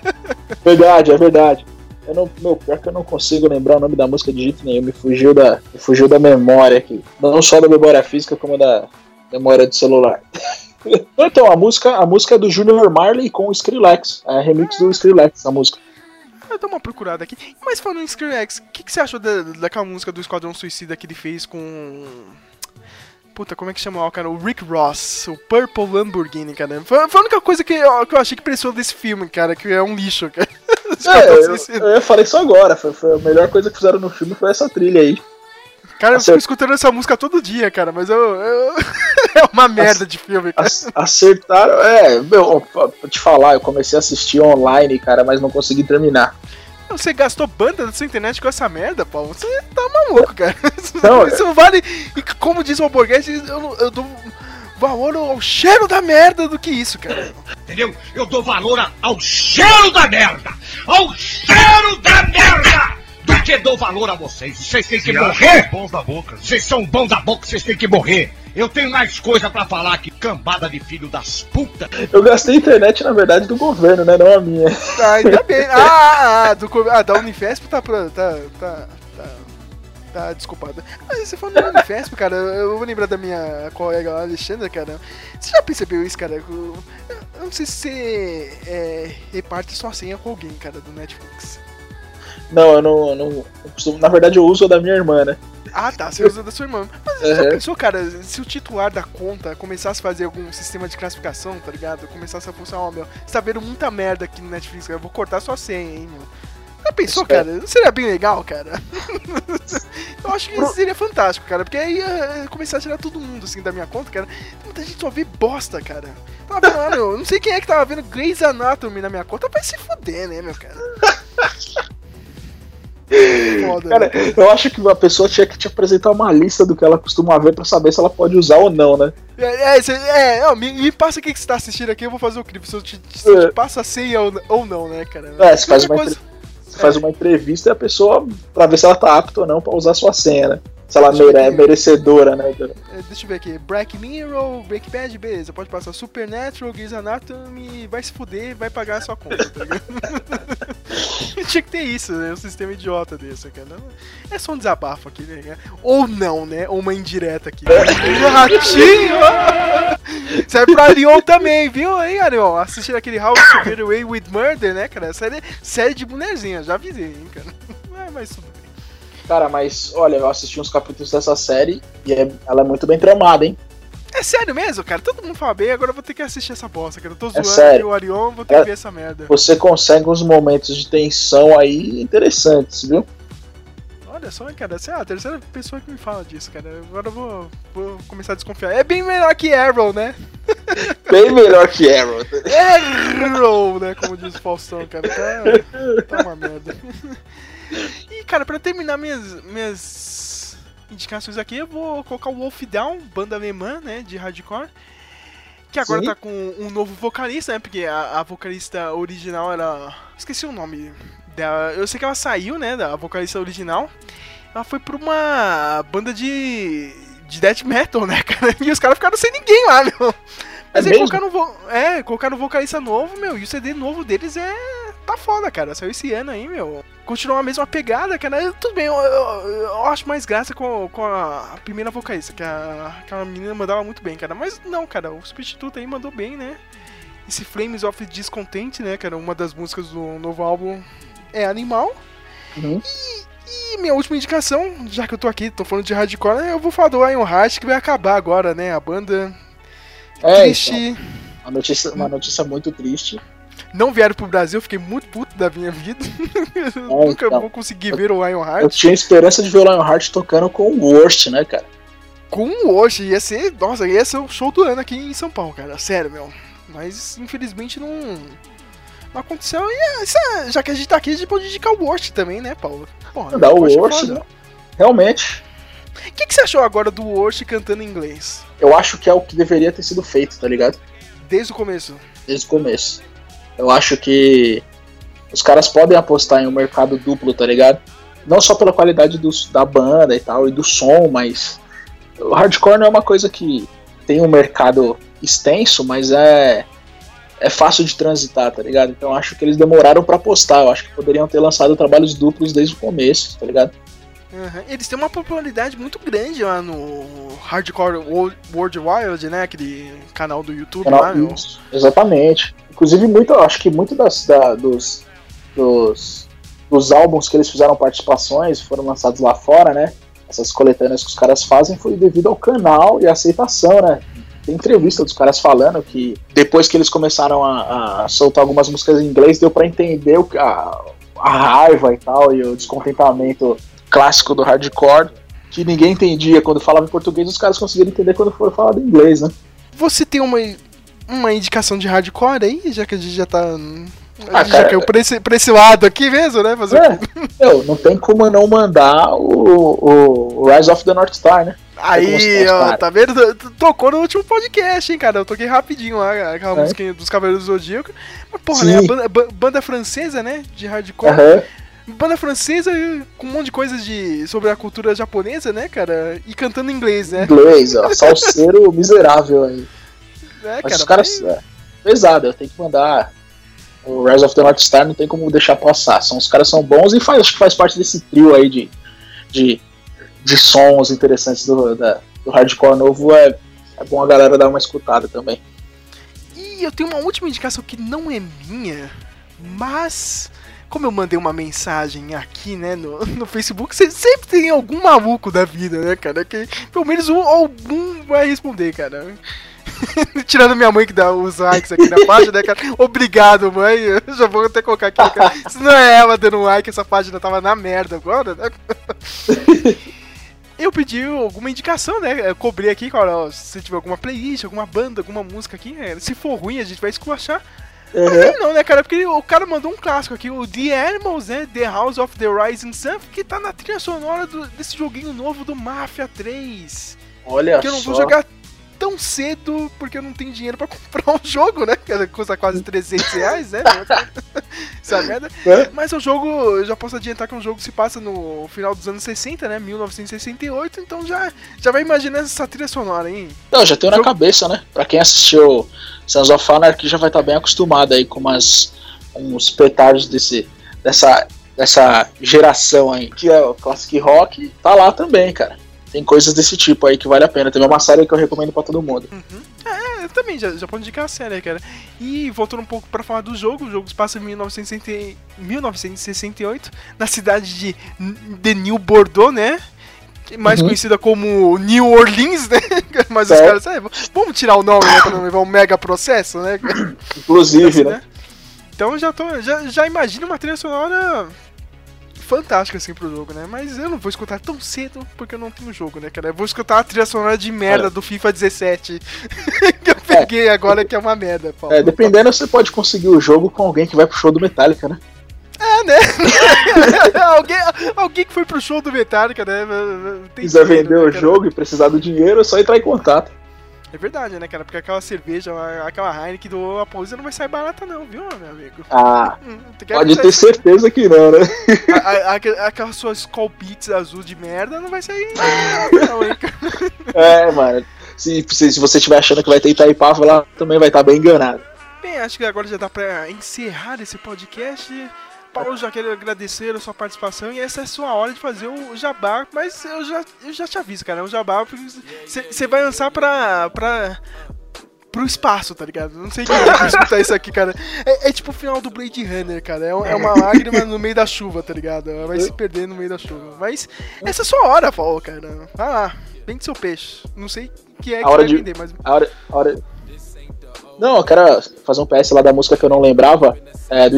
verdade, é verdade. Eu não, meu, pior que eu não consigo lembrar o nome da música de jeito nenhum, me fugiu da, me fugiu da memória aqui. Não só da memória física, como da memória do celular. então, a música, a música é do Junior Marley com o Skrillex. É a remix do Skrillex, a música.
Eu dou uma procurada aqui. Mas falando em Skrillex, o que, que você achou da, daquela música do Esquadrão Suicida que ele fez com. Puta, como é que chama o cara? O Rick Ross, o Purple Lamborghini, cara. Foi, foi a única coisa que eu, que eu achei que prestou desse filme, cara, que é um lixo, cara.
É, eu, eu falei isso agora, foi, foi, a melhor coisa que fizeram no filme foi essa trilha aí.
Cara, eu fico escutando essa música todo dia, cara, mas eu. eu... é uma merda de filme, cara.
Acertaram. É, meu, pra te falar, eu comecei a assistir online, cara, mas não consegui terminar.
Você gastou banda da sua internet com essa merda, Paulo? Você tá maluco, cara.
Não,
Isso não vale. E como diz o Alborguete, eu, eu dou valor ao cheiro da merda do que isso, cara.
Entendeu? Eu dou valor ao cheiro da merda! Ao cheiro da merda! Do que dou valor a vocês. Vocês têm que
Se
morrer!
bons da boca.
Vocês são bons da boca, vocês têm que morrer! Eu tenho mais coisa pra falar que cambada de filho das putas!
Eu gastei internet, na verdade, do governo, né? Não a minha.
Ah, ainda bem. Ah, ah, ah, do, ah, da Unifesp tá pra. Tá. tá, tá Tá, desculpada. Mas você falando da Unifesp, cara, eu vou lembrar da minha colega lá, Alexandra, cara. Você já percebeu isso, cara? Eu eu não sei se você é, reparte sua senha com alguém, cara, do Netflix.
Não, eu não, eu não, eu costumo- Na verdade, eu uso a da minha irmã, né?
Ah, tá, você usa da sua irmã. Mas você
Uhum.
pensou, cara, se o titular da conta começasse a fazer algum sistema de classificação, tá ligado? Começasse a funcionar, ó, meu, você tá vendo muita merda aqui no Netflix, cara, eu vou cortar sua senha, hein, meu. Já pensou,
Espero.
cara? Não seria bem legal, cara? eu acho que seria fantástico, cara, porque aí ia começar a tirar todo mundo, assim, da minha conta, cara. Muita gente só vê bosta, cara. Tava vendo lá, meu, não sei quem é que tava vendo Grey's Anatomy na minha conta, vai se fuder, né, meu cara? Foda,
Cara,
né?
eu acho que uma pessoa tinha que te apresentar uma lista do que ela costuma ver pra saber se ela pode usar ou não, né?
É, é, é, ó, me, me passa o que você tá assistindo aqui, eu vou fazer o clipe. Se eu te, se eu te passo a senha ou, ou não, né, cara?
É, você faz, uma,
coisa-
entre- você faz uma entrevista e a pessoa, pra ver se ela tá apta ou não pra usar a sua senha, né? Se ela
Deixa eu ver
mere- é merecedora, né?
É, Deixa eu ver aqui. Black Mirror, Breaking Bad, beleza. Pode passar Supernatural, Grey's Anatomy, vai se fuder, vai pagar a sua conta, tá ligado? Tinha que ter isso, né? Um sistema idiota desse, cara. Não- É só um desabafo aqui, né? Ou não, né? Ou uma indireta aqui. Ratinho! Serve pra Arion também, viu? Aí, Arion, assistir aquele How to Get Away with Murder, né, cara? Série, série de bonezinha, já avisei, hein, cara. É, mas.
Cara, mas olha, eu assisti uns capítulos dessa série e é- ela é muito bem tramada, hein?
É sério mesmo, cara? Todo mundo fala bem, agora eu vou ter que assistir essa bosta, cara. Eu tô zoando
sério.
aqui o Arion, vou ter
É-
que ver essa merda.
Você consegue uns momentos de tensão aí interessantes, viu?
Olha só, cara, você é a terceira pessoa que me fala disso, cara. Agora eu vou, vou começar a desconfiar. É bem melhor que Arrow, né?
Bem melhor que Arrow.
Arrow, né? Como diz o Faustão, cara. Tá, tá uma merda. E, cara, pra terminar minhas, minhas indicações aqui, eu vou colocar o Wolf Down, banda alemã, né? De hardcore. Que agora
Sim.
tá com um novo vocalista, né? Porque a, a vocalista original era. Esqueci o nome dela. Eu sei que ela saiu, né? Da vocalista original. Ela foi pra uma banda de. de death metal, né, cara? E os caras ficaram sem ninguém lá, meu. Mas
É
aí colocaram, vo- é, colocaram um vocalista novo, meu. E o CD novo deles é. Tá foda, cara. Saiu esse ano aí, meu. Continuou a mesma pegada, cara. Tudo bem, eu, eu- eu acho mais graça com, com a primeira vocalista, que a, aquela menina mandava muito bem, cara. Mas não, cara, o substituto aí mandou bem, né? Esse Flames of Discontent, né, cara? Uma das músicas do novo álbum é Animal.
Uhum.
E minha última indicação, já que eu tô aqui, tô falando de hardcore, né, eu vou falar do Iron Heart, que vai acabar agora, né? A banda.
É,
triste.
então, uma, notícia, uma notícia muito triste.
Não vieram pro Brasil, fiquei muito puto da minha vida. Eu Nunca
então.
vou conseguir ver o Iron
Eu tinha esperança de ver o Lionheart tocando com o Worst, né, cara?
Com hoje, ia ser. Nossa, ia ser o show do ano aqui em São Paulo, cara. Sério, meu. Mas infelizmente não. Não aconteceu. E é, isso é- já que a gente tá aqui, a gente pode indicar o Worst também, né, Paulo? Porra,
Dá o
Worst é
Worst, né? Realmente,
O que, que você achou agora do Worst cantando em inglês?
eu acho que é o que deveria ter sido feito, tá ligado?
Desde o começo.
Desde o começo. Eu acho que os caras podem apostar em um mercado duplo, tá ligado? Não só pela qualidade dos- da banda e tal, e do som, mas o hardcore não é uma coisa que tem um mercado extenso, mas é é fácil de transitar, tá ligado? Então acho que eles demoraram pra apostar. Eu acho que poderiam ter lançado trabalhos duplos desde o começo, tá ligado?
Aham. Eles têm uma popularidade muito grande lá no Hardcore Wo- World Wild, né? Aquele canal do YouTube
Canal-
lá, meu.
Isso, exatamente. Inclusive, muito, acho que muito das, da- dos, dos, dos álbuns que eles fizeram participações foram lançados lá fora, né? Essas coletâneas que os caras fazem foi devido ao canal e à aceitação, né? Tem entrevista dos caras falando que depois que eles começaram a, a soltar algumas músicas em inglês, deu pra entender o, a, a raiva e tal, e o descontentamento clássico do hardcore, que ninguém entendia quando falava em português, os caras conseguiram entender quando foram falar em inglês, né?
Você tem uma, uma indicação de hardcore aí, já que a gente já tá. A
Ah,
gente
cara,
já caiu pra esse, pra esse lado aqui mesmo, né? Fazer
É, meu, não tem como não mandar o, o Rise of the North Star, né?
Aí, ó, tá vendo? Tocou no último podcast, hein, cara? Eu toquei rapidinho lá, aquela
É.
música dos Cavaleiros do Zodíaco. Mas, porra, né? A banda, ba- banda francesa, né? De hardcore.
Aham.
Banda francesa com um monte de coisas de, sobre a cultura japonesa, né, cara? E cantando inglês, né?
Inglês, ó, salseiro miserável aí.
É,
Mas
cara,
os caras. É, pesado, eu tenho que mandar. O Rise of the North Star não tem como deixar passar. São, os caras são bons e faz, acho que faz parte desse trio aí de, de, de sons interessantes do, da- do hardcore novo. É, é bom a galera dar uma escutada também.
E eu tenho uma última indicação que não é minha, mas como eu mandei uma mensagem aqui, né, no, no Facebook, você sempre tem algum maluco da vida, né, cara? Que pelo menos um, algum vai responder, cara. Tirando minha mãe que dá os likes aqui na página, né, cara? Obrigado, mãe. Eu já vou até colocar aqui, cara. Se não é ela dando um like, essa página tava na merda agora, né? Eu pedi alguma indicação, né? Eu cobrei aqui, cara, ó, se tiver alguma playlist, alguma banda, alguma música aqui, é, se for ruim a gente vai esculachar. Mas aí não, né, cara? Porque o cara mandou um clássico aqui, o The Animals, né? The House of the Rising Sun, que tá na trilha sonora do- desse joguinho novo do Mafia 3.
Olha
que eu não vou
só.
jogar tão cedo porque eu não tenho dinheiro pra comprar um jogo, né? Que custa quase 300 reais, né? Essa merda.
É.
Mas o jogo, eu já posso adiantar que o jogo se passa no final dos anos 60, né? 1968, então já, já vai imaginando essa trilha sonora, hein?
Não, já tenho na cabeça, né? Pra quem assistiu Sons of Anarchy já vai estar bem acostumado aí com umas, uns petardos desse, dessa, dessa geração aí, que é o Classic Rock, tá lá também, cara. Tem coisas desse tipo aí que vale a pena. Tem uma série que eu recomendo pra todo mundo.
É, eu também já, já pode indicar a série, cara. E voltando um pouco pra falar do jogo, o jogo se passa em 1960 e- 1968, na cidade de, de New Bordeaux, né? Mais
Uhum.
conhecida como New Orleans, né? Mas os
Certo.
caras, é, vamos tirar o nome, né? Pra não levar um mega processo, né?
Inclusive, né?
Então já tô. Já, já imagino uma trilha sonora fantástica assim pro jogo, né? Mas eu não vou escutar tão cedo porque eu não tenho jogo, né, cara? Eu vou escutar a trilha sonora de merda
É.
do FIFA 17 que eu peguei agora que é uma merda, Paulo.
É, dependendo, você pode conseguir o jogo com alguém que vai pro show do Metallica, né?
É, né? alguém, alguém que foi pro show do Metallica, né? Tem
quiser vender
né,
o jogo e precisar do dinheiro, é só entrar em contato.
É verdade, né, cara? Porque aquela cerveja, aquela Heineken do Aposa não vai sair barata, não, viu, meu amigo?
Ah,
Hum,
pode ter
isso.
certeza que não, né?
A- a- a- Aquela sua Skull azul de merda não vai sair. Não, hein, cara?
É, mano. Se, se, se você estiver achando que vai ter Itaipava lá, também vai estar bem enganado.
Bem, acho que agora já dá pra encerrar esse podcast. Paulo, já quero agradecer a sua participação e essa é a sua hora de fazer o jabá, mas eu já, eu já te aviso, cara, é um jabá porque você vai lançar pra, pra, pro espaço, tá ligado? Não sei quem vai escutar isso aqui, cara. É, é tipo o final do Blade Runner, cara. É, é uma lágrima no meio da chuva, tá ligado? Ela vai se perder no meio da chuva. Mas essa é a sua hora, Paulo, cara. Vai lá, vende seu peixe. Não sei que é que
a hora
vai
de.
vender, mas.
A hora, a hora... Não, eu quero fazer um PS lá da música que eu não lembrava. É, do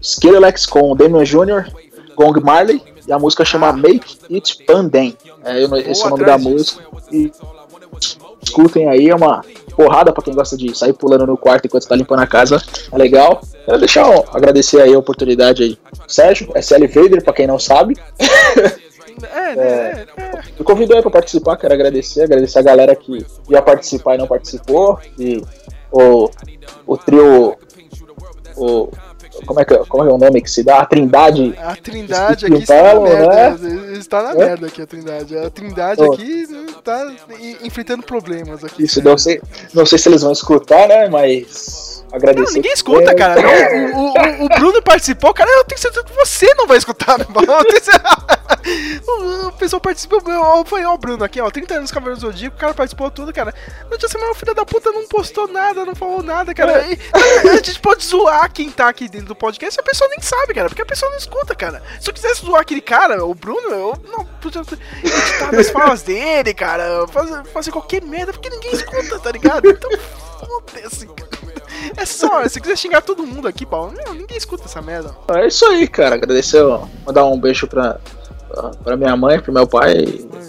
Skrillex com Damian Jr., Gong Marley. E a música chama Make It Pandem. É, esse é o nome da música. E escutem aí, é uma, porrada pra quem gosta de sair pulando no quarto enquanto tá limpando a casa. É legal. Quero deixar um, agradecer aí a oportunidade aí. Sérgio, SL Vader, pra quem não sabe. É, me convidou aí pra participar, quero agradecer, agradecer a galera que ia participar e não participou. E o, o trio. O, como, é que, como é o nome que se dá? A Trindade.
A Trindade aqui está na
Belo,
merda.
né?
Está na
É?
merda aqui a Trindade. A Trindade
Ô.
aqui tá en- enfrentando problemas aqui.
Isso, não sei, não sei se eles vão escutar, né? Mas. Agradecer.
Não, ninguém escuta, cara. Não, o, o- o Bruno participou, cara. Eu tenho certeza que você não vai escutar, meu irmão. Eu tenho certeza- o, o pessoal participou. Falei, ó, o Bruno aqui, ó, 30 anos Cavaleiro Zodíaco, o cara participou tudo, cara. Dia da semana, o filho da puta não postou nada, não falou nada, cara. E, a gente pode zoar quem tá aqui dentro do podcast, a pessoa nem sabe, cara, porque a pessoa não escuta, cara. Se eu quisesse zoar aquele cara, o Bruno, eu não podia editar as falas dele, cara, fazer, fazer qualquer merda, porque ninguém escuta, tá ligado? Então, foda-se, cara. É só, se quiser xingar todo mundo aqui, Paulo, não, ninguém escuta essa merda.
É isso aí, cara. Agradecer, mandar um beijo pra, pra minha mãe, pro meu pai,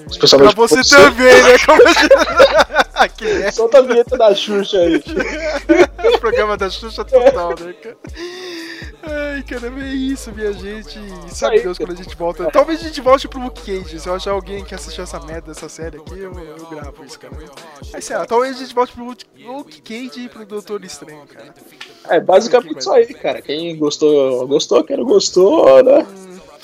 especialmente
Pra você também, né? Como é.
Solta a vinheta da Xuxa aí.
o programa da Xuxa total, né, cara? Ai, caramba, é isso, minha gente. E sabe Deus quando a gente volta. Talvez a gente volte pro Luke Cage. Se eu achar alguém que assistiu essa merda dessa série aqui, eu, eu gravo isso, cara. Mas sei lá, talvez a gente volte pro Luke- Cage e pro Doutor Estranho, cara.
É basicamente isso aí, cara. Quem gostou, gostou. Quem não gostou, né?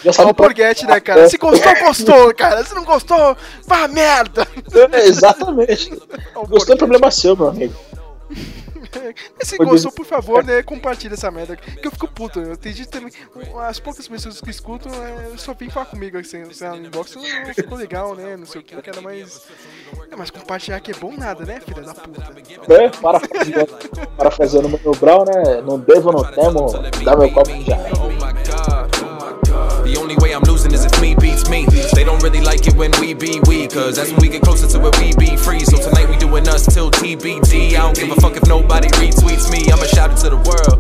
Já
É
sabe
o Porguete, né, cara? Se gostou, gostou, cara. Se não gostou, vá merda.
É, exatamente. Gostou é problema seu, meu amigo.
Mas se gostou, por favor, né, compartilha essa merda. Que eu fico puto. Eu tem gente também. As poucas pessoas que escutam é, só vêm falar comigo assim, assim, no inbox. Não ficou legal, né? Não sei o que, cara, mas. É, mas compartilhar que é bom nada, né, filha da puta?
É, parafraseando, parafraseando o Mano Brown, né? Não devo, não temo, dá meu copo já é.
The only way I'm losing is if me beats me. They don't really like it when we be we, cause that's when we get closer to where we be free. So tonight we doing us till TBD. I don't give a fuck if nobody retweets me. I'ma shout it to the world.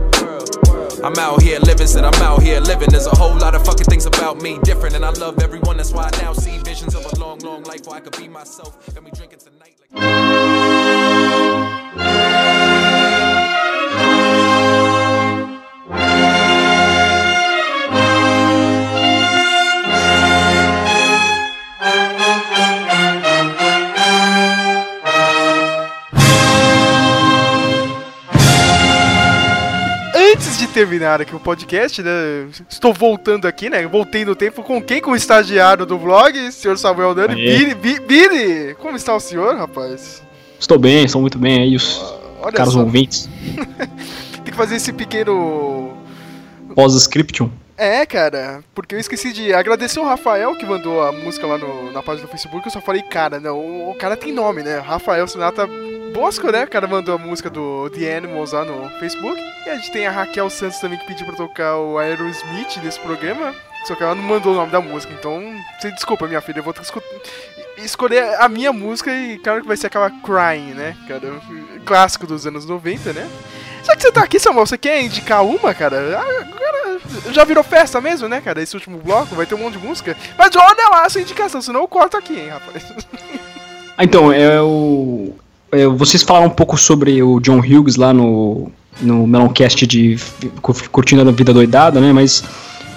I'm out here living, said I'm out here living. There's a whole lot of fucking things about me different, and I love everyone. That's why I now see visions of a long, long life where I could be myself. Let me drink it tonight.
Antes de terminar aqui o podcast, né? Estou voltando aqui, né? Voltei no tempo com quem? Com o estagiário do blog, senhor Samuel Dani. Biri, Bi- Biri, como está o senhor, rapaz?
Estou bem, estou muito bem aí, os
Olha
caros
só.
ouvintes.
Tem que fazer esse pequeno
Pós-scriptum.
É, cara, porque eu esqueci de agradecer o Rafael que mandou a música lá no- na página do Facebook. Eu só falei, cara, não, o, o cara tem nome, né? Rafael Sinatra Bosco, né? O cara mandou a música do The Animals lá no Facebook. E a gente tem a Raquel Santos também que pediu pra tocar o Aerosmith nesse programa. Só que ela não mandou o nome da música, então você desculpa, minha filha, eu vou ter que escolher a minha música e claro que vai ser aquela Crying, né? Cara, clássico dos anos 90, né? Já que você tá aqui, Samuel, você quer indicar uma, cara? Agora já virou festa mesmo, né, cara? Esse último bloco vai ter um monte de música. Mas olha lá a sua indicação, senão eu corto aqui, hein, rapaz.
Ah, então, é o. é, vocês falaram um pouco sobre o John Hughes lá no, no Meloncast de Curtindo a Vida Doidada, né? Mas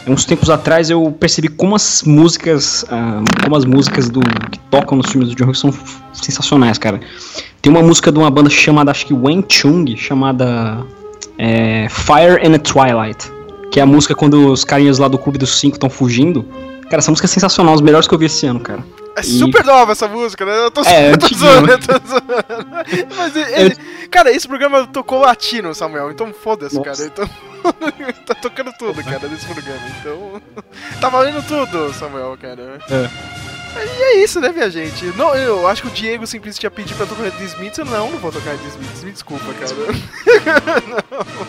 uns tempos atrás eu percebi como as músicas. ah, como as músicas do que tocam nos filmes do John Hughes são sensacionais, cara. Tem uma música de uma banda chamada, acho que Wen Chung, chamada é, Fire in a Twilight. Que é a música quando os carinhas lá do Clube dos Cinco estão fugindo. Cara, essa música é sensacional, os melhores que eu vi esse ano, cara.
É
E-
super nova essa música, né? Eu tô,
É,
eu tô
antiga,
zoando, eu tô zoando. Mas ele, ele- Cara, esse programa tocou latino, Samuel, então foda-se, cara. Então. tá tocando tudo, cara, nesse programa. Então. Tá valendo tudo, Samuel, cara.
É.
E é isso, né, minha gente? Não, eu acho que o Diego simplesmente tinha pedido pra tocar The Smiths. Eu não, não vou tocar The Smiths. Me desculpa, cara. não,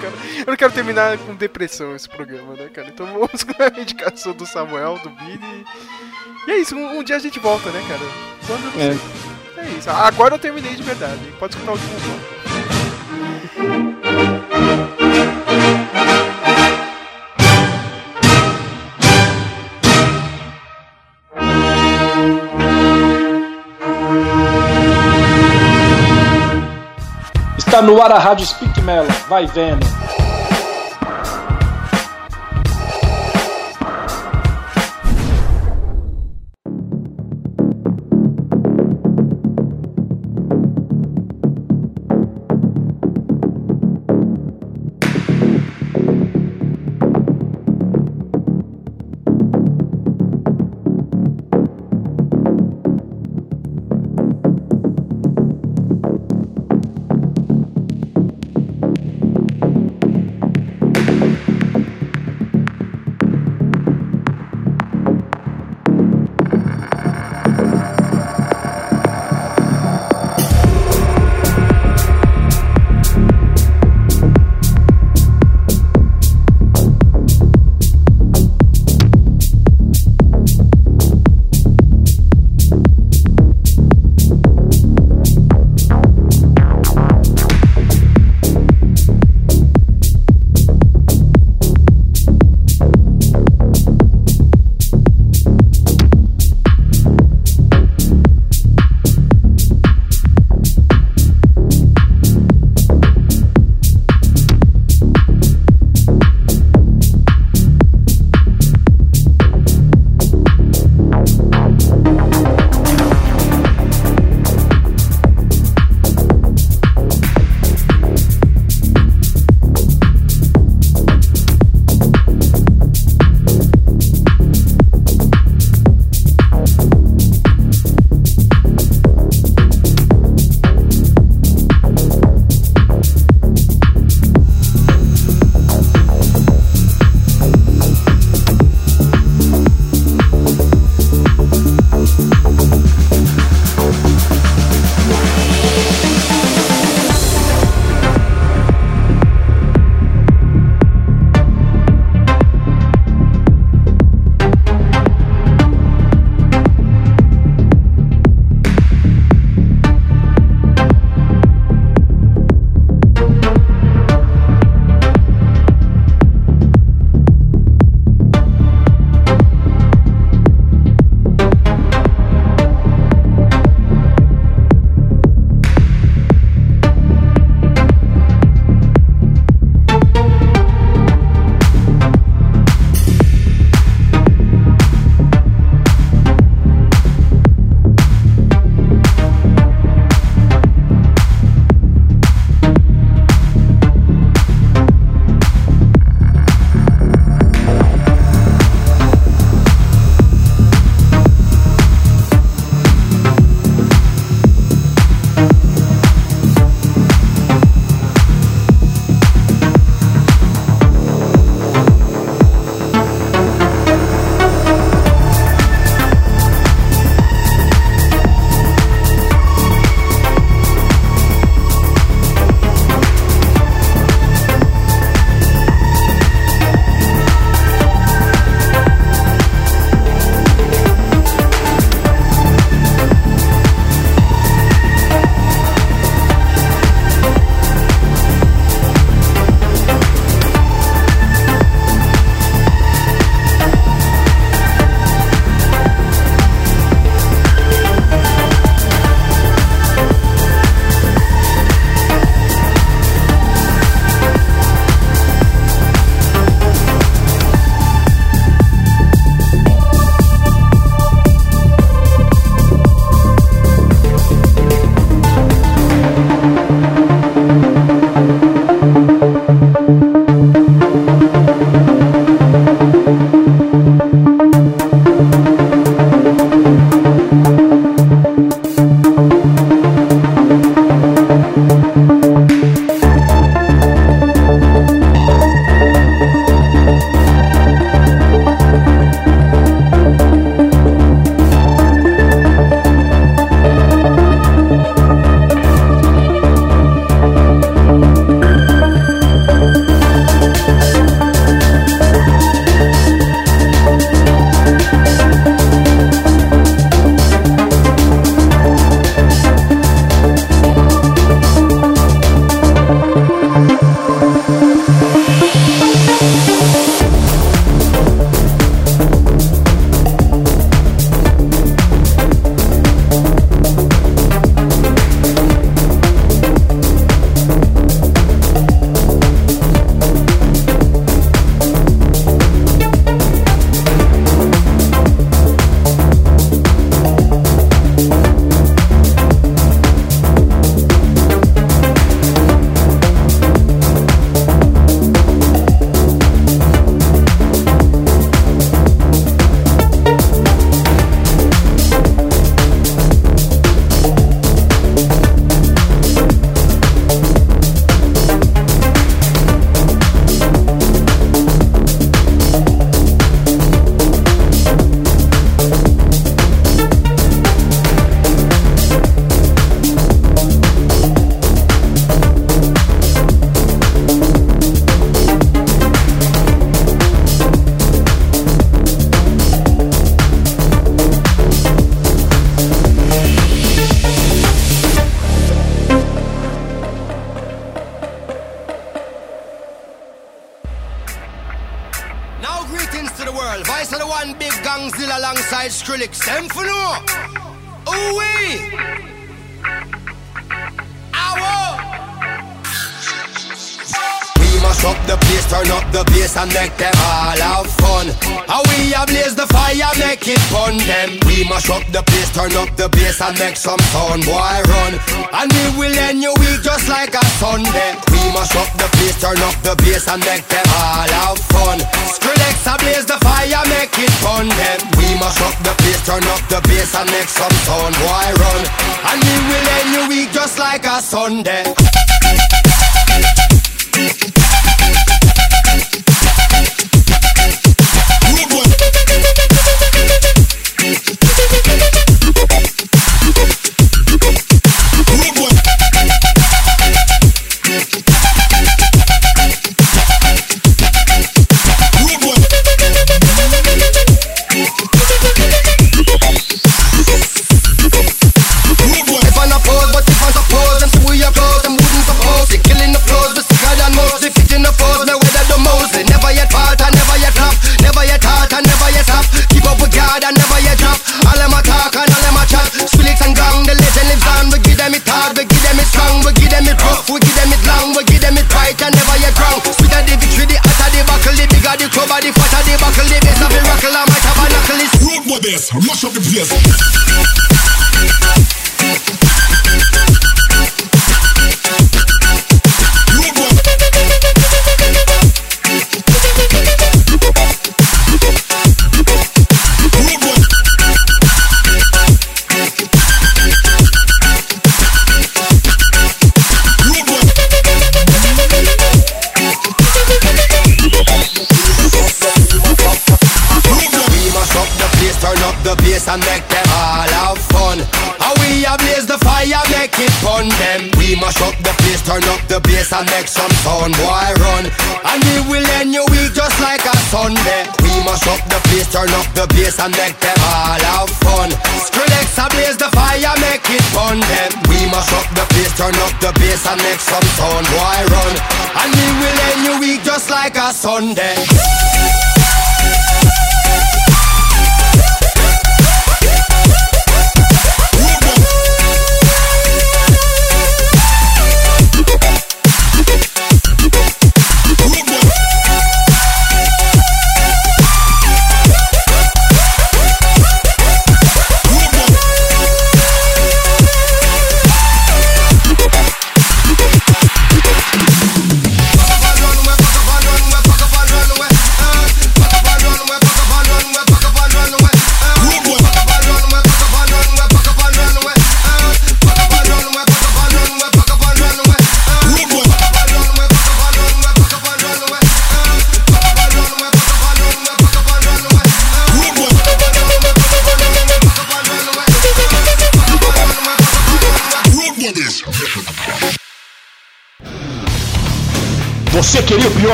cara. Eu não quero terminar com depressão esse programa, né, cara? Então vamos com a indicação do Samuel, do Billy. E é isso, um, um dia a gente volta, né, cara? Quando eu não
É.
É isso. Agora eu terminei de verdade. Pode escutar o último bloco.
No ar a Rádio Speak Melon. Vai vendo.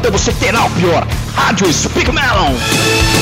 Então você terá o pior. Rádio Speak Melon.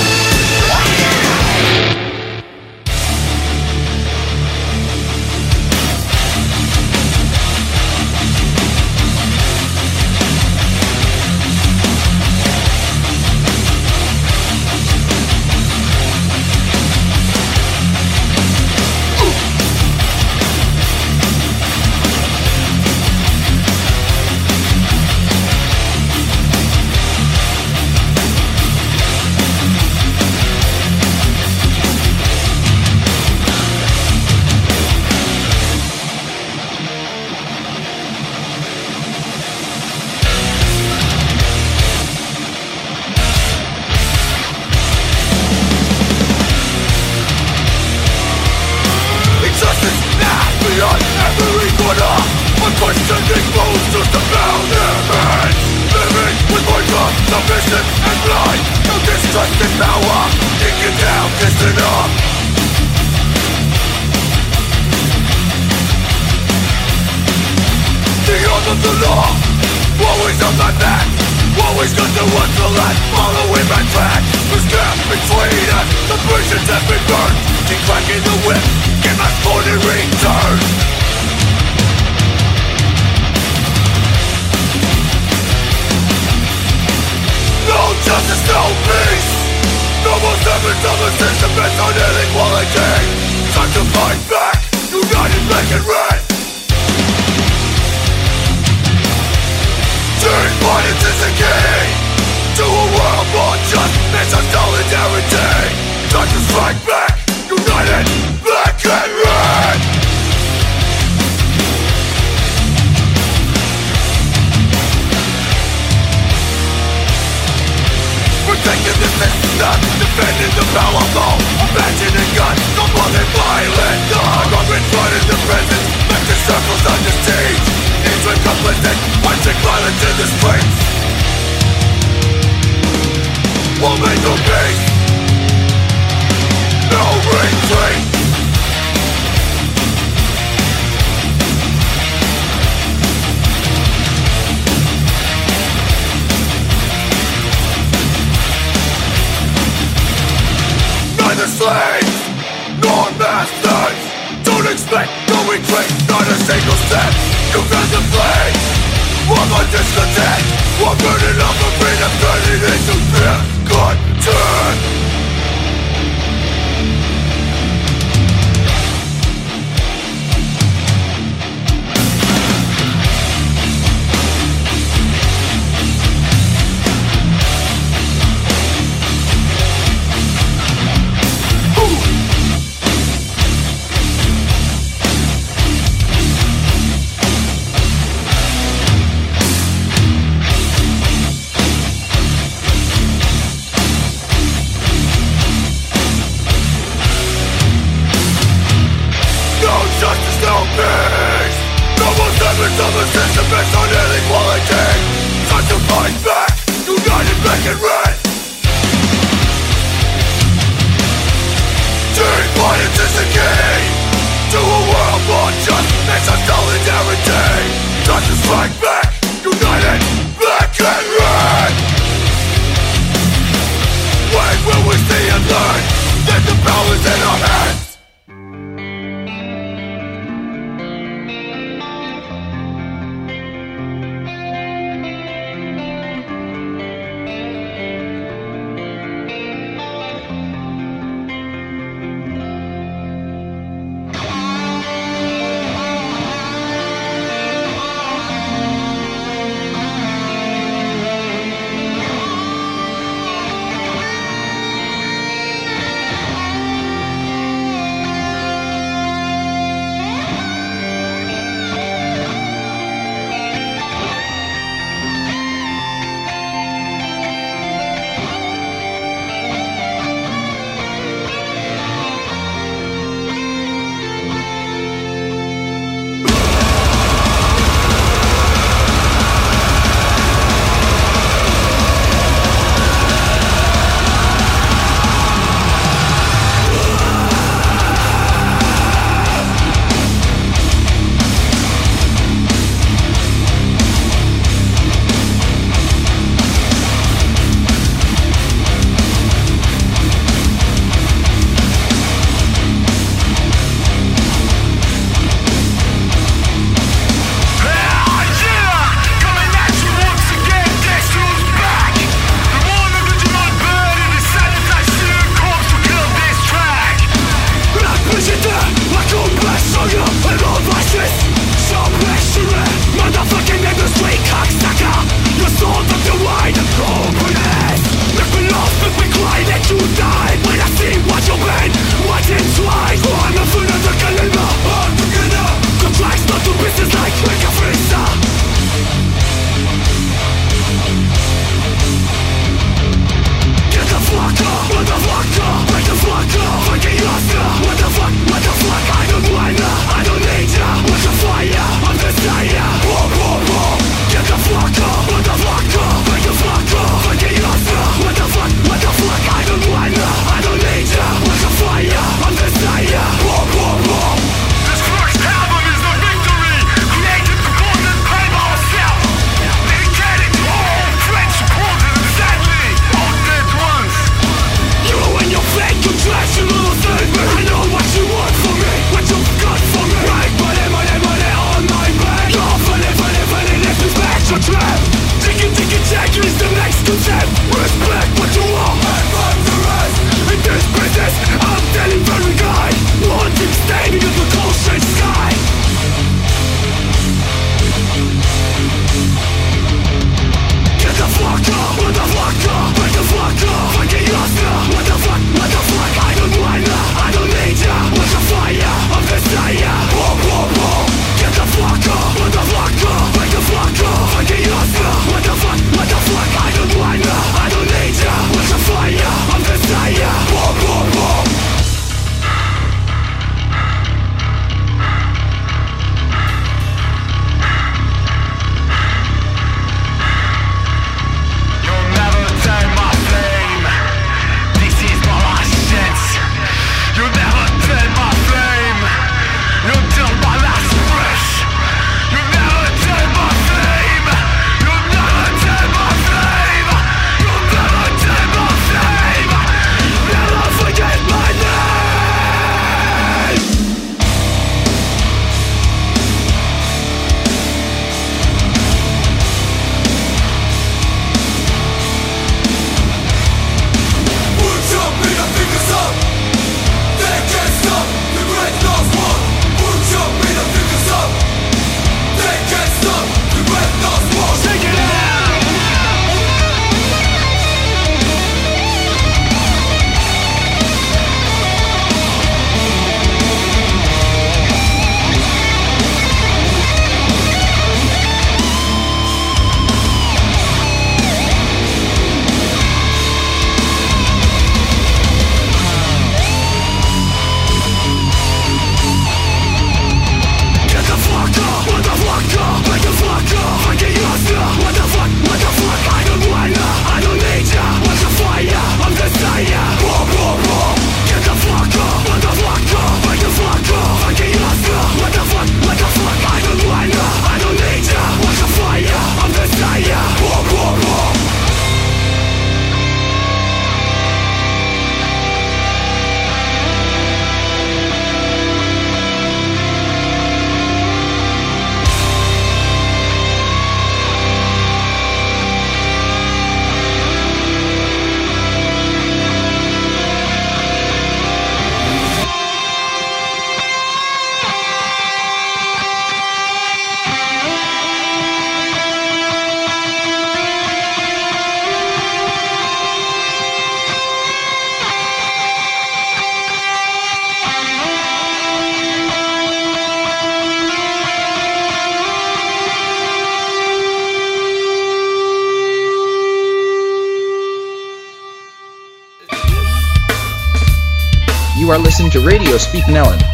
listening to Radio Speak Nellen.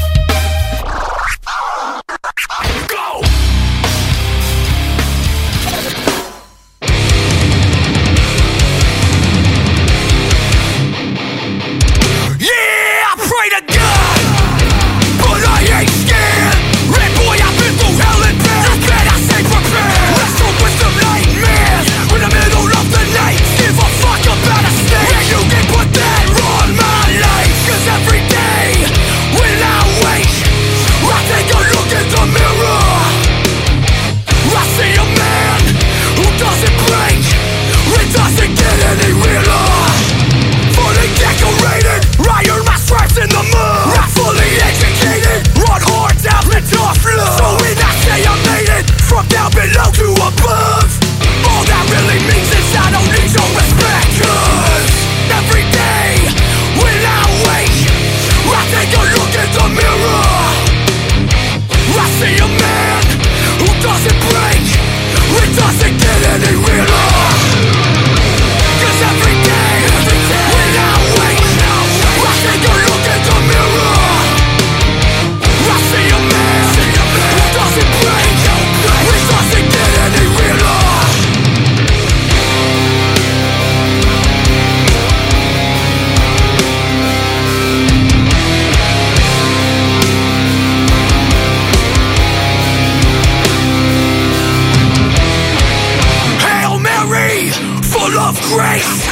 God of grace.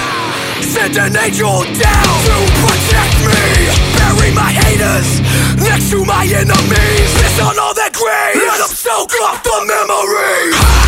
Send an angel down to protect me. Bury my haters next to my enemies. Piss on all their graves. Let them soak up the memory.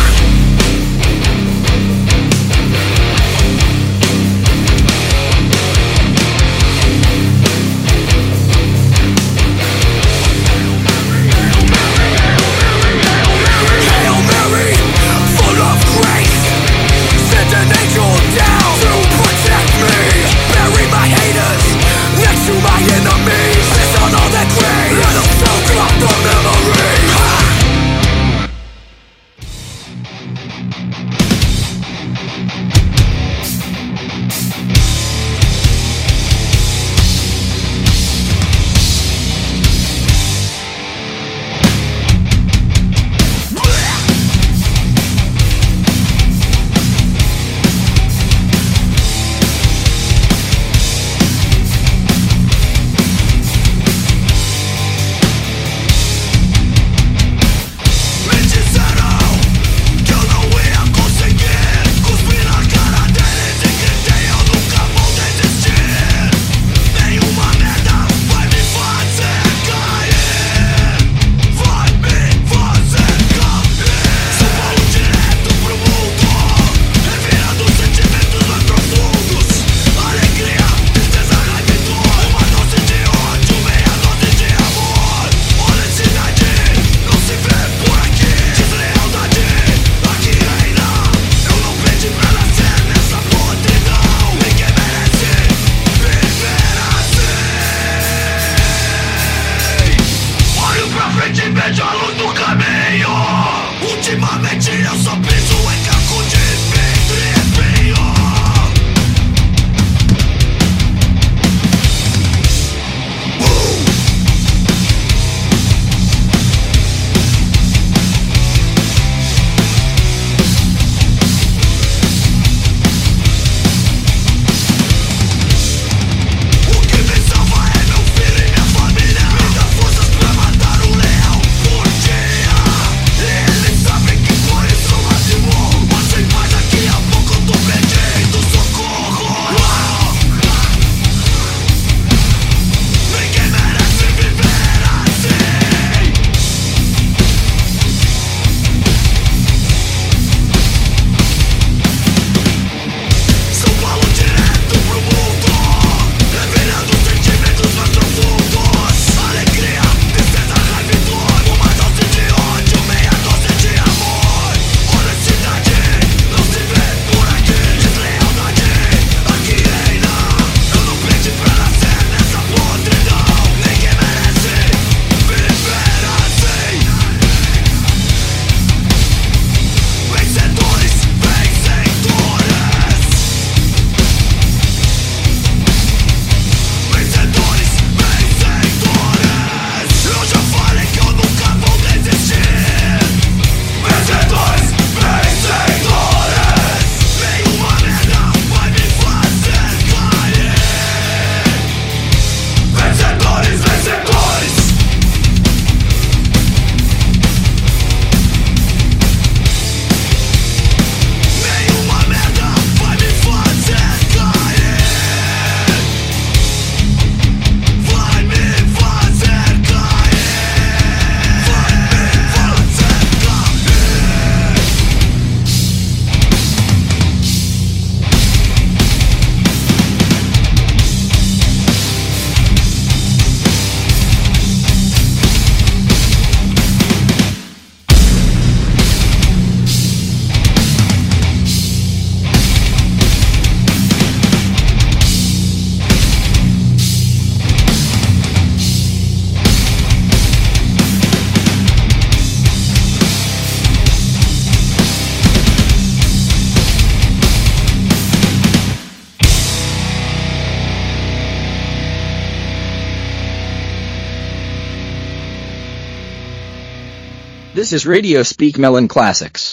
Radio Speak Melon Classics.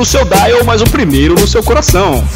No seu dial, mas o primeiro no seu coração.